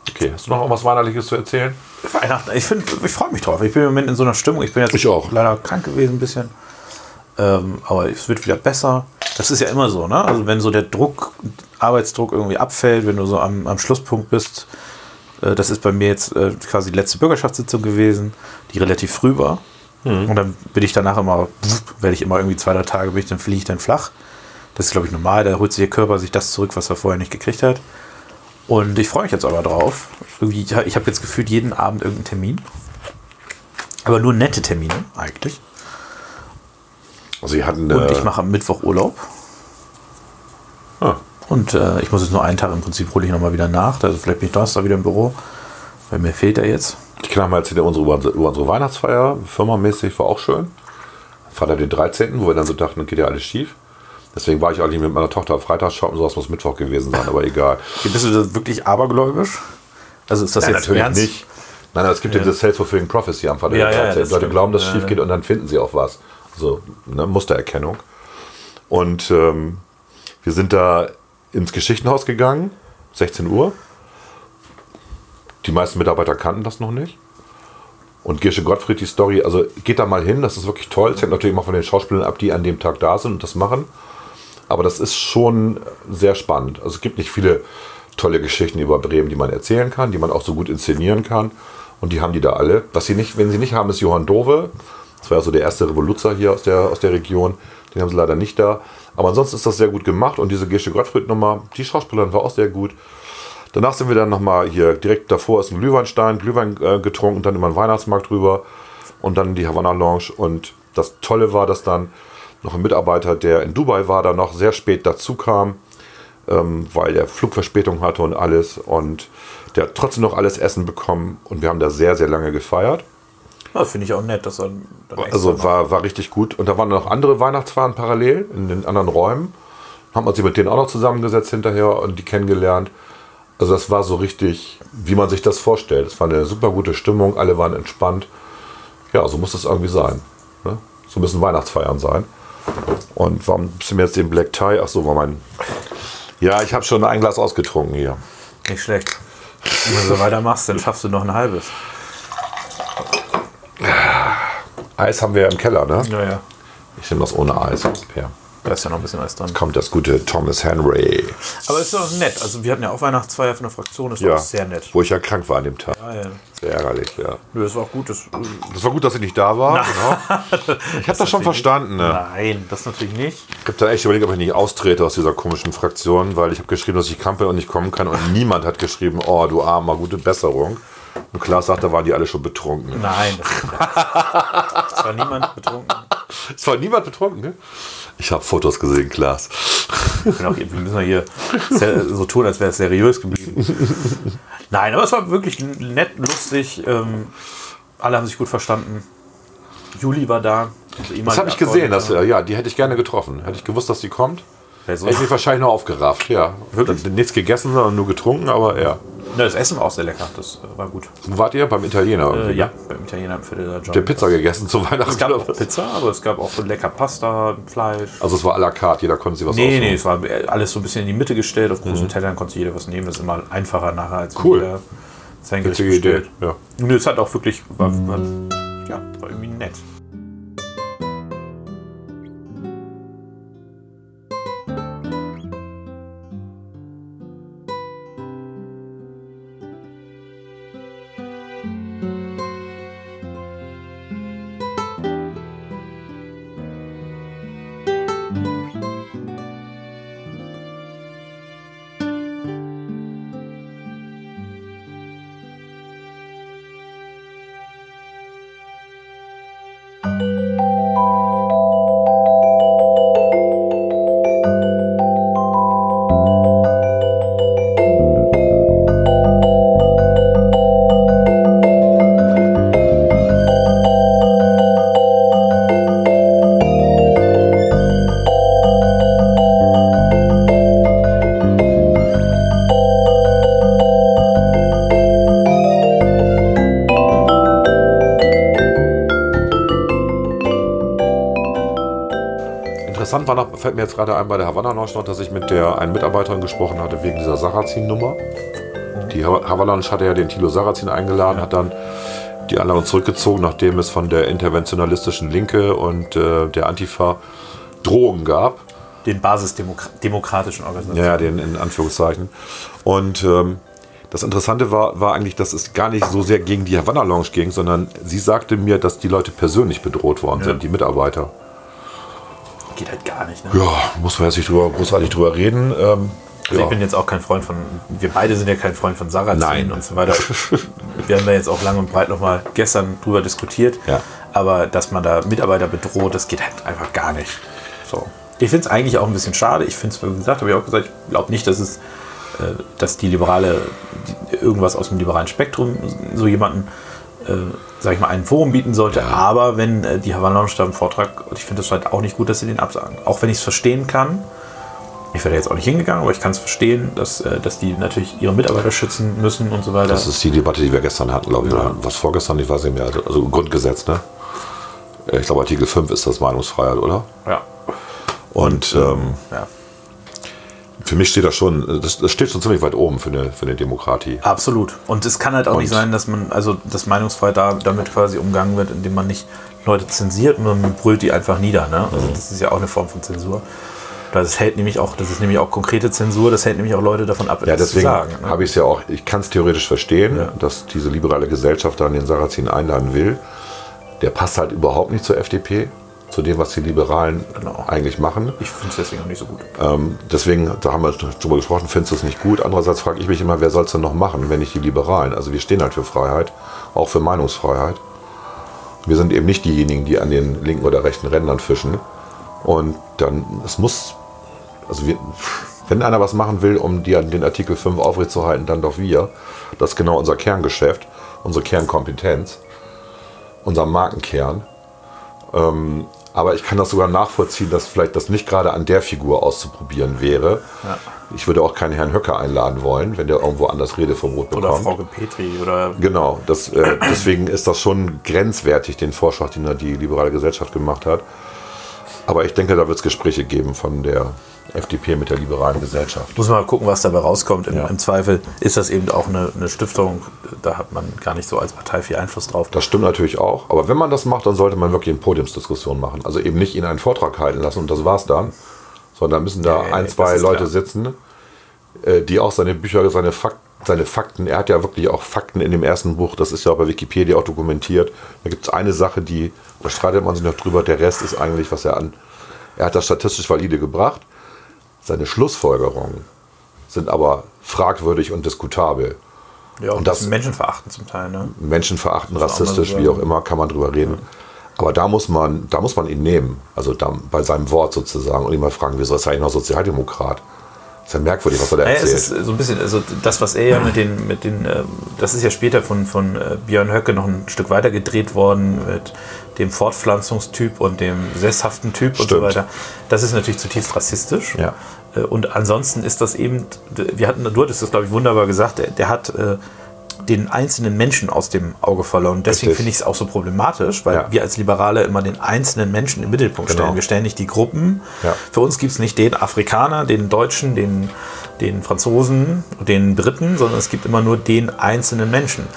Okay, hast du noch irgendwas Weihnachtliches zu erzählen? Weihnachten, ich, find, ich freue mich drauf. Ich bin im Moment in so einer Stimmung. Ich bin jetzt Ich auch. leider krank gewesen ein bisschen. Ähm, aber es wird wieder besser. Das ist ja immer so, ne? Also wenn so der Druck, Arbeitsdruck irgendwie abfällt, wenn du so am, am Schlusspunkt bist, äh, das ist bei mir jetzt äh, quasi die letzte Bürgerschaftssitzung gewesen, die relativ früh war. Und dann bin ich danach immer, werde ich immer irgendwie zwei, drei Tage, bin ich, dann fliege ich dann flach. Das ist, glaube ich, normal. Da holt sich der Körper sich das zurück, was er vorher nicht gekriegt hat. Und ich freue mich jetzt aber drauf. Irgendwie, ich habe jetzt gefühlt jeden Abend irgendeinen Termin. Aber nur nette Termine, eigentlich. Also, sie hatten. Und äh, ich mache am Mittwoch Urlaub. ah, Und äh, ich muss jetzt nur einen Tag im Prinzip hole ich nochmal wieder nach. Also vielleicht bin ich Donnerstag wieder im Büro. Weil mir fehlt er jetzt. Ich kann mal erzählen, unsere, über unsere Weihnachtsfeier, firmamäßig, war auch schön. Freitag den 13., wo wir dann so dachten, geht ja alles schief. Deswegen war ich eigentlich mit meiner Tochter Freitag shoppen, sowas muss Mittwoch gewesen sein, aber egal. Bist du wirklich abergläubisch? Also ist das Ja, jetzt natürlich ernst? nicht. Nein, es gibt ja, diese Self-Fulfilling Prophecy am Freitag Ja, ja, 13. das Leute stimmt. glauben, dass es Ja, schief ja. geht und dann finden sie auch was. So, ne, Mustererkennung. Und ähm, wir sind da ins Geschichtenhaus gegangen, 16 Uhr. Die meisten Mitarbeiter kannten das noch nicht. Und Girsche Gottfried, die Story, also geht da mal hin, das ist wirklich toll. Es hängt natürlich immer von den Schauspielern ab, die an dem Tag da sind und das machen. Aber das ist schon sehr spannend. Also es gibt nicht viele tolle Geschichten über Bremen, die man erzählen kann, die man auch so gut inszenieren kann. Und die haben die da alle. Was sie nicht, wenn sie nicht haben, ist Johann Dove. Das war ja so der erste Revoluzer hier aus der, aus der Region. Den haben sie leider nicht da. Aber ansonsten ist das sehr gut gemacht. Und diese Gesche Gottfried-Nummer, die Schauspielerin war auch sehr gut. Danach sind wir dann nochmal hier, direkt davor ist ein Glühweinstein, Glühwein äh, getrunken, dann über den Weihnachtsmarkt rüber und dann die Havana Lounge. Und das Tolle war, dass dann noch ein Mitarbeiter, der in Dubai war, da noch sehr spät dazu kam, ähm, weil der Flugverspätung hatte und alles. Und der hat trotzdem noch alles Essen bekommen und wir haben da sehr, sehr lange gefeiert. Ja, Finde ich auch nett, dass er Also war, war richtig gut. Und da waren noch andere Weihnachtsfahren parallel in den anderen Räumen. Haben uns mit denen auch noch zusammengesetzt hinterher und die kennengelernt. Also das war so richtig, wie man sich das vorstellt. Es war eine super gute Stimmung, alle waren entspannt. Ja, so muss es irgendwie sein. Ne? So müssen Weihnachtsfeiern sein. Und warum bist du mir jetzt den Black Tie? Ach so, war mein... Ja, ich habe schon ein Glas ausgetrunken hier. Nicht schlecht. Wenn du so weitermachst, dann schaffst du noch ein halbes. Eis haben wir ja im Keller, ne? Naja, Ich nehme das ohne Eis. Ja. Da ist ja noch ein bisschen Eis dran. Kommt das gute Thomas Henry. Aber es ist doch nett. Also wir hatten ja auch Weihnachtsfeier von der Fraktion, das war Ja, auch sehr nett. wo ich ja krank war an dem Tag. Ah, ja. Sehr ärgerlich, ja. Nö, das war auch gut. Das, Das war gut, dass ich nicht da war. Genau. Ich habe das schon verstanden. Ne? Nein, das natürlich nicht. Ich habe da echt überlegt, ob ich nicht austrete aus dieser komischen Fraktion, weil ich habe geschrieben, dass ich krank bin und nicht kommen kann und [LAUGHS] niemand hat geschrieben, oh du Armer, gute Besserung. Und Klaas sagt, da waren die alle schon betrunken. Nein. Es war niemand betrunken. [LAUGHS] Es war niemand betrunken, ne? Ich habe Fotos gesehen, Klaas. Auch, wir müssen ja hier so tun, als wäre es seriös geblieben. Nein, aber es war wirklich nett, lustig. Ähm, alle haben sich gut verstanden. Juli war da. Also Das habe ich gesehen, dass, ja, die hätte ich gerne getroffen. Hätte ich gewusst, dass die kommt, hätte ich mich wahrscheinlich noch aufgerafft. Ja, Wirklich? Nichts gegessen, sondern nur getrunken, aber ja. Ne, das Essen war auch sehr lecker. Das äh, war gut. Wo wart ihr? Beim Italiener? Äh, ja, ne? beim Italiener im Viertel der John. Der Pizza gegessen zu Weihnachten. Es gab auch? Pizza, aber es gab auch so lecker Pasta, Fleisch. Also es war à la carte, jeder konnte sich was Nee, aussuchen. nee, es war alles so ein bisschen in die Mitte gestellt. Auf großen Tellern konnte sich jeder was nehmen. Das ist immer einfacher nachher, als Cool. jeder sein Gericht Witzige Idee. bestellt. Ja. Nö, es hat auch wirklich, war, war, ja, war irgendwie nett. Fällt mir jetzt gerade ein bei der Havanna Lounge noch, dass ich mit der einen Mitarbeiterin gesprochen hatte wegen dieser Sarrazin-Nummer. Die Ha- Havanna Lounge hatte ja den Thilo Sarrazin eingeladen, hat dann die Einladung zurückgezogen, nachdem es von der interventionalistischen Linke und äh, der Antifa Drohungen gab. Den basisdemokratischen Organisationen. Ja, ja, den in Anführungszeichen. Und ähm, das Interessante war, war eigentlich, dass es gar nicht so sehr gegen die Havanna Lounge ging, sondern sie sagte mir, dass die Leute persönlich bedroht worden sind, die Mitarbeiter. Nicht. Ne? Ja, muss man jetzt nicht drüber, großartig drüber reden. Ähm, Also ja. ich bin jetzt auch kein Freund von, wir beide sind ja kein Freund von Sarrazin Nein. und so weiter. [LAUGHS] wir haben da jetzt auch lang und breit nochmal gestern drüber diskutiert. Ja. Aber dass man da Mitarbeiter bedroht, das geht halt einfach gar nicht. So. Ich finde es eigentlich auch ein bisschen schade. Ich finde es, wie gesagt, habe ich auch gesagt, ich glaube nicht, dass es, äh, dass die Liberale irgendwas aus dem liberalen Spektrum so jemanden äh, sag ich mal, ein Forum bieten sollte. Aber wenn äh, die Havanna Lounge da einen Vortrag, und ich finde es halt auch nicht gut, dass sie den absagen. Auch wenn ich es verstehen kann. Ich wäre jetzt auch nicht hingegangen, aber ich kann es verstehen, dass, äh, dass die natürlich ihre Mitarbeiter schützen müssen und so weiter. Das ist die Debatte, die wir gestern hatten, glaube ich. Oder was vorgestern, ich weiß nicht mehr. Also Grundgesetz, ne? Äh, Ich glaube, Artikel 5 ist das Meinungsfreiheit, oder? ja. Und ähm, ja. Für mich steht das schon, das, das steht schon ziemlich weit oben für eine, für eine Demokratie. Absolut. Und es kann halt auch nicht Und- sein, dass man, also das Meinungsfreiheit da, damit quasi umgangen wird, indem man nicht Leute zensiert, sondern man brüllt die einfach nieder. Ne? Mhm. Also das ist ja auch eine Form von Zensur. Das hält nämlich auch, das ist nämlich auch konkrete Zensur, das hält nämlich auch Leute davon ab, Ja, deswegen sagen. Ne? habe ich es ja auch, ich kann es theoretisch verstehen, Ja. dass diese liberale Gesellschaft da an den Sarrazin einladen will. Der passt halt überhaupt nicht zur FDP, zu dem, was die Liberalen Genau. eigentlich machen. Ich finde es deswegen auch nicht so gut. Ähm, deswegen, da haben wir drüber gesprochen, findest du es nicht gut. Andererseits frage ich mich immer, wer soll es denn noch machen, wenn nicht die Liberalen? Also wir stehen halt für Freiheit, auch für Meinungsfreiheit. Wir sind eben nicht diejenigen, die an den linken oder rechten Rändern fischen. Und dann, es muss, also wir, wenn einer was machen will, um die, den Artikel 5 aufrechtzuerhalten, dann doch wir. Das ist genau unser Kerngeschäft, unsere Kernkompetenz, unser Markenkern. Ähm, aber ich kann das sogar nachvollziehen, dass vielleicht das nicht gerade an der Figur auszuprobieren wäre. Ja. Ich würde auch keinen Herrn Höcker einladen wollen, wenn der irgendwo anders Redeverbot bekommt. Oder Frau Petri oder Genau, das, äh, deswegen ist das schon grenzwertig, den Vorschlag, den da die liberale Gesellschaft gemacht hat. Aber ich denke, da wird es Gespräche geben von der FDP mit der liberalen Gesellschaft. muss man mal gucken, was dabei rauskommt. Im, Ja. im Zweifel ist das eben auch eine, eine Stiftung, da hat man gar nicht so als Partei viel Einfluss drauf. Das stimmt natürlich auch. Aber wenn man das macht, dann sollte man wirklich eine Podiumsdiskussion machen. Also eben nicht ihn einen Vortrag halten lassen und das war's dann. Sondern müssen da Nee, ein, zwei Leute klar. sitzen, äh, die auch seine Bücher, seine, Fak seine Fakten, er hat ja wirklich auch Fakten in dem ersten Buch, das ist ja auch bei Wikipedia auch dokumentiert. Da gibt es eine Sache, die, da streitet man sich noch drüber, der Rest ist eigentlich, was er an, er hat das statistisch valide gebracht. Seine Schlussfolgerungen sind aber fragwürdig und diskutabel. Ja, und Und das Menschenverachten zum Teil. Ne? auch so rassistisch, wie auch immer, kann man drüber reden. Aber da muss man, da muss man ihn nehmen, also da, bei seinem Wort sozusagen und ihn mal fragen, wieso ist er eigentlich noch Sozialdemokrat? Das ist ja merkwürdig, was er da Naja, es erzählt. ist so ein bisschen, also das, was er ja mit den, mit den, ähm, das ist ja später von, von äh, Björn Höcke noch ein Stück weiter gedreht worden mit dem Fortpflanzungstyp und dem sesshaften Typ und so Stimmt. weiter. Das ist natürlich zutiefst rassistisch. Ja. Äh, Und ansonsten ist das eben, wir hatten, du hattest das, glaube ich, wunderbar gesagt, der, der hat äh, den einzelnen Menschen aus dem Auge verloren. Deswegen finde ich es auch so problematisch, weil Ja. wir als Liberale immer den einzelnen Menschen im Mittelpunkt Genau. stellen. Wir stellen nicht die Gruppen. Ja. Für uns gibt es nicht den Afrikaner, den Deutschen, den, den Franzosen, den Briten, sondern es gibt immer nur den einzelnen Menschen.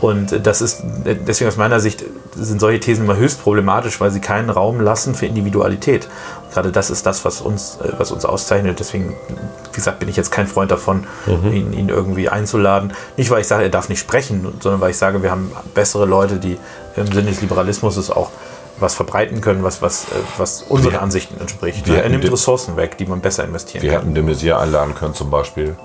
Und das ist, deswegen aus meiner Sicht sind solche Thesen immer höchst problematisch, weil sie keinen Raum lassen für Individualität. Und gerade das ist das, was uns, äh, was uns auszeichnet. Deswegen, wie gesagt, bin ich jetzt kein Freund davon, ihn, ihn irgendwie einzuladen. Nicht, weil ich sage, er darf nicht sprechen, sondern weil ich sage, wir haben bessere Leute, die im Sinne des Liberalismus es auch was verbreiten können, was, was, äh, was unseren Wir- Ansichten entspricht. wir er nimmt Ressourcen weg, die man besser investieren Wir kann. hätten de Maizière einladen können zum Beispiel,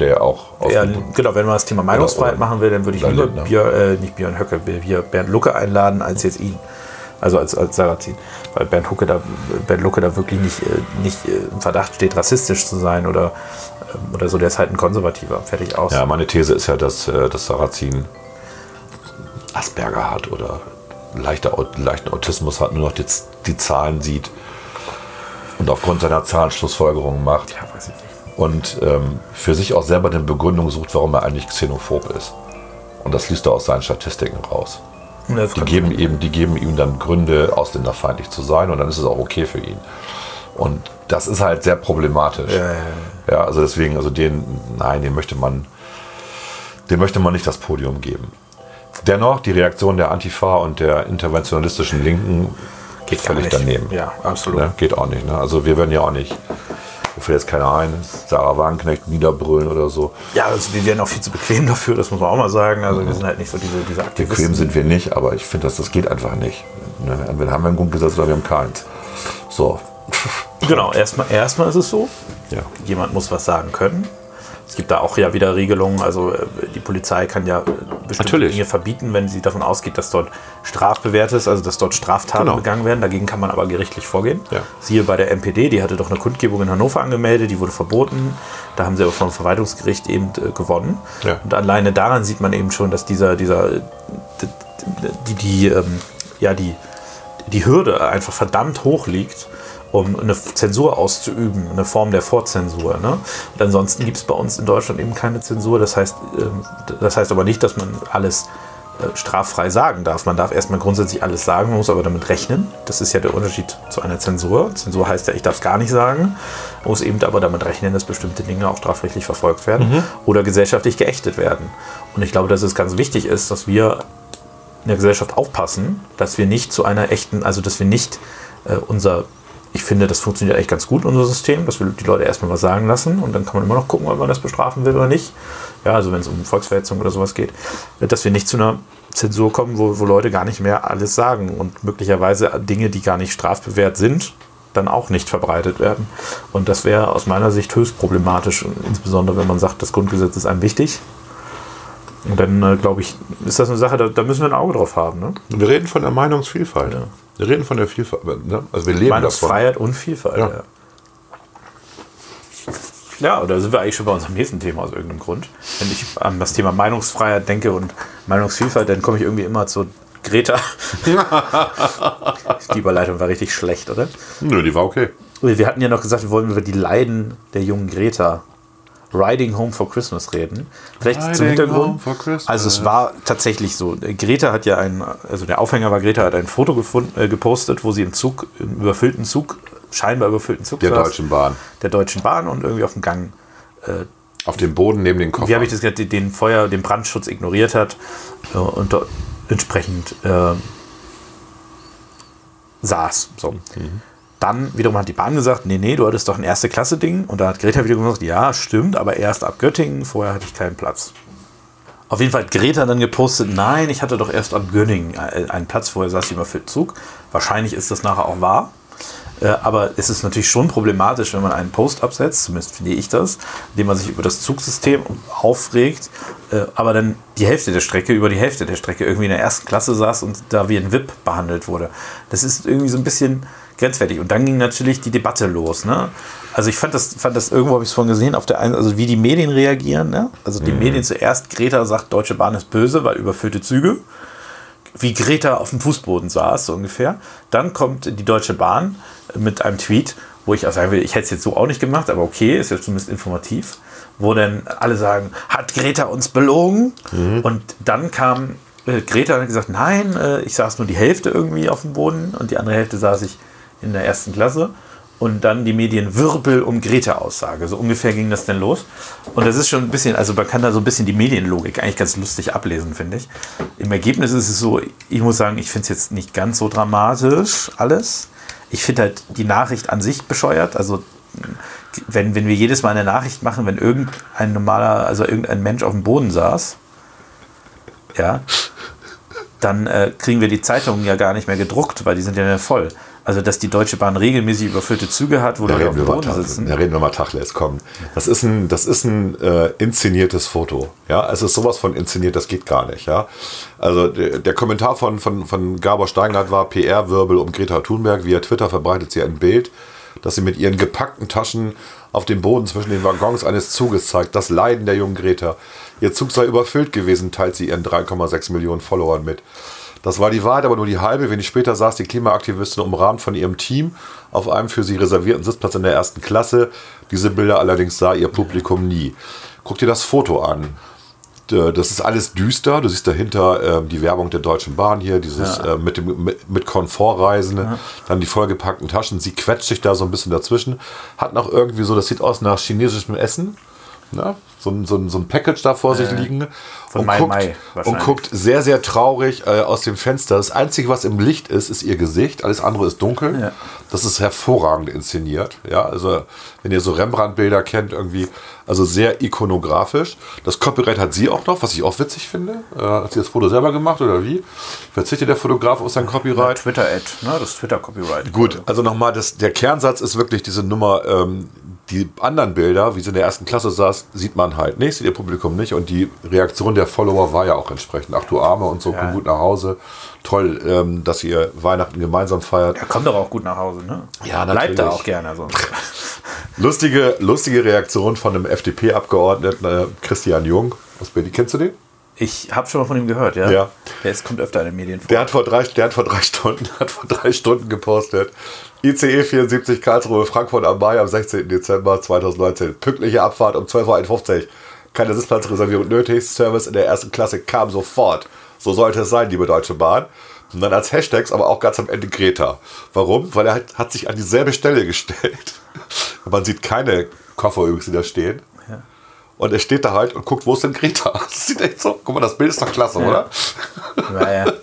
der auch aus Ja, genau, wenn man das Thema Meinungsfreiheit Oder- machen will, dann würde ich lieber Lindner. Björn, äh, nicht Björn Höcke, hier Bernd Lucke einladen, als jetzt ihn. Also als, als Sarrazin. Weil Bernd, Hucke da, Bernd Lucke da wirklich nicht, äh, nicht äh, im Verdacht steht, rassistisch zu sein oder, ähm, oder so. Der ist halt ein Konservativer. Fertig aus. Ja, meine These ist ja, dass äh, das Sarrazin Asperger hat oder leichter, leichten Autismus hat, nur noch die, die Zahlen sieht und aufgrund seiner Zahlen Schlussfolgerungen macht. Ja, weiß ich nicht. und ähm, für sich auch selber eine Begründung sucht, warum er eigentlich xenophob ist. Und das liest er aus seinen Statistiken raus. Die geben, eben, die geben ihm dann Gründe, ausländerfeindlich zu sein und dann ist es auch okay für ihn. Und das ist halt sehr problematisch. Ja, ja, Ja, also deswegen, also den, nein, den möchte man, dem möchte man nicht das Podium geben. Dennoch, die Reaktion der Antifa und der interventionalistischen Linken geht völlig nicht. daneben. Ja, absolut. Ne? Geht auch nicht. Ne? Also wir werden ja auch nicht, fällt jetzt keiner ein, Sarah Wagenknecht niederbrüllen oder so. Ja, also wir werden auch viel zu bequem dafür, das muss man auch mal sagen. Also wir sind halt nicht so diese, diese Aktivisten. Bequem sind wir nicht, aber ich finde, dass das geht einfach nicht. Ne? Entweder haben wir ein Grundgesetz oder wir haben keins. So. Genau, erstmal, erstmal ist es so. Ja. Jemand muss was sagen können. Es gibt da auch ja wieder Regelungen. Also äh, die Polizei kann ja äh, bestimmte Natürlich. Dinge verbieten, wenn sie davon ausgeht, dass dort strafbewehrt ist, also dass dort Straftaten Genau. begangen werden. Dagegen kann man aber gerichtlich vorgehen. Ja. Siehe bei der NPD, die hatte doch eine Kundgebung in Hannover angemeldet, die wurde verboten. Da haben sie aber vom Verwaltungsgericht eben äh, gewonnen. Ja. Und alleine daran sieht man eben schon, dass dieser, dieser die, die, ähm, ja, die, die Hürde einfach verdammt hoch liegt, um eine Zensur auszuüben, eine Form der Vorzensur. Ne? Und ansonsten gibt es bei uns in Deutschland eben keine Zensur. Das heißt, ähm, das heißt aber nicht, dass man alles äh, straffrei sagen darf. Man darf erstmal grundsätzlich alles sagen, man muss aber damit rechnen. Das ist ja der Unterschied zu einer Zensur. Zensur heißt ja, ich darf es gar nicht sagen, muss eben aber damit rechnen, dass bestimmte Dinge auch strafrechtlich verfolgt werden oder gesellschaftlich geächtet werden. Und ich glaube, dass es ganz wichtig ist, dass wir in der Gesellschaft aufpassen, dass wir nicht zu einer echten, also dass wir nicht äh, unser, ich finde, das funktioniert eigentlich ganz gut, unser System, dass wir die Leute erstmal was sagen lassen und dann kann man immer noch gucken, ob man das bestrafen will oder nicht. Ja, also wenn es um Volksverhetzung oder sowas geht, dass wir nicht zu einer Zensur kommen, wo, wo Leute gar nicht mehr alles sagen und möglicherweise Dinge, die gar nicht strafbewehrt sind, dann auch nicht verbreitet werden. Und das wäre aus meiner Sicht höchst problematisch, insbesondere wenn man sagt, das Grundgesetz ist einem wichtig. Und dann, äh, glaube ich, ist das eine Sache, da, da müssen wir ein Auge drauf haben. Ne? Wir reden von der Meinungsvielfalt. Wir reden von der Vielfalt. Ne? Also wir leben davon. Meinungsfreiheit und Vielfalt. Ja. Ja. ja, oder sind wir eigentlich schon bei unserem nächsten Thema aus irgendeinem Grund? Wenn ich an das Thema Meinungsfreiheit denke und Meinungsvielfalt, dann komme ich irgendwie immer zu Greta. [LAUGHS] die Überleitung war richtig schlecht, oder? Nö, die war okay. Wir hatten ja noch gesagt, wir wollen über die Leiden der jungen Greta Riding Home for Christmas reden. Vielleicht zum Riding Hintergrund. Home for Christmas. Also es war tatsächlich so. Greta hat ja ein, also der Aufhänger war, Greta hat ein Foto gefunden, äh, gepostet, wo sie im Zug, im überfüllten Zug, scheinbar überfüllten Zug Der saß, Deutschen Bahn. der Deutschen Bahn und irgendwie auf dem Gang Auf dem Boden neben den Koffer. wie habe ich das gesagt, den Feuer, den Brandschutz ignoriert hat äh, und dort entsprechend äh, saß. So. Dann wiederum hat die Bahn gesagt, nee, nee, du hattest doch ein erste Klasse Ding. Und da hat Greta wiederum gesagt, ja, stimmt, aber erst ab Göttingen, vorher hatte ich keinen Platz. Auf jeden Fall hat Greta dann gepostet, nein, ich hatte doch erst ab Göttingen äh, einen Platz, vorher saß ich immer für den Zug. Wahrscheinlich ist das nachher auch wahr. Äh, Aber es ist natürlich schon problematisch, wenn man einen Post absetzt, zumindest finde ich das, indem man sich über das Zugsystem aufregt, äh, aber dann die Hälfte der Strecke, über die Hälfte der Strecke irgendwie in der ersten Klasse saß und da wie ein VIP behandelt wurde. Das ist irgendwie so ein bisschen grenzwertig. Und dann ging natürlich die Debatte los. Ne? Also ich fand das, fand das irgendwo habe ich es vorhin gesehen, auf der einen, also wie die Medien reagieren. Ne? Also die Medien zuerst, Greta sagt, Deutsche Bahn ist böse, weil überfüllte Züge wie Greta auf dem Fußboden saß, so ungefähr. Dann kommt die Deutsche Bahn mit einem Tweet, wo ich auch sagen will, ich hätte es jetzt so auch nicht gemacht, aber okay, ist ja zumindest informativ, wo dann alle sagen, hat Greta uns belogen? Und dann kam äh, Greta und hat gesagt, nein, äh, ich saß nur die Hälfte irgendwie auf dem Boden und die andere Hälfte saß ich in der ersten Klasse. Und dann die Medien Wirbel um Greta-Aussage. So ungefähr ging das denn los. Und das ist schon ein bisschen, also man kann da so ein bisschen die Medienlogik eigentlich ganz lustig ablesen, finde ich. Im Ergebnis ist es so, ich muss sagen, ich finde es jetzt nicht ganz so dramatisch alles. Ich finde halt die Nachricht an sich bescheuert. Also wenn, wenn wir jedes Mal eine Nachricht machen, wenn irgendein normaler, also irgendein Mensch auf dem Boden saß, ja, dann äh, kriegen wir die Zeitungen ja gar nicht mehr gedruckt, weil die sind ja voll. Also, dass die Deutsche Bahn regelmäßig überfüllte Züge hat, wo Da Leute auf dem Boden sitzen. da reden wir mal Tachles, komm. Das ist ein, das ist ein äh, inszeniertes Foto. Ja, es ist sowas von inszeniert, das geht gar nicht. Ja, also der, der Kommentar von, von, von Gabor Steingart war PR-Wirbel um Greta Thunberg. Via Twitter verbreitet sie ein Bild, das sie mit ihren gepackten Taschen auf dem Boden zwischen den Waggons eines Zuges zeigt. Das Leiden der jungen Greta. Ihr Zug sei überfüllt gewesen, teilt sie ihren 3,6 Millionen Followern mit. Das war die Wahrheit, aber nur die halbe. Wenig später saß die Klimaaktivistin umrahmt von ihrem Team auf einem für sie reservierten Sitzplatz in der ersten Klasse. Diese Bilder allerdings sah ihr Publikum nie. Guck dir das Foto an. Das ist alles düster. Du siehst dahinter ähm, die Werbung der Deutschen Bahn hier, dieses äh, mit, dem, mit, mit Komfortreisen, dann die vollgepackten Taschen. Sie quetscht sich da so ein bisschen dazwischen. Hat noch irgendwie so, das sieht aus nach chinesischem Essen. Ne? So, ein- so, so ein Package da vor sich liegen. Und, Mai guckt, Mai und guckt sehr, sehr traurig äh, aus dem Fenster. Das Einzige, was im Licht ist, ist ihr Gesicht. Alles andere ist dunkel. Ja. Das ist hervorragend inszeniert. Ja, also wenn ihr so Rembrandt-Bilder kennt, irgendwie, also sehr ikonografisch. Das Copyright hat sie auch noch, was ich auch witzig finde. Äh, hat sie das Foto selber gemacht oder wie? Verzichtet der Fotograf auf sein Copyright? Twitter-Ad, ne? das Twitter-Copyright. Gut, also nochmal, der Kernsatz ist wirklich diese Nummer, ähm, die anderen Bilder, wie sie in der ersten Klasse saß, sieht man halt nicht, sieht ihr Publikum nicht und die Reaktion der Follower war ja auch entsprechend. Ach du Arme und so, komm gut nach Hause. Toll, ähm, dass ihr Weihnachten gemeinsam feiert. Er kommt doch auch gut nach Hause, ne? Ja, Bleibt da natürlich. auch gerne. So. [LAUGHS] Lustige, lustige Reaktion von einem FDP-Abgeordneten, äh, Christian Jung aus Berlin. Kennst du den? Ich habe schon mal von ihm gehört, ja. Ja. Der ist, kommt öfter in den Medien vor. Der hat vor drei, der hat vor drei Stunden, [LAUGHS] hat vor drei Stunden gepostet. ICE 74 Karlsruhe, Frankfurt am Main am 16. Dezember 2019. Pünktliche Abfahrt um 12.51 Uhr. Keine Sitzplatzreservierung nötig. Service in der ersten Klasse kam sofort. So sollte es sein, liebe Deutsche Bahn. Und dann als Hashtags, aber auch ganz am Ende Greta. Warum? Weil er hat, hat sich an dieselbe Stelle [LAUGHS] gestellt. Man sieht keine Koffer übrigens, die da stehen. Ja. Und er steht da halt und guckt, wo ist denn Greta? [LAUGHS] Das sieht echt so. Guck mal, das Bild ist doch klasse, oder? Naja. [LAUGHS]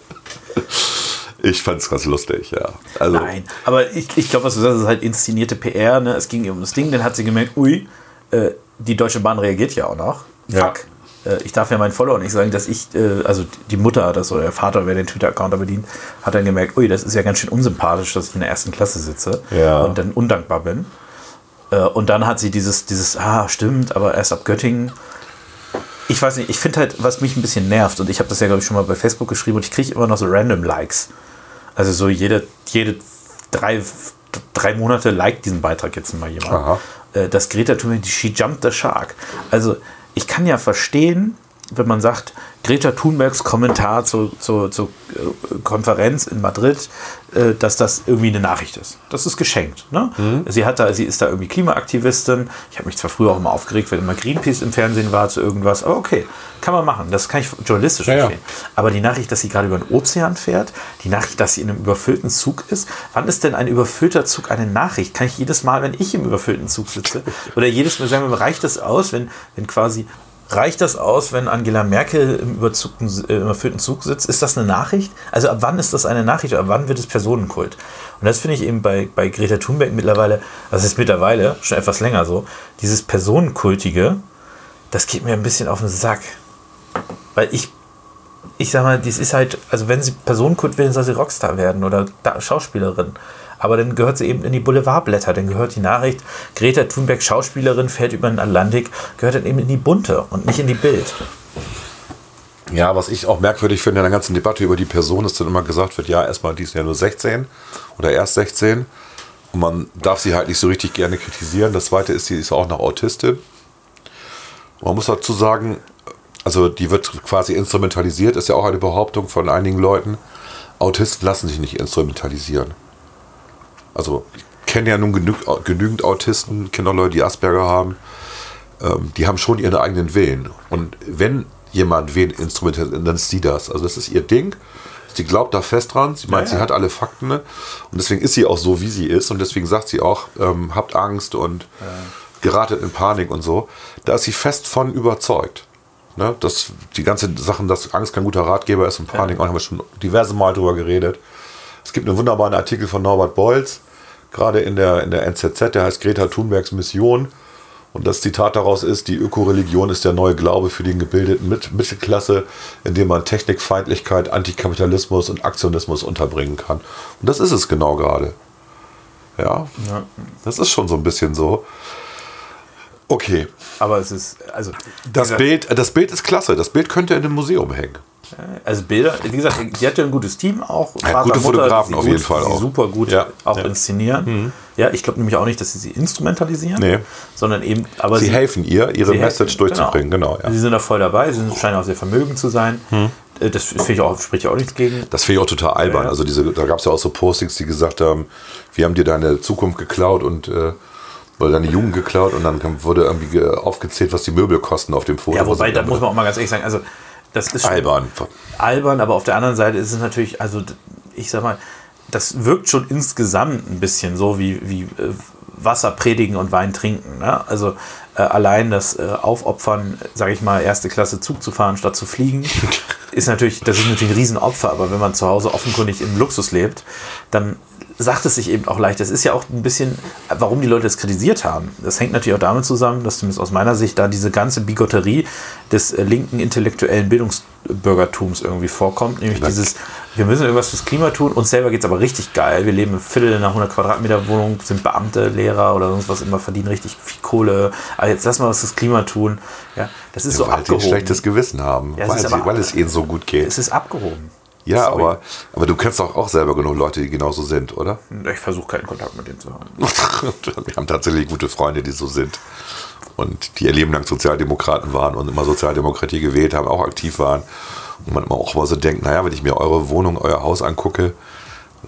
Ich fand es ganz lustig, ja. Also, Nein, aber ich, ich glaube, was du sagst, ist halt inszenierte PR. Ne? Es ging ihr um das Ding, dann hat sie gemerkt, ui, äh, die Deutsche Bahn reagiert ja auch noch. Ja. Fuck. Äh, ich darf ja meinen Follower nicht sagen, dass ich, äh, also die Mutter das oder der Vater, wer den Twitter-Account da bedient, hat dann gemerkt, ui, das ist ja ganz schön unsympathisch, dass ich in der ersten Klasse sitze Ja. und dann undankbar bin. Äh, und dann hat sie dieses, dieses, ah, stimmt, aber erst ab Göttingen. Ich weiß nicht, ich finde halt, was mich ein bisschen nervt, und ich habe das ja, glaube ich, schon mal bei Facebook geschrieben, und ich kriege immer noch so random Likes. Also so jede, jede drei, drei Monate liked diesen Beitrag jetzt mal jemand. Aha. Äh, Das Greta Thunberg, She Jumped the Shark. Also ich kann ja verstehen, wenn man sagt, Greta Thunbergs Kommentar zur, zur, zur äh, Konferenz in Madrid, äh, dass das irgendwie eine Nachricht ist. Das ist geschenkt. Ne? Sie, hat da, sie ist da irgendwie Klimaaktivistin. Ich habe mich zwar früher auch immer aufgeregt, wenn immer Greenpeace im Fernsehen war zu irgendwas, aber okay, kann man machen. Das kann ich journalistisch Ja, ja. verstehen. Aber die Nachricht, dass sie gerade über den Ozean fährt, die Nachricht, dass sie in einem überfüllten Zug ist, wann ist denn ein überfüllter Zug eine Nachricht? Kann ich jedes Mal, wenn ich im überfüllten Zug sitze, [LAUGHS] oder jedes Mal sagen reicht das aus, wenn, wenn quasi, reicht das aus, wenn Angela Merkel im überzugten, äh, überfüllten Zug sitzt? Ist das eine Nachricht? Also ab wann ist das eine Nachricht ab wann wird es Personenkult? Und das finde ich eben bei, bei Greta Thunberg mittlerweile, das ist mittlerweile schon etwas länger so, dieses Personenkultige, das geht mir ein bisschen auf den Sack. Weil ich, ich sag mal, das ist halt, also wenn sie Personenkult will, soll sie Rockstar werden oder da, Schauspielerin. Aber dann gehört sie eben in die Boulevardblätter. Dann gehört die Nachricht, Greta Thunberg, Schauspielerin, fährt über den Atlantik, gehört dann eben in die Bunte und nicht in die Bild. Ja, was ich auch merkwürdig finde in der ganzen Debatte über die Person, ist dann immer gesagt wird, ja, erstmal, die ist ja nur 16 oder erst 16 und man darf sie halt nicht so richtig gerne kritisieren. Das zweite ist, sie ist auch noch Autistin. Man muss dazu sagen, also die wird quasi instrumentalisiert, ist ja auch eine Behauptung von einigen Leuten. Autisten lassen sich nicht instrumentalisieren. Also ich kenne ja nun genü genügend Autisten, kenne auch Leute, die Asperger haben. Ähm, die haben schon ihren eigenen Willen. Und wenn jemand wen instrumentalisiert, dann ist sie das. Also das ist ihr Ding. Sie glaubt da fest dran. Sie meint, Ja, ja. sie hat alle Fakten. ne? Und deswegen ist sie auch so, wie sie ist. Und deswegen sagt sie auch, ähm, habt Angst und geratet in Panik und so. Da ist sie fest von überzeugt. Ne? Das, die ganze Sachen, dass Angst kein guter Ratgeber ist und Panik, auch haben wir schon diverse Mal drüber geredet. Es gibt einen wunderbaren Artikel von Norbert Bolz, gerade in der, in der NZZ, der heißt Greta Thunbergs Mission. Und das Zitat daraus ist, die Ökoreligion ist der neue Glaube für die gebildeten Mit Mittelklasse, in dem man Technikfeindlichkeit, Antikapitalismus und Aktionismus unterbringen kann. Und das ist es genau gerade. Ja, das ist schon so ein bisschen so. Okay, Aber es ist, also, das Bild, das Bild ist klasse. Das Bild könnte in einem Museum hängen. Also Bilder, wie gesagt, die hat ja ein gutes Team auch. Ja, gute Fotografen die auf gut- jeden Fall auch. super gut Ja, auch ja. Mhm. inszenieren. Ja, ich glaube nämlich auch nicht, dass sie sie instrumentalisieren, Nee. sondern eben, aber Sie helfen ihr, ihre sie Message helfen, durchzubringen. Genau. ja. Sie sind da voll dabei, sie sind, scheinen auch sehr vermögend zu sein. Äh, Das finde ich auch, spricht ja auch nichts gegen. Das finde ich auch total albern. Also diese, da gab es ja auch so Postings, die gesagt haben, wir haben dir deine Zukunft geklaut und äh, oder deine Jugend geklaut und dann wurde irgendwie ge- aufgezählt, was die Möbel kosten auf dem Foto. Ja, wobei, da sie- muss man auch mal ganz ehrlich sagen, also das ist albern. albern, aber auf der anderen Seite ist es natürlich, also ich sag mal, das wirkt schon insgesamt ein bisschen so wie, wie äh, Wasser predigen und Wein trinken. Ne? Also äh, allein das äh, Aufopfern, sage ich mal, erste Klasse Zug zu fahren statt zu fliegen, [LAUGHS] ist natürlich, das ist natürlich ein Riesenopfer, aber wenn man zu Hause offenkundig im Luxus lebt, dann sagt es sich eben auch leicht. Das ist ja auch ein bisschen, warum die Leute das kritisiert haben. Das hängt natürlich auch damit zusammen, dass zumindest aus meiner Sicht da diese ganze Bigotterie des äh, linken intellektuellen Bildungsbürgertums irgendwie vorkommt. Nämlich dieses, wir müssen irgendwas fürs Klima tun, uns selber geht es aber richtig geil. Wir leben im Viertel in einer 100 Quadratmeter Wohnung, sind Beamte, Lehrer oder sonst was immer, verdienen richtig viel Kohle. Aber jetzt lass mal was fürs Klima tun. Ja, das ist so weil sie ein abgehoben. schlechtes Gewissen haben, Ja, weil, sie, aber- weil es ihnen so gut geht. es ist abgehoben. Ja, sorry. aber, aber du kennst doch auch selber genug Leute, die genauso sind, oder? Ich versuche keinen Kontakt mit denen zu haben. [LAUGHS] Wir haben tatsächlich gute Freunde, die so sind. und die ihr Leben lang Sozialdemokraten waren und immer Sozialdemokratie gewählt haben, auch aktiv waren. Und man immer auch mal so denkt, naja, wenn ich mir eure Wohnung, euer Haus angucke,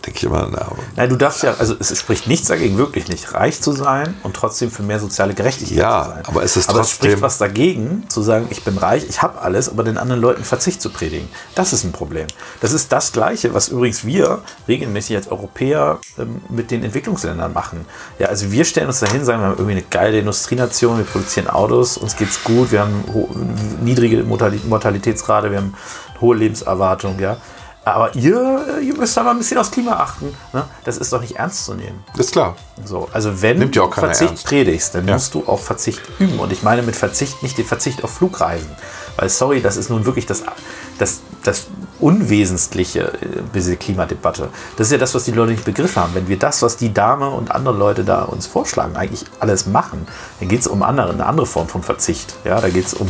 denke ich immer, na, Nein, du darfst ja, also es spricht nichts dagegen, wirklich nicht reich zu sein und trotzdem für mehr soziale Gerechtigkeit Ja, zu sein. aber es ist aber es spricht was dagegen, zu sagen, ich bin reich, ich habe alles, aber den anderen Leuten Verzicht zu predigen. Das ist ein Problem. Das ist das Gleiche, was übrigens wir regelmäßig als Europäer ähm, mit den Entwicklungsländern machen. Ja, also wir stellen uns dahin, sagen, wir haben irgendwie eine geile Industrienation, wir produzieren Autos, uns geht's gut, wir haben niedrige Mortali- Mortalitätsrate, wir haben hohe Lebenserwartung, ja. Aber ihr, ihr müsst da mal ein bisschen aufs Klima achten. Ne? Das ist doch nicht ernst zu nehmen. ist klar. So, also wenn Nimmt du Verzicht ernst. predigst, dann Ja. musst du auch Verzicht üben. Und ich meine mit Verzicht nicht den Verzicht auf Flugreisen. Weil, sorry, das ist nun wirklich das, das, das Unwesentliche äh, diese Klimadebatte. Das ist ja das, was die Leute nicht begriffen haben. Wenn wir das, was die Dame und andere Leute da uns vorschlagen, eigentlich alles machen, dann geht es um andere, eine andere Form von Verzicht. Ja, da geht es um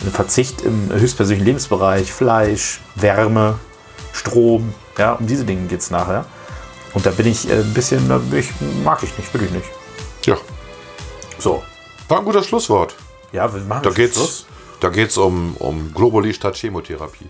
einen Verzicht im höchstpersönlichen Lebensbereich, Fleisch, Wärme, Strom, ja, um diese Dinge geht es nachher. Und da bin ich äh, ein bisschen, da ich, mag ich nicht, will ich nicht. Ja, So, war ein guter Schlusswort. ja, wir machen Da geht's, Schluss. da geht's um, um Globuli statt Chemotherapie.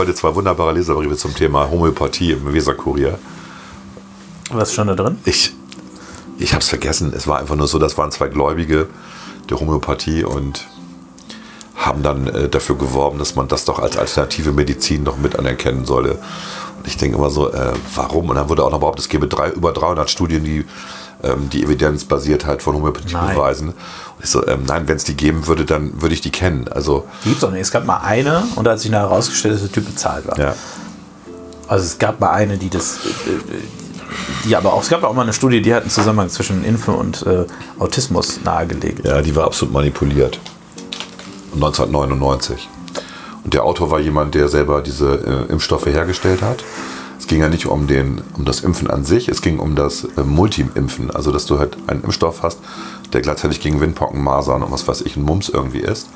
Heute zwei wunderbare Leserbriefe zum Thema Homöopathie im Weserkurier. Was ist schon da drin? Ich, ich habe es vergessen. Es war einfach nur so, das waren zwei Gläubige der Homöopathie und haben dann äh, dafür geworben, dass man das doch als alternative Medizin noch mit anerkennen solle. Und ich denke immer so, äh, warum? Und dann wurde auch noch behauptet, es gäbe drei, über 300 Studien, die ähm, die Evidenzbasiertheit von Homöopathie Nein. beweisen. Ich so, ähm, nein, wenn es die geben würde, dann würde ich die kennen. Also, Die gibt's doch nicht. Es gab mal eine und da hat sich nachher herausgestellt, dass der Typ bezahlt war. ja. Also es gab mal eine, die das, äh, äh, die aber auch, es gab auch mal eine Studie, die hat einen Zusammenhang zwischen Impfen und äh, Autismus nahegelegt. Ja, die war absolut manipuliert. 1999. Und der Autor war jemand, der selber diese äh, Impfstoffe hergestellt hat. Es ging ja nicht um, den, um das Impfen an sich, es ging um das äh, Multi-Impfen. Also, dass du halt einen Impfstoff hast, der gleichzeitig gegen Windpocken, Masern und was weiß ich, ein Mumps irgendwie ist.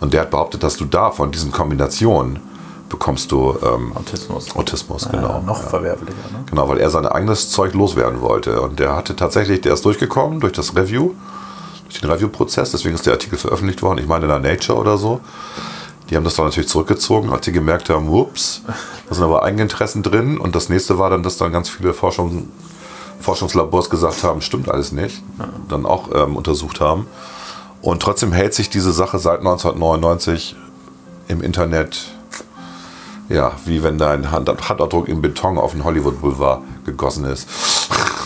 Und der hat behauptet, dass du da von diesen Kombinationen bekommst du ähm, Autismus. Autismus, Ja, genau. noch Ja. verwerflicher. Ne? Genau, weil er sein eigenes Zeug loswerden wollte. Und der hatte tatsächlich, der ist durchgekommen durch das Review, durch den Review-Prozess, deswegen ist der Artikel veröffentlicht worden, ich meine in der Nature oder so. Die haben das dann natürlich zurückgezogen, als sie gemerkt haben, ups, da sind aber Eigeninteressen drin. Und das nächste war dann, dass dann ganz viele Forschung, Forschungslabors gesagt haben, stimmt alles nicht, dann auch ähm, untersucht haben. Und trotzdem hält sich diese Sache seit 1999 im Internet ja, wie wenn dein Hand Handabdruck im Beton auf den Hollywood Boulevard gegossen ist. [LAUGHS]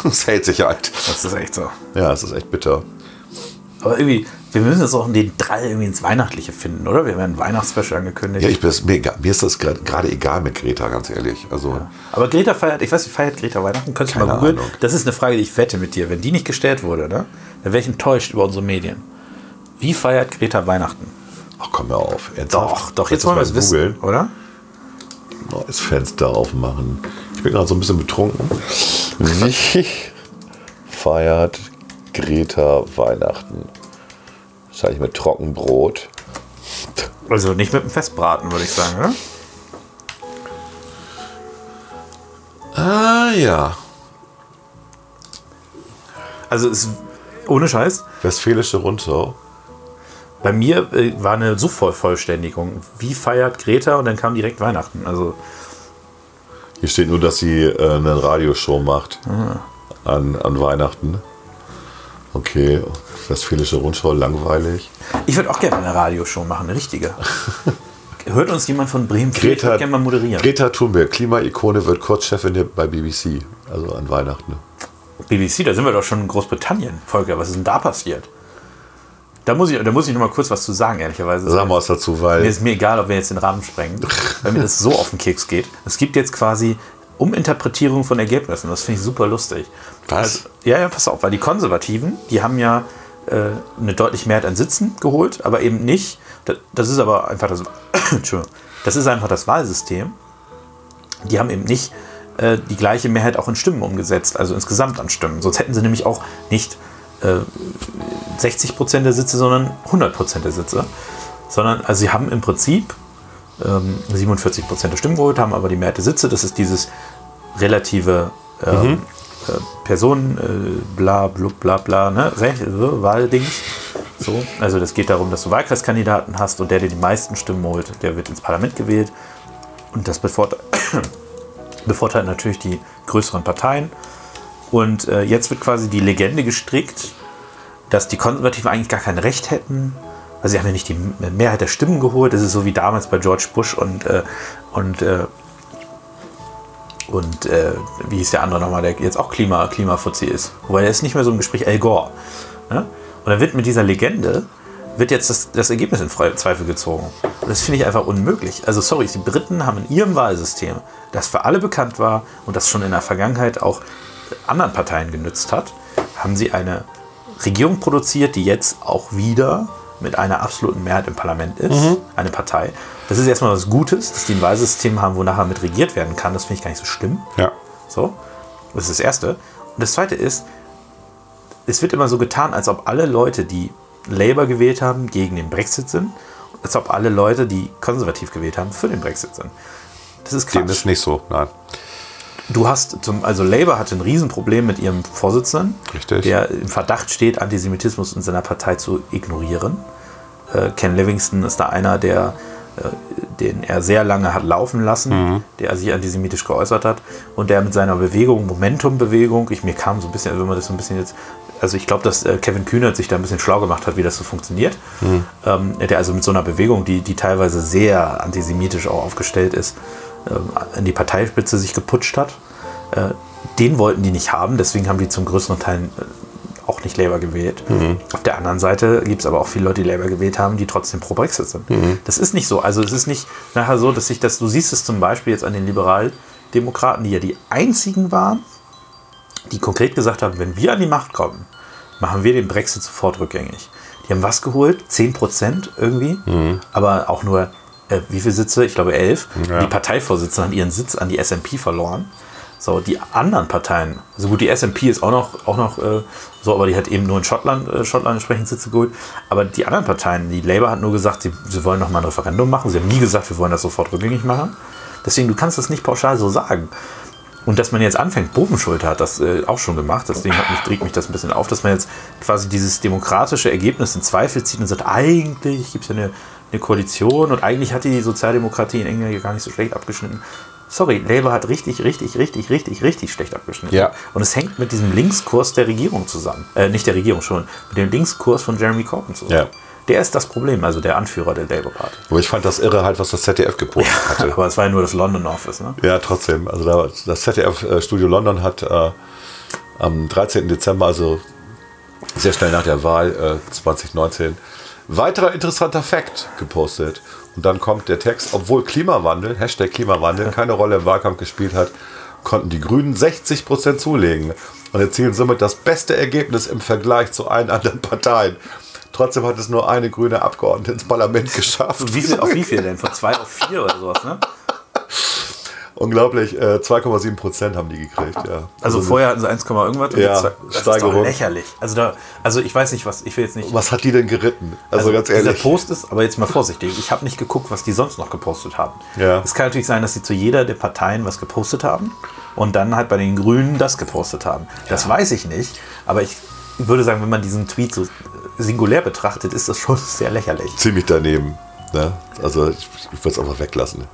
Das hält sich halt. Das ist echt so. Ja, es ist echt bitter. Aber irgendwie, wir müssen jetzt auch den Drall irgendwie ins Weihnachtliche finden, oder? Wir haben ein Weihnachtsspecial angekündigt. Ja, ich bin, mir, mir ist das gerade egal mit Greta, ganz ehrlich. Also, Aber Greta feiert, ich weiß nicht, feiert Greta Weihnachten? Könntest du mal Keine googeln? Ahnung. Das ist eine Frage, die ich wette mit dir. Wenn die nicht gestellt wurde, ne, dann wäre ich enttäuscht über unsere Medien. Wie feiert Greta Weihnachten? ach komm mir auf. Doch, Ernsthaft? doch, jetzt Soll wollen wir es das mal wissen, oder? Neues Fenster aufmachen. Ich bin gerade so ein bisschen betrunken. [LAUGHS] Wie feiert Greta Weihnachten? Wahrscheinlich mit Trockenbrot. Also nicht mit dem Festbraten, würde ich sagen, oder? Ah ja. Also es, ohne Scheiß, Westfälische Rundschau. bei mir äh, war eine Suchvollständigung. Wie feiert Greta? Und dann kam direkt Weihnachten. Also Hier steht nur, dass sie äh, eine Radioshow macht an, an Weihnachten. Okay, Westfälische Rundschau, langweilig. ich würde auch gerne eine Radioshow machen, eine richtige. Hört uns jemand von Bremen? ich Greta, würde gerne mal moderieren. Greta Thunberg, Klimaikone, wird Kurzchefin bei BBC, also an Weihnachten. BBC, da sind wir doch schon in Großbritannien. Volker, was ist denn da passiert? Da muss ich, da muss ich noch mal kurz was zu sagen, ehrlicherweise. Sag mal was dazu, Mir weil ist mir egal, ob wir jetzt den Rahmen sprengen, weil mir das so auf den Keks geht. Es gibt jetzt quasi Uminterpretierung von Ergebnissen. Das finde ich super lustig. Was? Also, ja, ja, pass auf, weil die Konservativen, die haben ja äh, eine deutliche Mehrheit an Sitzen geholt, aber eben nicht. Das, das ist aber einfach das, [COUGHS] das ist einfach das Wahlsystem. Die haben eben nicht äh, die gleiche Mehrheit auch in Stimmen umgesetzt, also insgesamt an Stimmen. Sonst hätten sie nämlich auch nicht äh, 60 Prozent der Sitze, sondern 100 Prozent der Sitze. Sondern, also sie haben im Prinzip ähm, 47 Prozent der Stimmen geholt, haben aber die Mehrheit der Sitze. Das ist dieses relative ähm, äh, Personen, äh, bla, blub, bla, bla, ne? Re- Wahldings. So, also das geht darum, dass du Wahlkreiskandidaten hast und der, der die meisten Stimmen holt, der wird ins Parlament gewählt. Und das bevorteilt, [COUGHS] bevorteilt natürlich die größeren Parteien. Und äh, jetzt wird quasi die Legende gestrickt, dass die Konservativen eigentlich gar kein Recht hätten. Also sie haben ja nicht die Mehrheit der Stimmen geholt. Das ist so wie damals bei George Bush und, äh, und, äh, und äh, wie hieß der andere nochmal, der jetzt auch Klima, Klimafuzzi ist. Wobei er ist nicht mehr so im Gespräch Al Gore. Ne? Und dann wird mit dieser Legende wird jetzt das, das Ergebnis in Zweifel gezogen. Und das finde ich einfach unmöglich. Also sorry, die Briten haben in ihrem Wahlsystem, das für alle bekannt war und das schon in der Vergangenheit auch anderen Parteien genützt hat, haben sie eine Regierung produziert, die jetzt auch wieder mit einer absoluten Mehrheit im Parlament ist, eine Partei. Das ist erstmal was Gutes, dass die ein Wahlsystem haben, wo nachher mit regiert werden kann. Das finde ich gar nicht so schlimm. Ja. So, das ist das Erste. Und das Zweite ist, es wird immer so getan, als ob alle Leute, die Labour gewählt haben, gegen den Brexit sind, als ob alle Leute, die konservativ gewählt haben, für den Brexit sind. Das ist Dem Quatsch. ist nicht so, nein. Du hast zum, also Labour hatte ein Riesenproblem mit ihrem Vorsitzenden, Richtig. der im Verdacht steht, Antisemitismus in seiner Partei zu ignorieren. Äh, Ken Livingston ist da einer, der, äh, den er sehr lange hat laufen lassen, der sich antisemitisch geäußert hat und der mit seiner Bewegung, Momentum-Bewegung, ich mir kam so ein bisschen, wenn man das so ein bisschen jetzt, also ich glaube, dass äh, Kevin Kühnert sich da ein bisschen schlau gemacht hat, wie das so funktioniert. Ähm, der also mit so einer Bewegung, die, die teilweise sehr antisemitisch auch aufgestellt ist, ähm, in die Parteispitze sich geputscht hat. Äh, den wollten die nicht haben, deswegen haben die zum größeren Teil äh, auch nicht Labour gewählt. Auf der anderen Seite gibt es aber auch viele Leute, die Labour gewählt haben, die trotzdem pro Brexit sind. Das ist nicht so. Also es ist nicht nachher so, dass sich das, du siehst es zum Beispiel jetzt an den Liberaldemokraten, die ja die einzigen waren, die konkret gesagt haben, wenn wir an die Macht kommen, machen wir den Brexit sofort rückgängig. Die haben was geholt? 10 Prozent irgendwie, aber auch nur, äh, wie viele Sitze? Ich glaube elf. Ja. Die Parteivorsitzenden haben ihren Sitz an die SMP verloren. So, die anderen Parteien, also gut, die SMP ist auch noch, auch noch äh, so, aber die hat eben nur in Schottland, äh, Schottland entsprechend Sitze geholt. Aber die anderen Parteien, die Labour hat nur gesagt, sie, sie wollen noch mal ein Referendum machen. Sie haben nie gesagt, wir wollen das sofort rückgängig machen. Deswegen, du kannst das nicht pauschal so sagen. Und dass man jetzt anfängt, Bovenschulte hat das äh, auch schon gemacht. Deswegen hat mich, trägt mich das ein bisschen auf, dass man jetzt quasi dieses demokratische Ergebnis in Zweifel zieht und sagt, eigentlich gibt es ja eine, eine Koalition und eigentlich hat die Sozialdemokratie in England ja gar nicht so schlecht abgeschnitten. Sorry, Labour hat richtig, richtig, richtig, richtig, richtig schlecht abgeschnitten. Ja. Und es hängt mit diesem Linkskurs der Regierung zusammen. Äh, nicht der Regierung schon, mit dem Linkskurs von Jeremy Corbyn zusammen. Ja. Der ist das Problem, also der Anführer der Labour Party. Aber ich fand das irre halt, was das ZDF gepostet hatte. Aber es war ja nur das London Office, ne? Ja, trotzdem. Also da, das ZDF-Studio London hat äh, am 13. Dezember, also sehr schnell nach der Wahl äh, 2019, weiterer interessanter Fakt gepostet. Und dann kommt der Text, obwohl Klimawandel, Hashtag Klimawandel, keine Rolle im Wahlkampf gespielt hat, konnten die Grünen 60 Prozent zulegen und erzielen somit das beste Ergebnis im Vergleich zu allen anderen Parteien. Trotzdem hat es nur eine grüne Abgeordnete ins Parlament geschafft. Wie viel, auf wie viel denn? [LAUGHS] Von zwei auf vier oder sowas, ne? Unglaublich, äh, 2,7 Prozent haben die gekriegt, ja. Also, vorher hatten sie 1, irgendwas. und Ja, jetzt- das ist Steigerung. doch lächerlich. Also, da, also ich weiß nicht, was, ich will jetzt nicht. Was hat die denn geritten? Also, ganz dieser ehrlich. Post ist, aber jetzt mal vorsichtig, ich habe nicht geguckt, was die sonst noch gepostet haben. Ja. Es kann natürlich sein, dass sie zu jeder der Parteien was gepostet haben und dann halt bei den Grünen das gepostet haben. Das weiß ich nicht, aber ich würde sagen, wenn man diesen Tweet so äh, singulär betrachtet, ist das schon [LAUGHS] sehr lächerlich. Ziemlich daneben. Ne? Also ich, ich würde es einfach weglassen.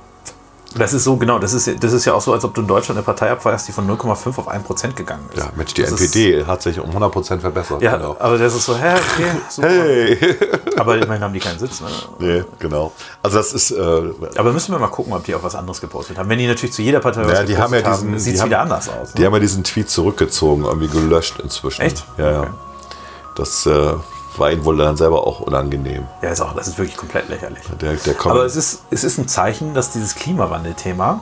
Das ist so, genau, das ist, das ist ja auch so, als ob du in Deutschland eine Partei abfeierst, die von 0,5 auf 1% gegangen ist. Ja, Mensch, die Das NPD hat sich um 100 Prozent verbessert. Ist, ja, genau. aber das ist so, hä, okay, [LAUGHS] super. Hey! Aber immerhin haben die keinen Sitz. Ne? nee, genau. Also das ist, äh, Aber müssen wir mal gucken, ob die auch was anderes gepostet haben. Wenn die natürlich zu jeder Partei was Ja, die haben ja diesen- sieht die es haben- wieder anders aus. die Ne? haben ja diesen Tweet zurückgezogen, irgendwie gelöscht inzwischen. Echt? Ja, ja. Okay. Das äh, war ihnen wohl dann selber auch unangenehm. Ja, ist auch, das ist wirklich komplett lächerlich. Der, der Aber es ist, es ist ein Zeichen, dass dieses Klimawandel-Thema,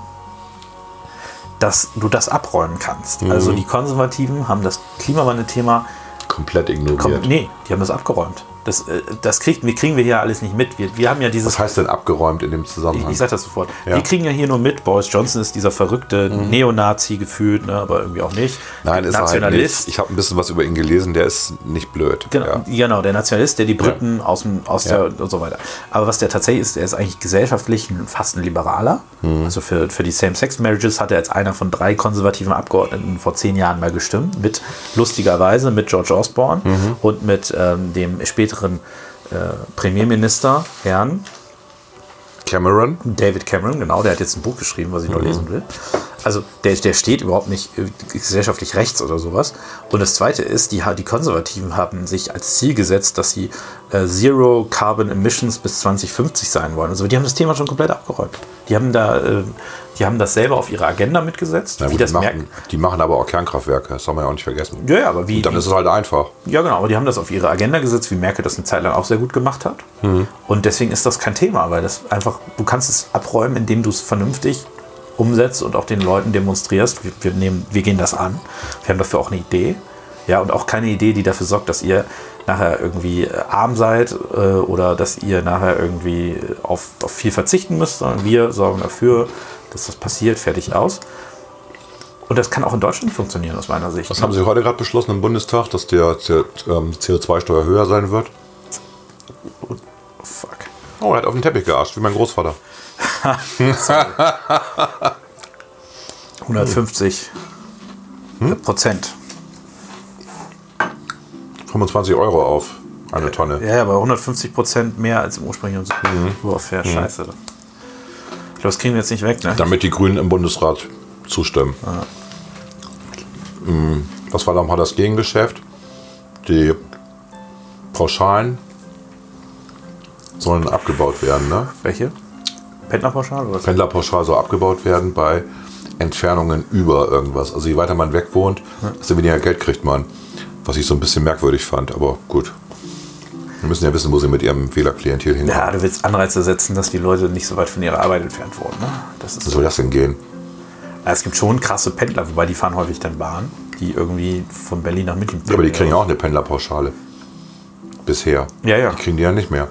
dass du das abräumen kannst. Mhm. Also die Konservativen haben das Klimawandel-Thema komplett ignoriert. Komm, nee, die haben das abgeräumt. Das, äh, das kriegt, wir kriegen wir hier alles nicht mit. Wir, wir haben ja dieses. Was heißt denn abgeräumt in dem Ich, Zusammenhang? ich sag das sofort. Ja. Wir kriegen ja hier nur mit, Boris Johnson ist dieser verrückte Neonazi gefühlt, ne, aber irgendwie auch nicht. Nein, ist er halt nicht. Nationalist. Ich habe ein bisschen was über ihn gelesen, der ist nicht blöd. Genau, Ja. genau, der Nationalist, der die Briten aus, dem, aus Ja. der und so weiter. Aber was der tatsächlich ist, der ist eigentlich gesellschaftlich fast ein Liberaler. Mhm. Also für, für die Same-Sex-Marriages hat er als einer von drei konservativen Abgeordneten vor zehn Jahren mal gestimmt. Mit lustigerweise mit George Osborne Mhm. und mit ähm, dem späteren äh, Premierminister, Herrn Cameron? David Cameron, genau, der hat jetzt ein Buch geschrieben, was ich noch lesen will. Also der, der steht überhaupt nicht äh, gesellschaftlich rechts oder sowas. Und das Zweite ist, die, die Konservativen haben sich als Ziel gesetzt, dass sie äh, Zero Carbon Emissions bis 2050 sein wollen. Also die haben das Thema schon komplett abgeräumt. Die haben da, äh, die haben das selber auf ihre Agenda mitgesetzt. Wie gut, das die, machen, die machen aber auch Kernkraftwerke, das soll man ja auch nicht vergessen. Ja, ja, aber wie, Und dann ist es halt einfach. Ja, genau, aber die haben das auf ihre Agenda gesetzt, wie Merkel das eine Zeit lang auch sehr gut gemacht hat. Und deswegen ist das kein Thema, weil das einfach, du kannst es abräumen, indem du es vernünftig umsetzt und auch den Leuten demonstrierst. Wir, wir, nehmen, wir gehen das an. Wir haben dafür auch eine Idee. Ja, und auch keine Idee, die dafür sorgt, dass ihr nachher irgendwie äh, arm seid äh, oder dass ihr nachher irgendwie auf, auf viel verzichten müsst, sondern wir sorgen dafür, dass das passiert, fertig aus. Und das kann auch in Deutschland funktionieren, aus meiner Sicht. Was haben Sie heute gerade beschlossen im Bundestag, dass der ähm, CO2-Steuer höher sein wird? Fuck. Oh, er hat auf den Teppich gearscht, wie mein Großvater. [LAUGHS] 150 [LAUGHS] Prozent. 25 Euro auf eine Tonne. Ja, ja, aber 150 Prozent mehr als im ursprünglichen Entwurf. Ja, scheiße. Ich glaube, das kriegen wir jetzt nicht weg, ne? Damit die Grünen im Bundesrat zustimmen. Mm, Was war nochmal das Gegengeschäft? Die Pauschalen sollen abgebaut werden. Ne? Welche? Pendlerpauschale oder was? Pendlerpauschal soll abgebaut werden bei Entfernungen über irgendwas. Also je weiter man weg wohnt, desto weniger Geld kriegt man. Was ich so ein bisschen merkwürdig fand, aber gut. Wir müssen ja wissen, wo sie mit ihrem Wählerklientel hinkommen. Ja, du willst Anreize setzen, dass die Leute nicht so weit von ihrer Arbeit entfernt wohnen. Ne? Das Wie ist, soll das denn gehen? ja, es gibt schon krasse Pendler, wobei die fahren häufig dann Bahn, die irgendwie von Berlin nach München Ja, aber die kriegen auch eine Pendlerpauschale. Bisher. Ja, ja. Die kriegen die ja nicht mehr.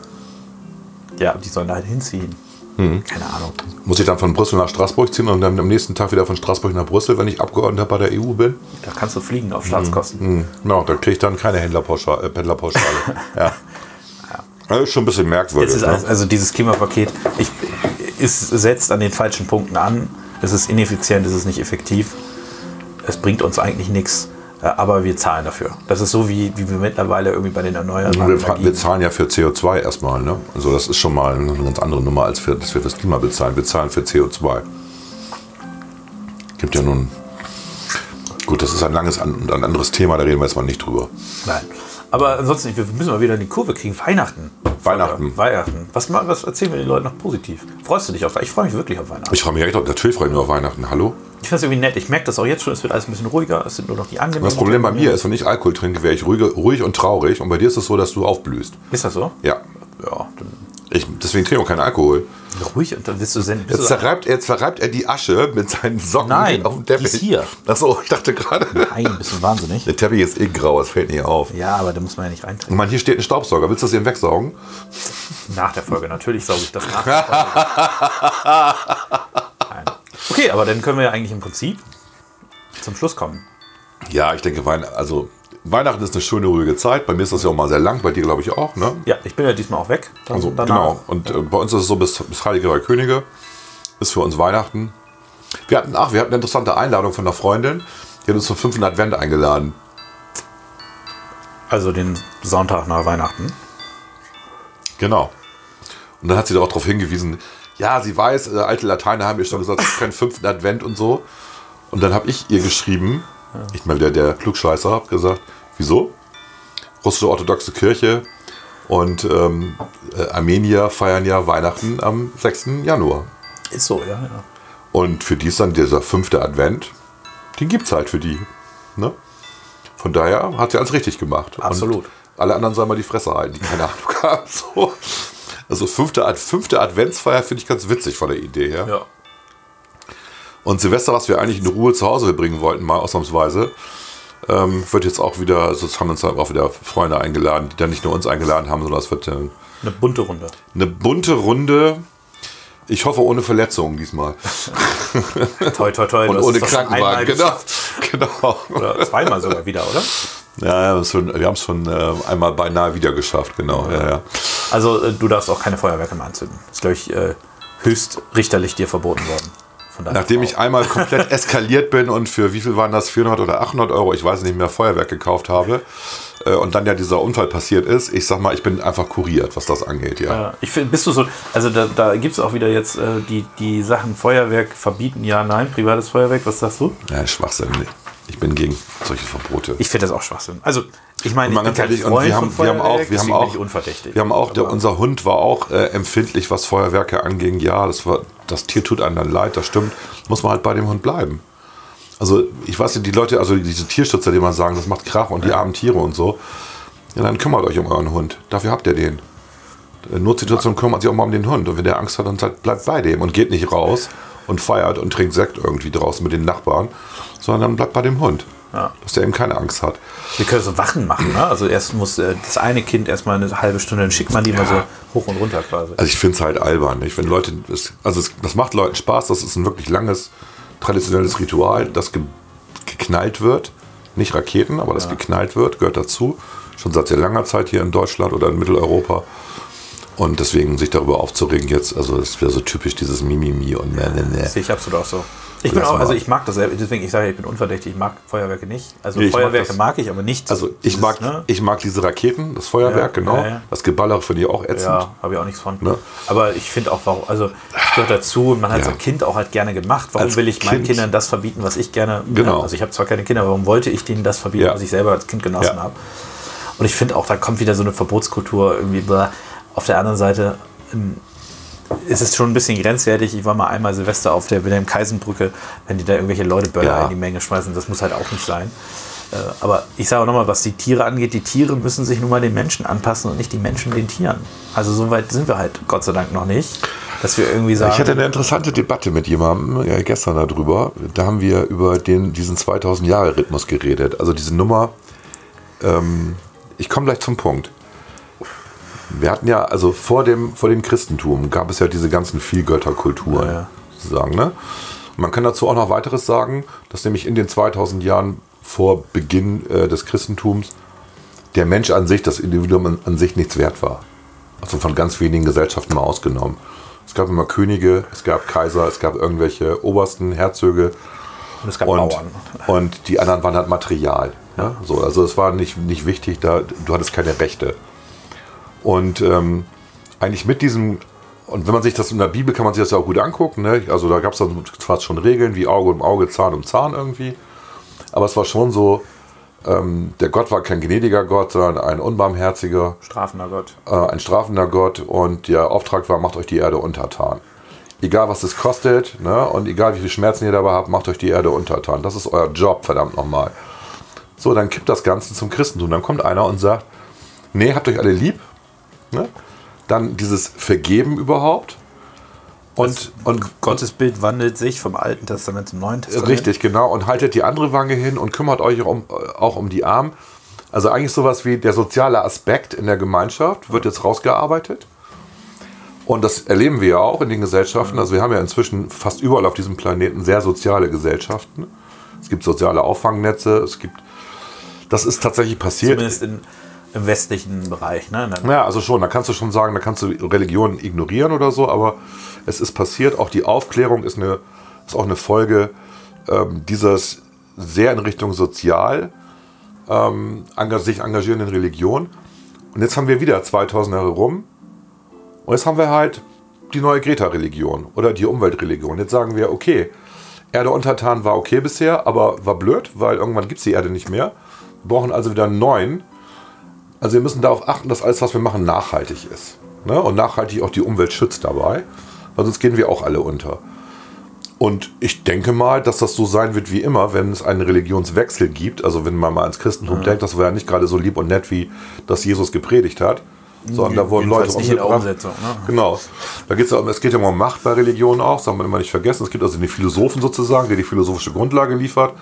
Ja, die sollen da halt hinziehen. Mhm. Keine Ahnung. Muss ich dann von Brüssel nach Straßburg ziehen und dann am nächsten Tag wieder von Straßburg nach Brüssel, wenn ich Abgeordneter bei der EU bin? Da kannst du fliegen auf Staatskosten. Hm. Ja, dann kriege ich dann keine Händlerpauschale, äh, Pendlerpauschale. [LAUGHS] ja. Das ist schon ein bisschen merkwürdig. Ne? also, also dieses Klimapaket ich, ist, setzt an den falschen Punkten an. Es ist ineffizient, es ist nicht effektiv. Es bringt uns eigentlich nichts, aber wir zahlen dafür. Das ist so, wie, wie wir mittlerweile irgendwie bei den erneuerbaren wir, wir zahlen ja für CO2 erstmal. Ne? Also das ist schon mal eine ganz andere Nummer, als für, dass wir fürs Klima bezahlen. Wir zahlen für CO2. Gibt ja nun... Gut, das ist ein langes, an- ein anderes Thema, da reden wir jetzt mal nicht drüber. Nein. Aber ansonsten, wir müssen mal wieder in die Kurve kriegen. Weihnachten. Weihnachten. Weihnachten. Was, was erzählen wir den Leuten noch positiv? Freust du dich auf Ich freue mich wirklich auf Weihnachten. Ich freue mich echt, natürlich freue ich mich auf Weihnachten. Hallo? Ich finde es irgendwie nett. Ich merke das auch jetzt schon. Es wird alles ein bisschen ruhiger. Es sind nur noch die angenehmen. Das Problem bei mir ist, wenn ich Alkohol trinke, wäre ich ruhig, ruhig und traurig. Und bei dir ist es so, dass du aufblühst. Ist das so? Ja. Ja, dann Ich, deswegen trinke ich auch keinen Alkohol. ruhig und dann wirst du senden. Jetzt zerreibt, jetzt verreibt er die Asche mit seinen Socken Nein, auf dem Teppich. ist hier. Achso, ich dachte gerade. Nein, bist du wahnsinnig. Der Teppich ist eh grau, es fällt nicht auf. Ja, aber da muss man ja nicht reintrinken. Und man, hier steht ein Staubsauger. Willst du das eben wegsaugen? Nach der Folge, natürlich sauge ich das nach der Folge. [LAUGHS] Nein. Okay, aber dann können wir ja eigentlich im Prinzip zum Schluss kommen. Ja, ich denke, Weihn also, Weihnachten ist eine schöne, ruhige Zeit. Bei mir ist das ja auch mal sehr lang, bei dir glaube ich auch. Ne? Ja, ich bin ja diesmal auch weg. Dann Also, danach. genau. Und äh, bei uns ist es so, bis, bis Heilige Drei Könige ist für uns Weihnachten. Wir hatten, ach, wir hatten eine interessante Einladung von einer Freundin. Die hat uns zum 5. Advent eingeladen. Also den Sonntag nach Weihnachten. Genau. Und dann hat sie darauf darauf hingewiesen, ja, sie weiß, äh, alte Lateiner haben ihr schon gesagt, es ist kein fünften Advent und so. Und dann habe ich ihr geschrieben, ich mal wieder der Klugscheißer, habe gesagt, wieso? Russische orthodoxe Kirche und ähm, äh, Armenier feiern ja Weihnachten am 6. Januar. Ist so, ja, ja. Und für die ist dann dieser fünfte Advent, den gibt es halt für die. Ne? Von daher hat sie alles richtig gemacht. Absolut. Und alle anderen sollen mal die Fresse halten, die keine Ahnung [LAUGHS] haben. So. Also fünfte, fünfte Adventsfeier finde ich ganz witzig von der Idee her. ja. Und Silvester, was wir eigentlich in Ruhe zu Hause bringen wollten, mal ausnahmsweise, Ähm, wird jetzt auch wieder, also es haben uns dann auch wieder Freunde eingeladen, die dann nicht nur uns eingeladen haben, sondern es wird äh, Eine bunte Runde. eine bunte Runde. Ich hoffe ohne Verletzungen diesmal. [LAUGHS] Toi, toi, toi. Und ohne Krankenwagen. Genau. [LAUGHS] genau. Oder zweimal sogar wieder, oder? Ja, ja, schon, wir haben es schon äh, einmal beinahe wieder geschafft, genau. Ja, ja. Also äh, du darfst auch keine Feuerwerke mehr anzünden. ist, glaube ich, äh, höchst richterlich dir verboten worden. Nachdem Frau. ich einmal komplett [LAUGHS] eskaliert bin und für wie viel waren das, 400 oder 800 Euro, ich weiß nicht mehr, Feuerwerk gekauft habe äh, und dann ja dieser Unfall passiert ist, ich sag mal, ich bin einfach kuriert, was das angeht, ja. Ja, ich finde, bist du so, also da, da gibt es auch wieder jetzt äh, die, die Sachen Feuerwerk verbieten, ja, nein, privates Feuerwerk, was sagst du? Ja, Schwachsinn. Ich bin gegen solche Verbote. Ich finde das auch Schwachsinn. Also, ich meine, ich bin kein ehrlich, und Freund wir haben, von wir haben auch, wir haben auch, unverdächtig. wir haben auch, der, unser Hund war auch äh, empfindlich, was Feuerwerke anging. Ja, das war, das Tier tut einem dann leid, das stimmt. Muss man halt bei dem Hund bleiben. Also ich weiß nicht, die Leute, also diese Tierschützer, die mal sagen, das macht Krach und die armen Tiere und so. Ja, dann kümmert euch um euren Hund. Dafür habt ihr den. In Notsituation kümmert sich auch mal um den Hund. Und wenn der Angst hat, dann bleibt bei dem und geht nicht raus und feiert und trinkt Sekt irgendwie draußen mit den Nachbarn, sondern bleibt bei dem Hund. Ja. Dass der eben keine Angst hat. Wir können so Wachen machen, ne? Also erst muss äh, das eine Kind erstmal eine halbe Stunde, dann schickt man die mal so hoch und runter quasi. Also ich finde es halt albern. Nicht? Wenn Leute, das, also es, das macht Leuten Spaß, das ist ein wirklich langes, traditionelles Ritual, das ge, geknallt wird. Nicht Raketen, aber das geknallt wird, gehört dazu. Schon seit sehr langer Zeit hier in Deutschland oder in Mitteleuropa. Und deswegen sich darüber aufzuregen jetzt, also das wäre so typisch dieses Mimimi und ne, ne, ne. Sehe ich absolut auch so. Ich bin auch, also ich mag das, deswegen ich sage, ich bin unverdächtig, ich mag Feuerwerke nicht. Also Nee, mag Feuerwerke das. mag, ich, aber nicht. Also ich mag, ne? ich mag diese Raketen, das Feuerwerk, Ja, genau. ja, ja. Das Geballer finde ich auch ätzend. Ja, habe ich auch nichts von. Ne? Aber ich finde auch, warum, also es gehört dazu und man hat Ja. so ein Kind auch halt gerne gemacht. Warum Als will ich meinen Kind- Kindern das verbieten, was ich gerne. Genau. Ja, also ich habe zwar keine Kinder, warum wollte ich denen das verbieten, Ja. was ich selber als Kind genossen Ja. habe? Und ich finde auch, da kommt wieder so eine Verbotskultur irgendwie. bläh. Auf der anderen Seite ähm, ist es schon ein bisschen grenzwertig. Ich war mal einmal Silvester auf der Wilhelm-Kaisen-Brücke, wenn die da irgendwelche Leute Böller Ja. in die Menge schmeißen, das muss halt auch nicht sein. Äh, Aber ich sage auch nochmal, was die Tiere angeht, die Tiere müssen sich nun mal den Menschen anpassen und nicht die Menschen den Tieren. Also so weit sind wir halt Gott sei Dank noch nicht, dass wir irgendwie sagen, Ich hatte eine interessante Debatte mit jemandem ja, gestern darüber. Da haben wir über den, diesen 2000-Jahre-Rhythmus geredet. Also diese Nummer. Ähm, ich komme gleich zum Punkt. Wir hatten ja, also vor dem, vor dem Christentum gab es ja diese ganzen Vielgötterkulturen, Ja, ja. sozusagen. Ne? Man kann dazu auch noch weiteres sagen, dass nämlich in den 2000 Jahren vor Beginn äh, des Christentums der Mensch an sich, das Individuum an, an sich nichts wert war. Also von ganz wenigen Gesellschaften mal ausgenommen. Es gab immer Könige, es gab Kaiser, es gab irgendwelche Obersten, Herzöge und es gab und, Bauern. und die anderen waren halt Material. Ja? So, also es war nicht, nicht wichtig, da, du hattest keine Rechte. Und ähm, eigentlich mit diesem, und wenn man sich das in der Bibel kann man sich das ja auch gut angucken, ne? also da gab es dann fast schon Regeln wie Auge um Auge, Zahn um Zahn irgendwie. Aber es war schon so, ähm, der Gott war kein gnädiger Gott, sondern ein unbarmherziger, Strafender Gott. äh, ein strafender Gott und der Auftrag war, macht euch die Erde untertan. Egal was es kostet ne? und egal wie viel Schmerzen ihr dabei habt, macht euch die Erde untertan. Das ist euer Job, verdammt nochmal. So, dann kippt das Ganze zum Christentum. Dann kommt einer und sagt, nee, habt euch alle lieb. Ne? Dann dieses Vergeben überhaupt. Und, und Gottes Bild wandelt sich vom Alten Testament zum Neuen Testament. Richtig, genau. Und haltet die andere Wange hin und kümmert euch um, auch um die Armen. Also eigentlich sowas wie der soziale Aspekt in der Gemeinschaft wird jetzt rausgearbeitet. Und das erleben wir ja auch in den Gesellschaften. Also wir haben ja inzwischen fast überall auf diesem Planeten sehr soziale Gesellschaften. Es gibt soziale Auffangnetze, es gibt. Das ist tatsächlich passiert. Zumindest in, im westlichen Bereich. Ne? Ja, also schon, da kannst du schon sagen, da kannst du Religion ignorieren oder so, aber es ist passiert. Auch die Aufklärung ist, eine, ist auch eine Folge ähm, dieses sehr in Richtung sozial ähm, sich engagierenden Religion. Und jetzt haben wir wieder 2000 Jahre rum und jetzt haben wir halt die neue Greta-Religion oder die Umweltreligion. Jetzt sagen wir, okay, Erde untertan war okay bisher, aber war blöd, weil irgendwann gibt es die Erde nicht mehr. Wir brauchen also wieder einen neuen. Also wir müssen darauf achten, dass alles, was wir machen, nachhaltig ist. Ne? Und nachhaltig auch die Umwelt schützt dabei, weil sonst gehen wir auch alle unter. Und ich denke mal, dass das so sein wird wie immer, wenn es einen Religionswechsel gibt. Also wenn man mal ans Christentum denkt, das war ja nicht gerade so lieb und nett, wie das Jesus gepredigt hat. Sondern da wurden Leute nicht in der umgebracht. Umsetzung. Ne? Genau. Da geht's ja um, es geht ja um Macht bei Religionen auch, das darf man immer nicht vergessen. Es gibt also den Philosophen sozusagen, der die philosophische Grundlage liefert.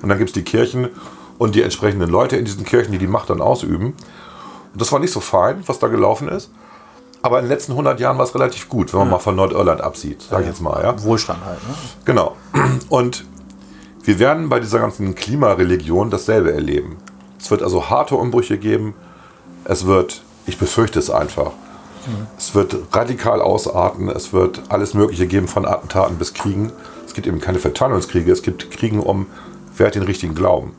Und dann gibt es die Kirchen und die entsprechenden Leute in diesen Kirchen, die die Macht dann ausüben. Das war nicht so fein, was da gelaufen ist. Aber in den letzten 100 Jahren war es relativ gut, wenn man mal von Nordirland absieht, sage ich jetzt mal. Ja? Wohlstand halt. Ne? Genau. Und wir werden bei dieser ganzen Klimareligion dasselbe erleben. Es wird also harte Umbrüche geben. Es wird, ich befürchte es einfach, es wird radikal ausarten. Es wird alles Mögliche geben, von Attentaten bis Kriegen. Es gibt eben keine Verteilungskriege. Es gibt Kriegen um, wer hat den richtigen Glauben.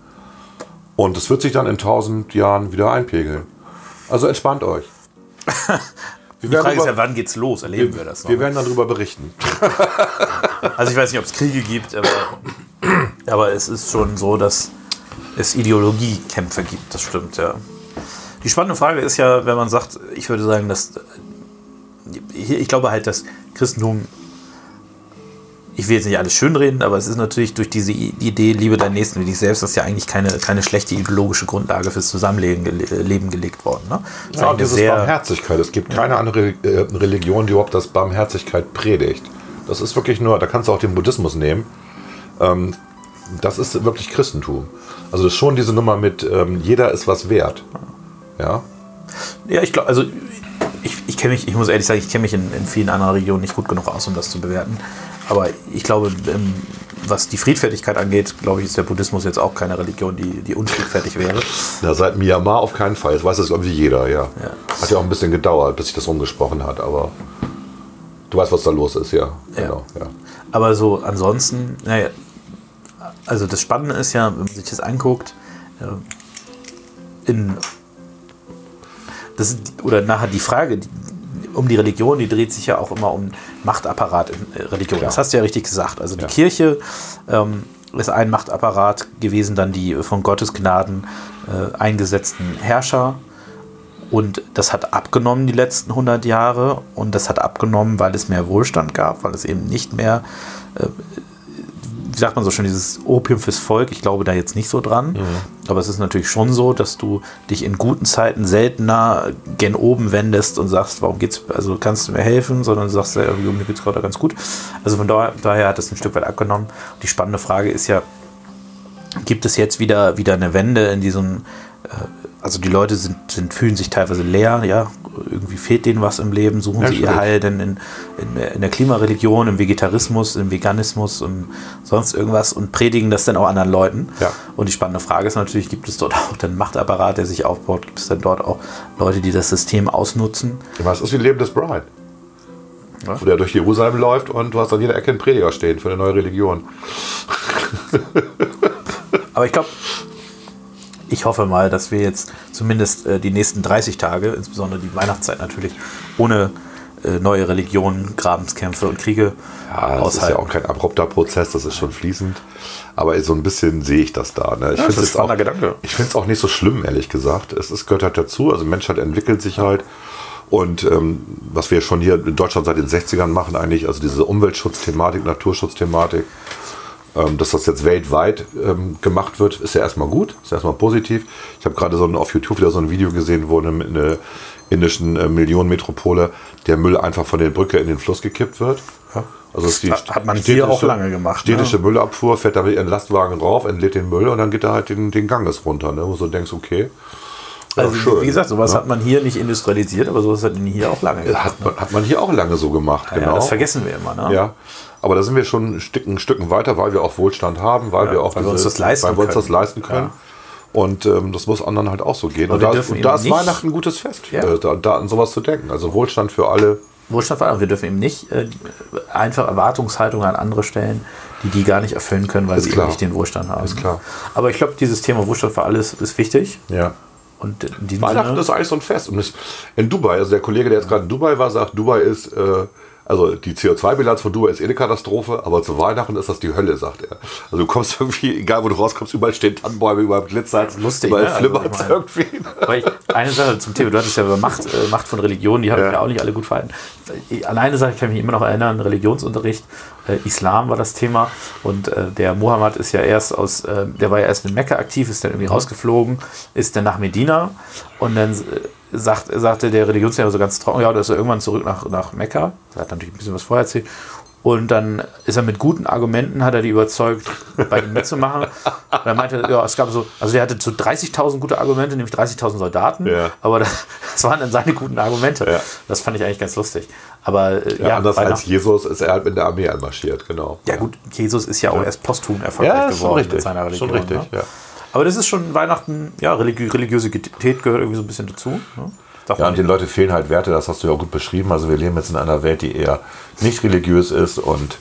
Und es wird sich dann in tausend Jahren wieder einpegeln. Also entspannt euch. Wir [LAUGHS] Die Frage ist über- ja, wann geht's los? Erleben wir, das noch? wir werden darüber berichten. [LAUGHS] Also ich weiß nicht, ob es Kriege gibt, aber, aber es ist schon so, dass es Ideologiekämpfe gibt. Das stimmt, ja. Die spannende Frage ist ja, wenn man sagt, ich würde sagen, dass ich glaube halt, dass Christentum, ich will jetzt nicht alles schönreden, aber es ist natürlich durch diese Idee, liebe deinen Nächsten wie dich selbst, das ist ja eigentlich keine, keine schlechte ideologische Grundlage fürs Zusammenleben gele Leben gelegt worden. Ne? Das Ja, dieses sehr- Barmherzigkeit. Es gibt keine andere äh, Religion, die überhaupt das Barmherzigkeit predigt. Das ist wirklich nur, da kannst du auch den Buddhismus nehmen. Ähm, das ist wirklich Christentum. Also schon diese Nummer mit, ähm, jeder ist was wert. Ja, Ja, ich glaube, also ich, ich kenne mich, ich muss ehrlich sagen, ich kenne mich in, in vielen anderen Regionen nicht gut genug aus, um das zu bewerten. Aber ich glaube, ähm, was die Friedfertigkeit angeht, glaube ich, ist der Buddhismus jetzt auch keine Religion, die, die unfriedfertig wäre. Na, seit Myanmar auf keinen Fall. Das weiß das irgendwie jeder, ja. Ja. Hat ja auch ein bisschen gedauert, bis sich das rumgesprochen hat, aber du weißt, was da los ist, ja. Genau, ja. Aber so ansonsten, naja, also das Spannende ist ja, wenn man sich das anguckt, äh, in das oder nachher die Frage um die Religion, die dreht sich ja auch immer um Machtapparat in äh, Religion. Klar. Das hast du ja richtig gesagt. Also die Ja. Kirche ähm, ist ein Machtapparat gewesen, dann die von Gottes Gnaden äh, eingesetzten Herrscher. Und das hat abgenommen die letzten 100 Jahre. Und das hat abgenommen, weil es mehr Wohlstand gab, weil es eben nicht mehr, äh, wie sagt man so schön, dieses Opium fürs Volk. Ich glaube da jetzt nicht so dran. Aber es ist natürlich schon so, dass du dich in guten Zeiten seltener gen oben wendest und sagst, warum geht's, also kannst du mir helfen, sondern du sagst, ja, mir geht's gerade ganz gut. Also von daher, daher hat es ein Stück weit abgenommen. Die spannende Frage ist ja, gibt es jetzt wieder, wieder eine Wende in diesem, äh, also die Leute sind, sind, fühlen sich teilweise leer, ja, irgendwie fehlt denen was im Leben, suchen Ja, sie ihr. Heil denn in, in, der- in der Klimareligion, im Vegetarismus, im Veganismus und sonst irgendwas und predigen das dann auch anderen Leuten. Ja. Und die spannende Frage ist natürlich, gibt es dort [LAUGHS] auch den Machtapparat, der sich aufbaut, gibt es dann dort auch Leute, die das System ausnutzen? Was ist wie Leben des Bride? Ja. Wo der durch Jerusalem läuft und du hast an jeder Ecke einen Prediger stehen für eine neue Religion. [LAUGHS] Aber ich glaube, ich hoffe mal, dass wir jetzt zumindest äh, die nächsten 30 Tage, insbesondere die Weihnachtszeit natürlich, ohne äh, neue Religionen, Grabenskämpfe und Kriege Ja, das ist ja auch kein abrupter Prozess, das ist schon fließend. Aber so ein bisschen sehe ich das da. Ne? Ich Ja, finde es auch, ein spannender Gedanke. ich find's auch nicht so schlimm, ehrlich gesagt. Es ist, gehört halt dazu. Also Menschheit entwickelt sich halt. Und ähm, was wir schon hier in Deutschland seit den 60ern machen, eigentlich, also diese Umweltschutzthematik, Naturschutzthematik, dass das jetzt weltweit ähm, gemacht wird, ist ja erstmal gut, ist erstmal positiv. Ich habe gerade so ein, auf YouTube wieder so ein Video gesehen, wo in einer indischen äh, Millionenmetropole der Müll einfach von der Brücke in den Fluss gekippt wird. Also ist die Hat- man hier auch lange gemacht, ne? Städtische Müllabfuhr fährt da mit ihren Lastwagen rauf, entlädt den Müll und dann geht er halt den, den Ganges runter, ne? wo du denkst, okay. ja, Also, schön, wie gesagt, sowas ne? hat man hier nicht industrialisiert, aber sowas hat man hier auch lange gemacht. hat, man, hat man hier auch lange so gemacht, Ja, genau. das vergessen wir immer. Ne? Ja, aber da sind wir schon ein Stück, ein Stücken weiter, weil wir auch Wohlstand haben, weil wir auch weil wir uns das leisten weil wir uns das können. leisten können. Und ähm, das muss anderen halt auch so gehen. Und wir da, dürfen und da ist Weihnachten ein gutes Fest, Ja. äh, da, da an sowas zu denken. Also Wohlstand für alle. Wohlstand vor allem. Wir dürfen eben nicht äh, einfach Erwartungshaltungen an andere stellen, die die gar nicht erfüllen können, weil Ist sie klar. eben nicht den Wohlstand haben. Ist klar. Aber ich glaube, dieses Thema Wohlstand für alles ist wichtig. Ja. Und Weihnachten Sinne, ist eigentlich so ein Fest. Und in Dubai, also der Kollege, der jetzt gerade in Dubai war, sagt, Dubai ist, äh, also die CO2-Bilanz von Dubai ist eh eine Katastrophe, aber zu Weihnachten ist das die Hölle, sagt er. Also du kommst [LAUGHS] irgendwie, egal wo du rauskommst, überall stehen Tannenbäume, überall glitzert, Lustig, überall ne? Also flimmert ich meine- irgendwie. Aber ich, eine Sache zum Thema, du hattest ja über Macht, äh, Macht von Religionen, die habe Ja. ich ja auch nicht alle gut verhalten. Alleine sage ich, kann mich immer noch erinnern, Religionsunterricht, äh, Islam war das Thema und äh, der Mohammed ist ja erst aus, äh, der war ja erst in Mekka aktiv, ist dann irgendwie rausgeflogen, ist dann nach Medina und dann äh, sagt, sagte der Religionslehrer so ganz trocken, ja, der ist ja irgendwann zurück nach, nach Mekka, er hat natürlich ein bisschen was vorher erzählt Und dann ist er mit guten Argumenten, hat er die überzeugt, bei ihm mitzumachen. Und er meinte, ja, es gab so, also er hatte so 30.000 gute Argumente, nämlich 30.000 Soldaten. Ja. Aber das, das waren dann seine guten Argumente. Ja. Das fand ich eigentlich ganz lustig. Aber äh, Ja, ja, anders als Jesus ist er halt mit der Armee einmarschiert, genau. ja gut, Jesus ist ja auch erst posthum erfolgreich geworden richtig. mit seiner Religion. Schon richtig, ne? ja. Aber das ist schon Weihnachten, ja, religi Religiosität gehört irgendwie so ein bisschen dazu. Ne? Darf Ja, und den Leuten fehlen halt Werte, das hast du ja auch gut beschrieben. Also wir leben jetzt in einer Welt, die eher nicht religiös ist und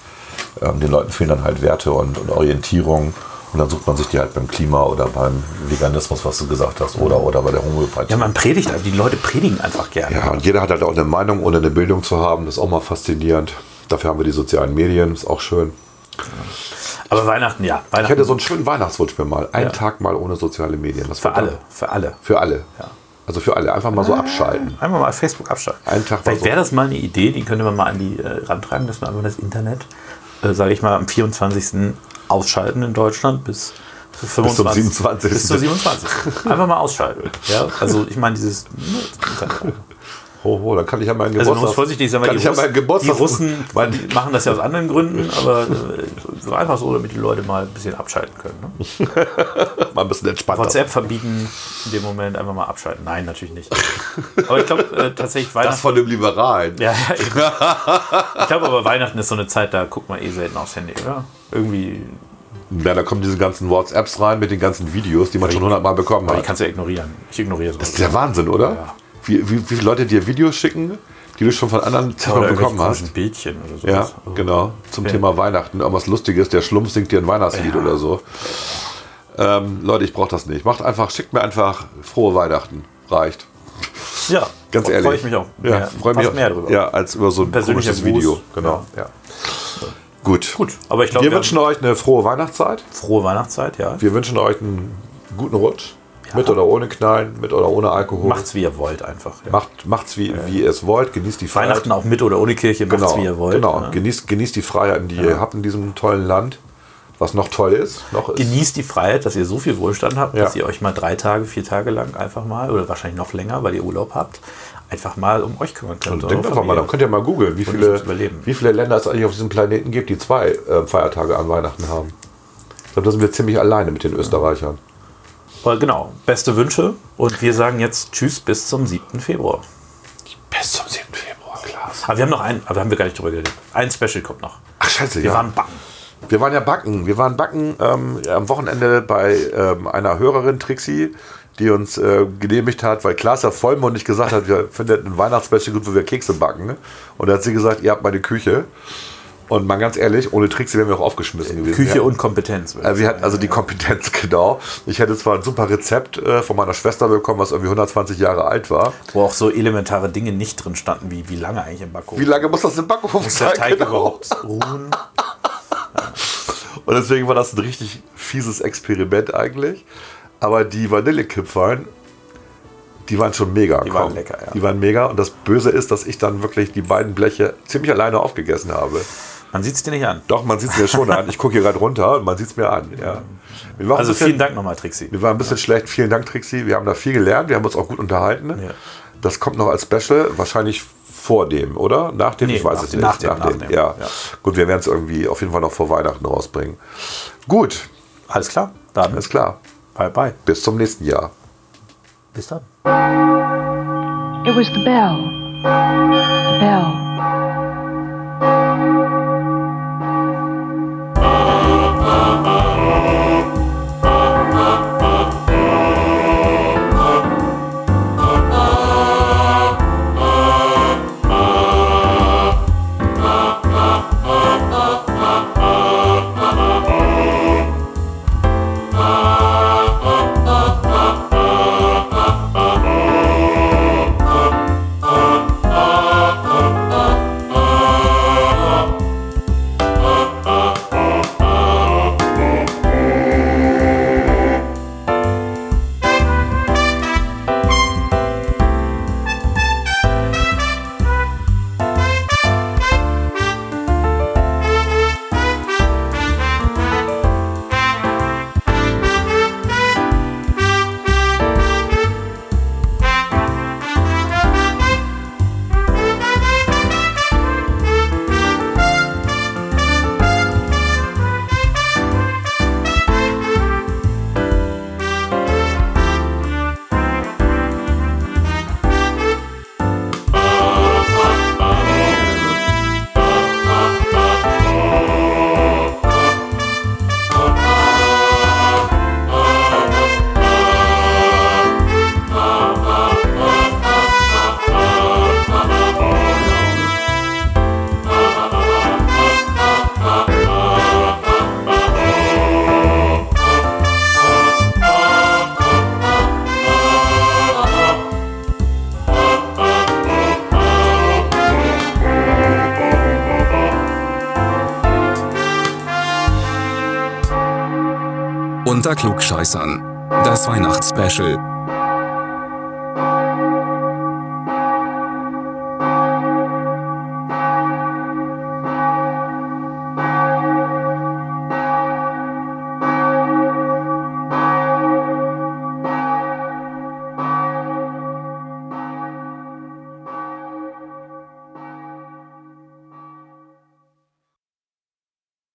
ähm, den Leuten fehlen dann halt Werte und, und Orientierung. Und dann sucht man sich die halt beim Klima oder beim Veganismus, was du gesagt hast, oder, oder bei der Homöopathie. ja, man predigt, also die Leute predigen einfach gerne. Ja, und jeder hat halt auch eine Meinung, ohne eine Bildung zu haben. Das ist auch mal faszinierend. Dafür haben wir die sozialen Medien, ist auch schön. Aber Weihnachten, ja. Ich Weihnachten hätte so einen schönen Weihnachtswunsch mir mal. Einen Ja. Tag mal ohne soziale Medien. Das für alle, dann- für alle. Für alle. Ja. Also für alle. Einfach mal so abschalten. Einmal mal Facebook abschalten. Einen Tag Vielleicht so. wäre das mal eine Idee, die könnte man mal an die äh, rantragen, dass wir einfach das Internet, äh, sage ich mal, am 24. ausschalten in Deutschland bis zu 25. 27.. Bis zu 27. Einfach mal ausschalten. Ja? Also ich meine, dieses [LAUGHS] ho, dann kann ich ja meinen Also Geburtstag. man muss vorsichtig sein, weil die, ich ja Russ, meinen die. Russen [LAUGHS] machen das ja aus anderen Gründen, aber äh, so einfach so, damit die Leute mal ein bisschen abschalten können. Ne? [LAUGHS] mal ein bisschen entspannter. WhatsApp verbieten in dem Moment einfach mal abschalten. Nein, natürlich nicht. Aber ich glaube äh, tatsächlich Das Weihnachten. von dem Liberalen. Ja, ja, eben. ich glaube aber Weihnachten ist so eine Zeit, da guckt man eh selten aufs Handy, oder? Irgendwie, Ja, da kommen diese ganzen WhatsApps rein mit den ganzen Videos, die man schon hundertmal bekommen aber die hat. kannst du ja ignorieren. Ich ignoriere Das sowas. ist der Wahnsinn, oder? Ja. Wie, wie, wie viele Leute dir Videos schicken, die du schon von anderen zigmal bekommen hast. Bildchen oder so. Ja, genau. Zum Thema Weihnachten. Irgendwas Lustiges. Der Schlumpf singt dir ein Weihnachtslied Ja. oder so. Ähm, Leute, ich brauche das nicht. Macht einfach, schickt mir einfach frohe Weihnachten. Reicht. Ja, Ganz ehrlich. freue ich mich auch. Ja, mehr, freue mich fast mehr drüber. Ja, als über so ein Gruß. Video. Genau. Ja. Gut. Gut, aber ich glaube, Wir wir wünschen euch eine frohe Weihnachtszeit. frohe Weihnachtszeit, ja. Wir wünschen euch einen guten Rutsch. Mit oder ohne Knallen, mit oder ohne Alkohol. Macht's, wie ihr wollt einfach. Ja. Macht, macht's wie, wie ihr es wollt. Genießt die Freiheit. Weihnachten auch mit oder ohne Kirche, macht's, Genau, wie ihr wollt. genau. ne? Genießt, genießt die Freiheiten, die ihr habt in diesem tollen Land. Was noch toll ist. Noch ist Genießt die Freiheit, dass ihr so viel Wohlstand habt, Ja. dass ihr euch mal drei Tage, vier Tage lang einfach mal, oder wahrscheinlich noch länger, weil ihr Urlaub habt, einfach mal um euch kümmern könnt. Und eure denkt einfach mal, dann könnt ihr mal googeln, wie viele, wie viele Länder es eigentlich auf diesem Planeten gibt, die zwei äh, Feiertage an Weihnachten haben. Ich glaube, da sind wir ziemlich alleine mit den Österreichern. Aber genau, beste Wünsche und wir sagen jetzt Tschüss bis zum 7. Februar. Bis zum 7. Februar, klar. Aber wir haben noch einen, aber haben wir gar nicht drüber geredet. Ein Special kommt noch. Ach, scheiße, Wir ja. waren backen. Wir waren ja backen. Wir waren backen ähm, am Wochenende bei ähm, einer Hörerin, Trixie, die uns äh, genehmigt hat, weil Klaas ja vollmundig gesagt hat, wir finden ein Weihnachtsspecial gut, wo wir Kekse backen. Und da hat sie gesagt, ihr habt meine Küche. Und mal ganz ehrlich, ohne Trixie wären wir auch aufgeschmissen gewesen. Küche ja. und Kompetenz. Also sie hat also die Kompetenz, [LAUGHS] genau. Ich hätte zwar ein super Rezept äh, von meiner Schwester bekommen, was irgendwie 120 Jahre alt war. Wo auch so elementare Dinge nicht drin standen, wie wie lange eigentlich im Backofen. Wie lange muss das im Backofen muss der sein? Teig Genau. überhaupt ruhen? [LAUGHS] Und deswegen war das ein richtig fieses Experiment eigentlich. Aber die Vanillekipferln, die waren schon mega. Die waren komm. lecker, ja. Die waren mega. Und das Böse ist, dass ich dann wirklich die beiden Bleche ziemlich alleine aufgegessen habe. Man sieht es dir nicht an. Doch, man sieht es mir schon an. Ich gucke hier gerade runter und man sieht es mir an. Ja. Also bisschen- vielen Dank nochmal, Trixie. Wir waren ein bisschen schlecht. Vielen Dank, Trixie. Wir haben da viel gelernt. Wir haben uns auch gut unterhalten. Ja. Das kommt noch als Special. Wahrscheinlich vor dem, oder? Nach dem? Nee, ich weiß nach es dem, nicht. nach dem, nach dem. Ja. Ja. Gut, wir werden es irgendwie auf jeden Fall noch vor Weihnachten rausbringen. Gut, Alles klar. Dann ist klar. bye bye. Bis zum nächsten Jahr. Bis dann. It was the bell. The bell. Klugscheißern. Das Weihnachtsspecial.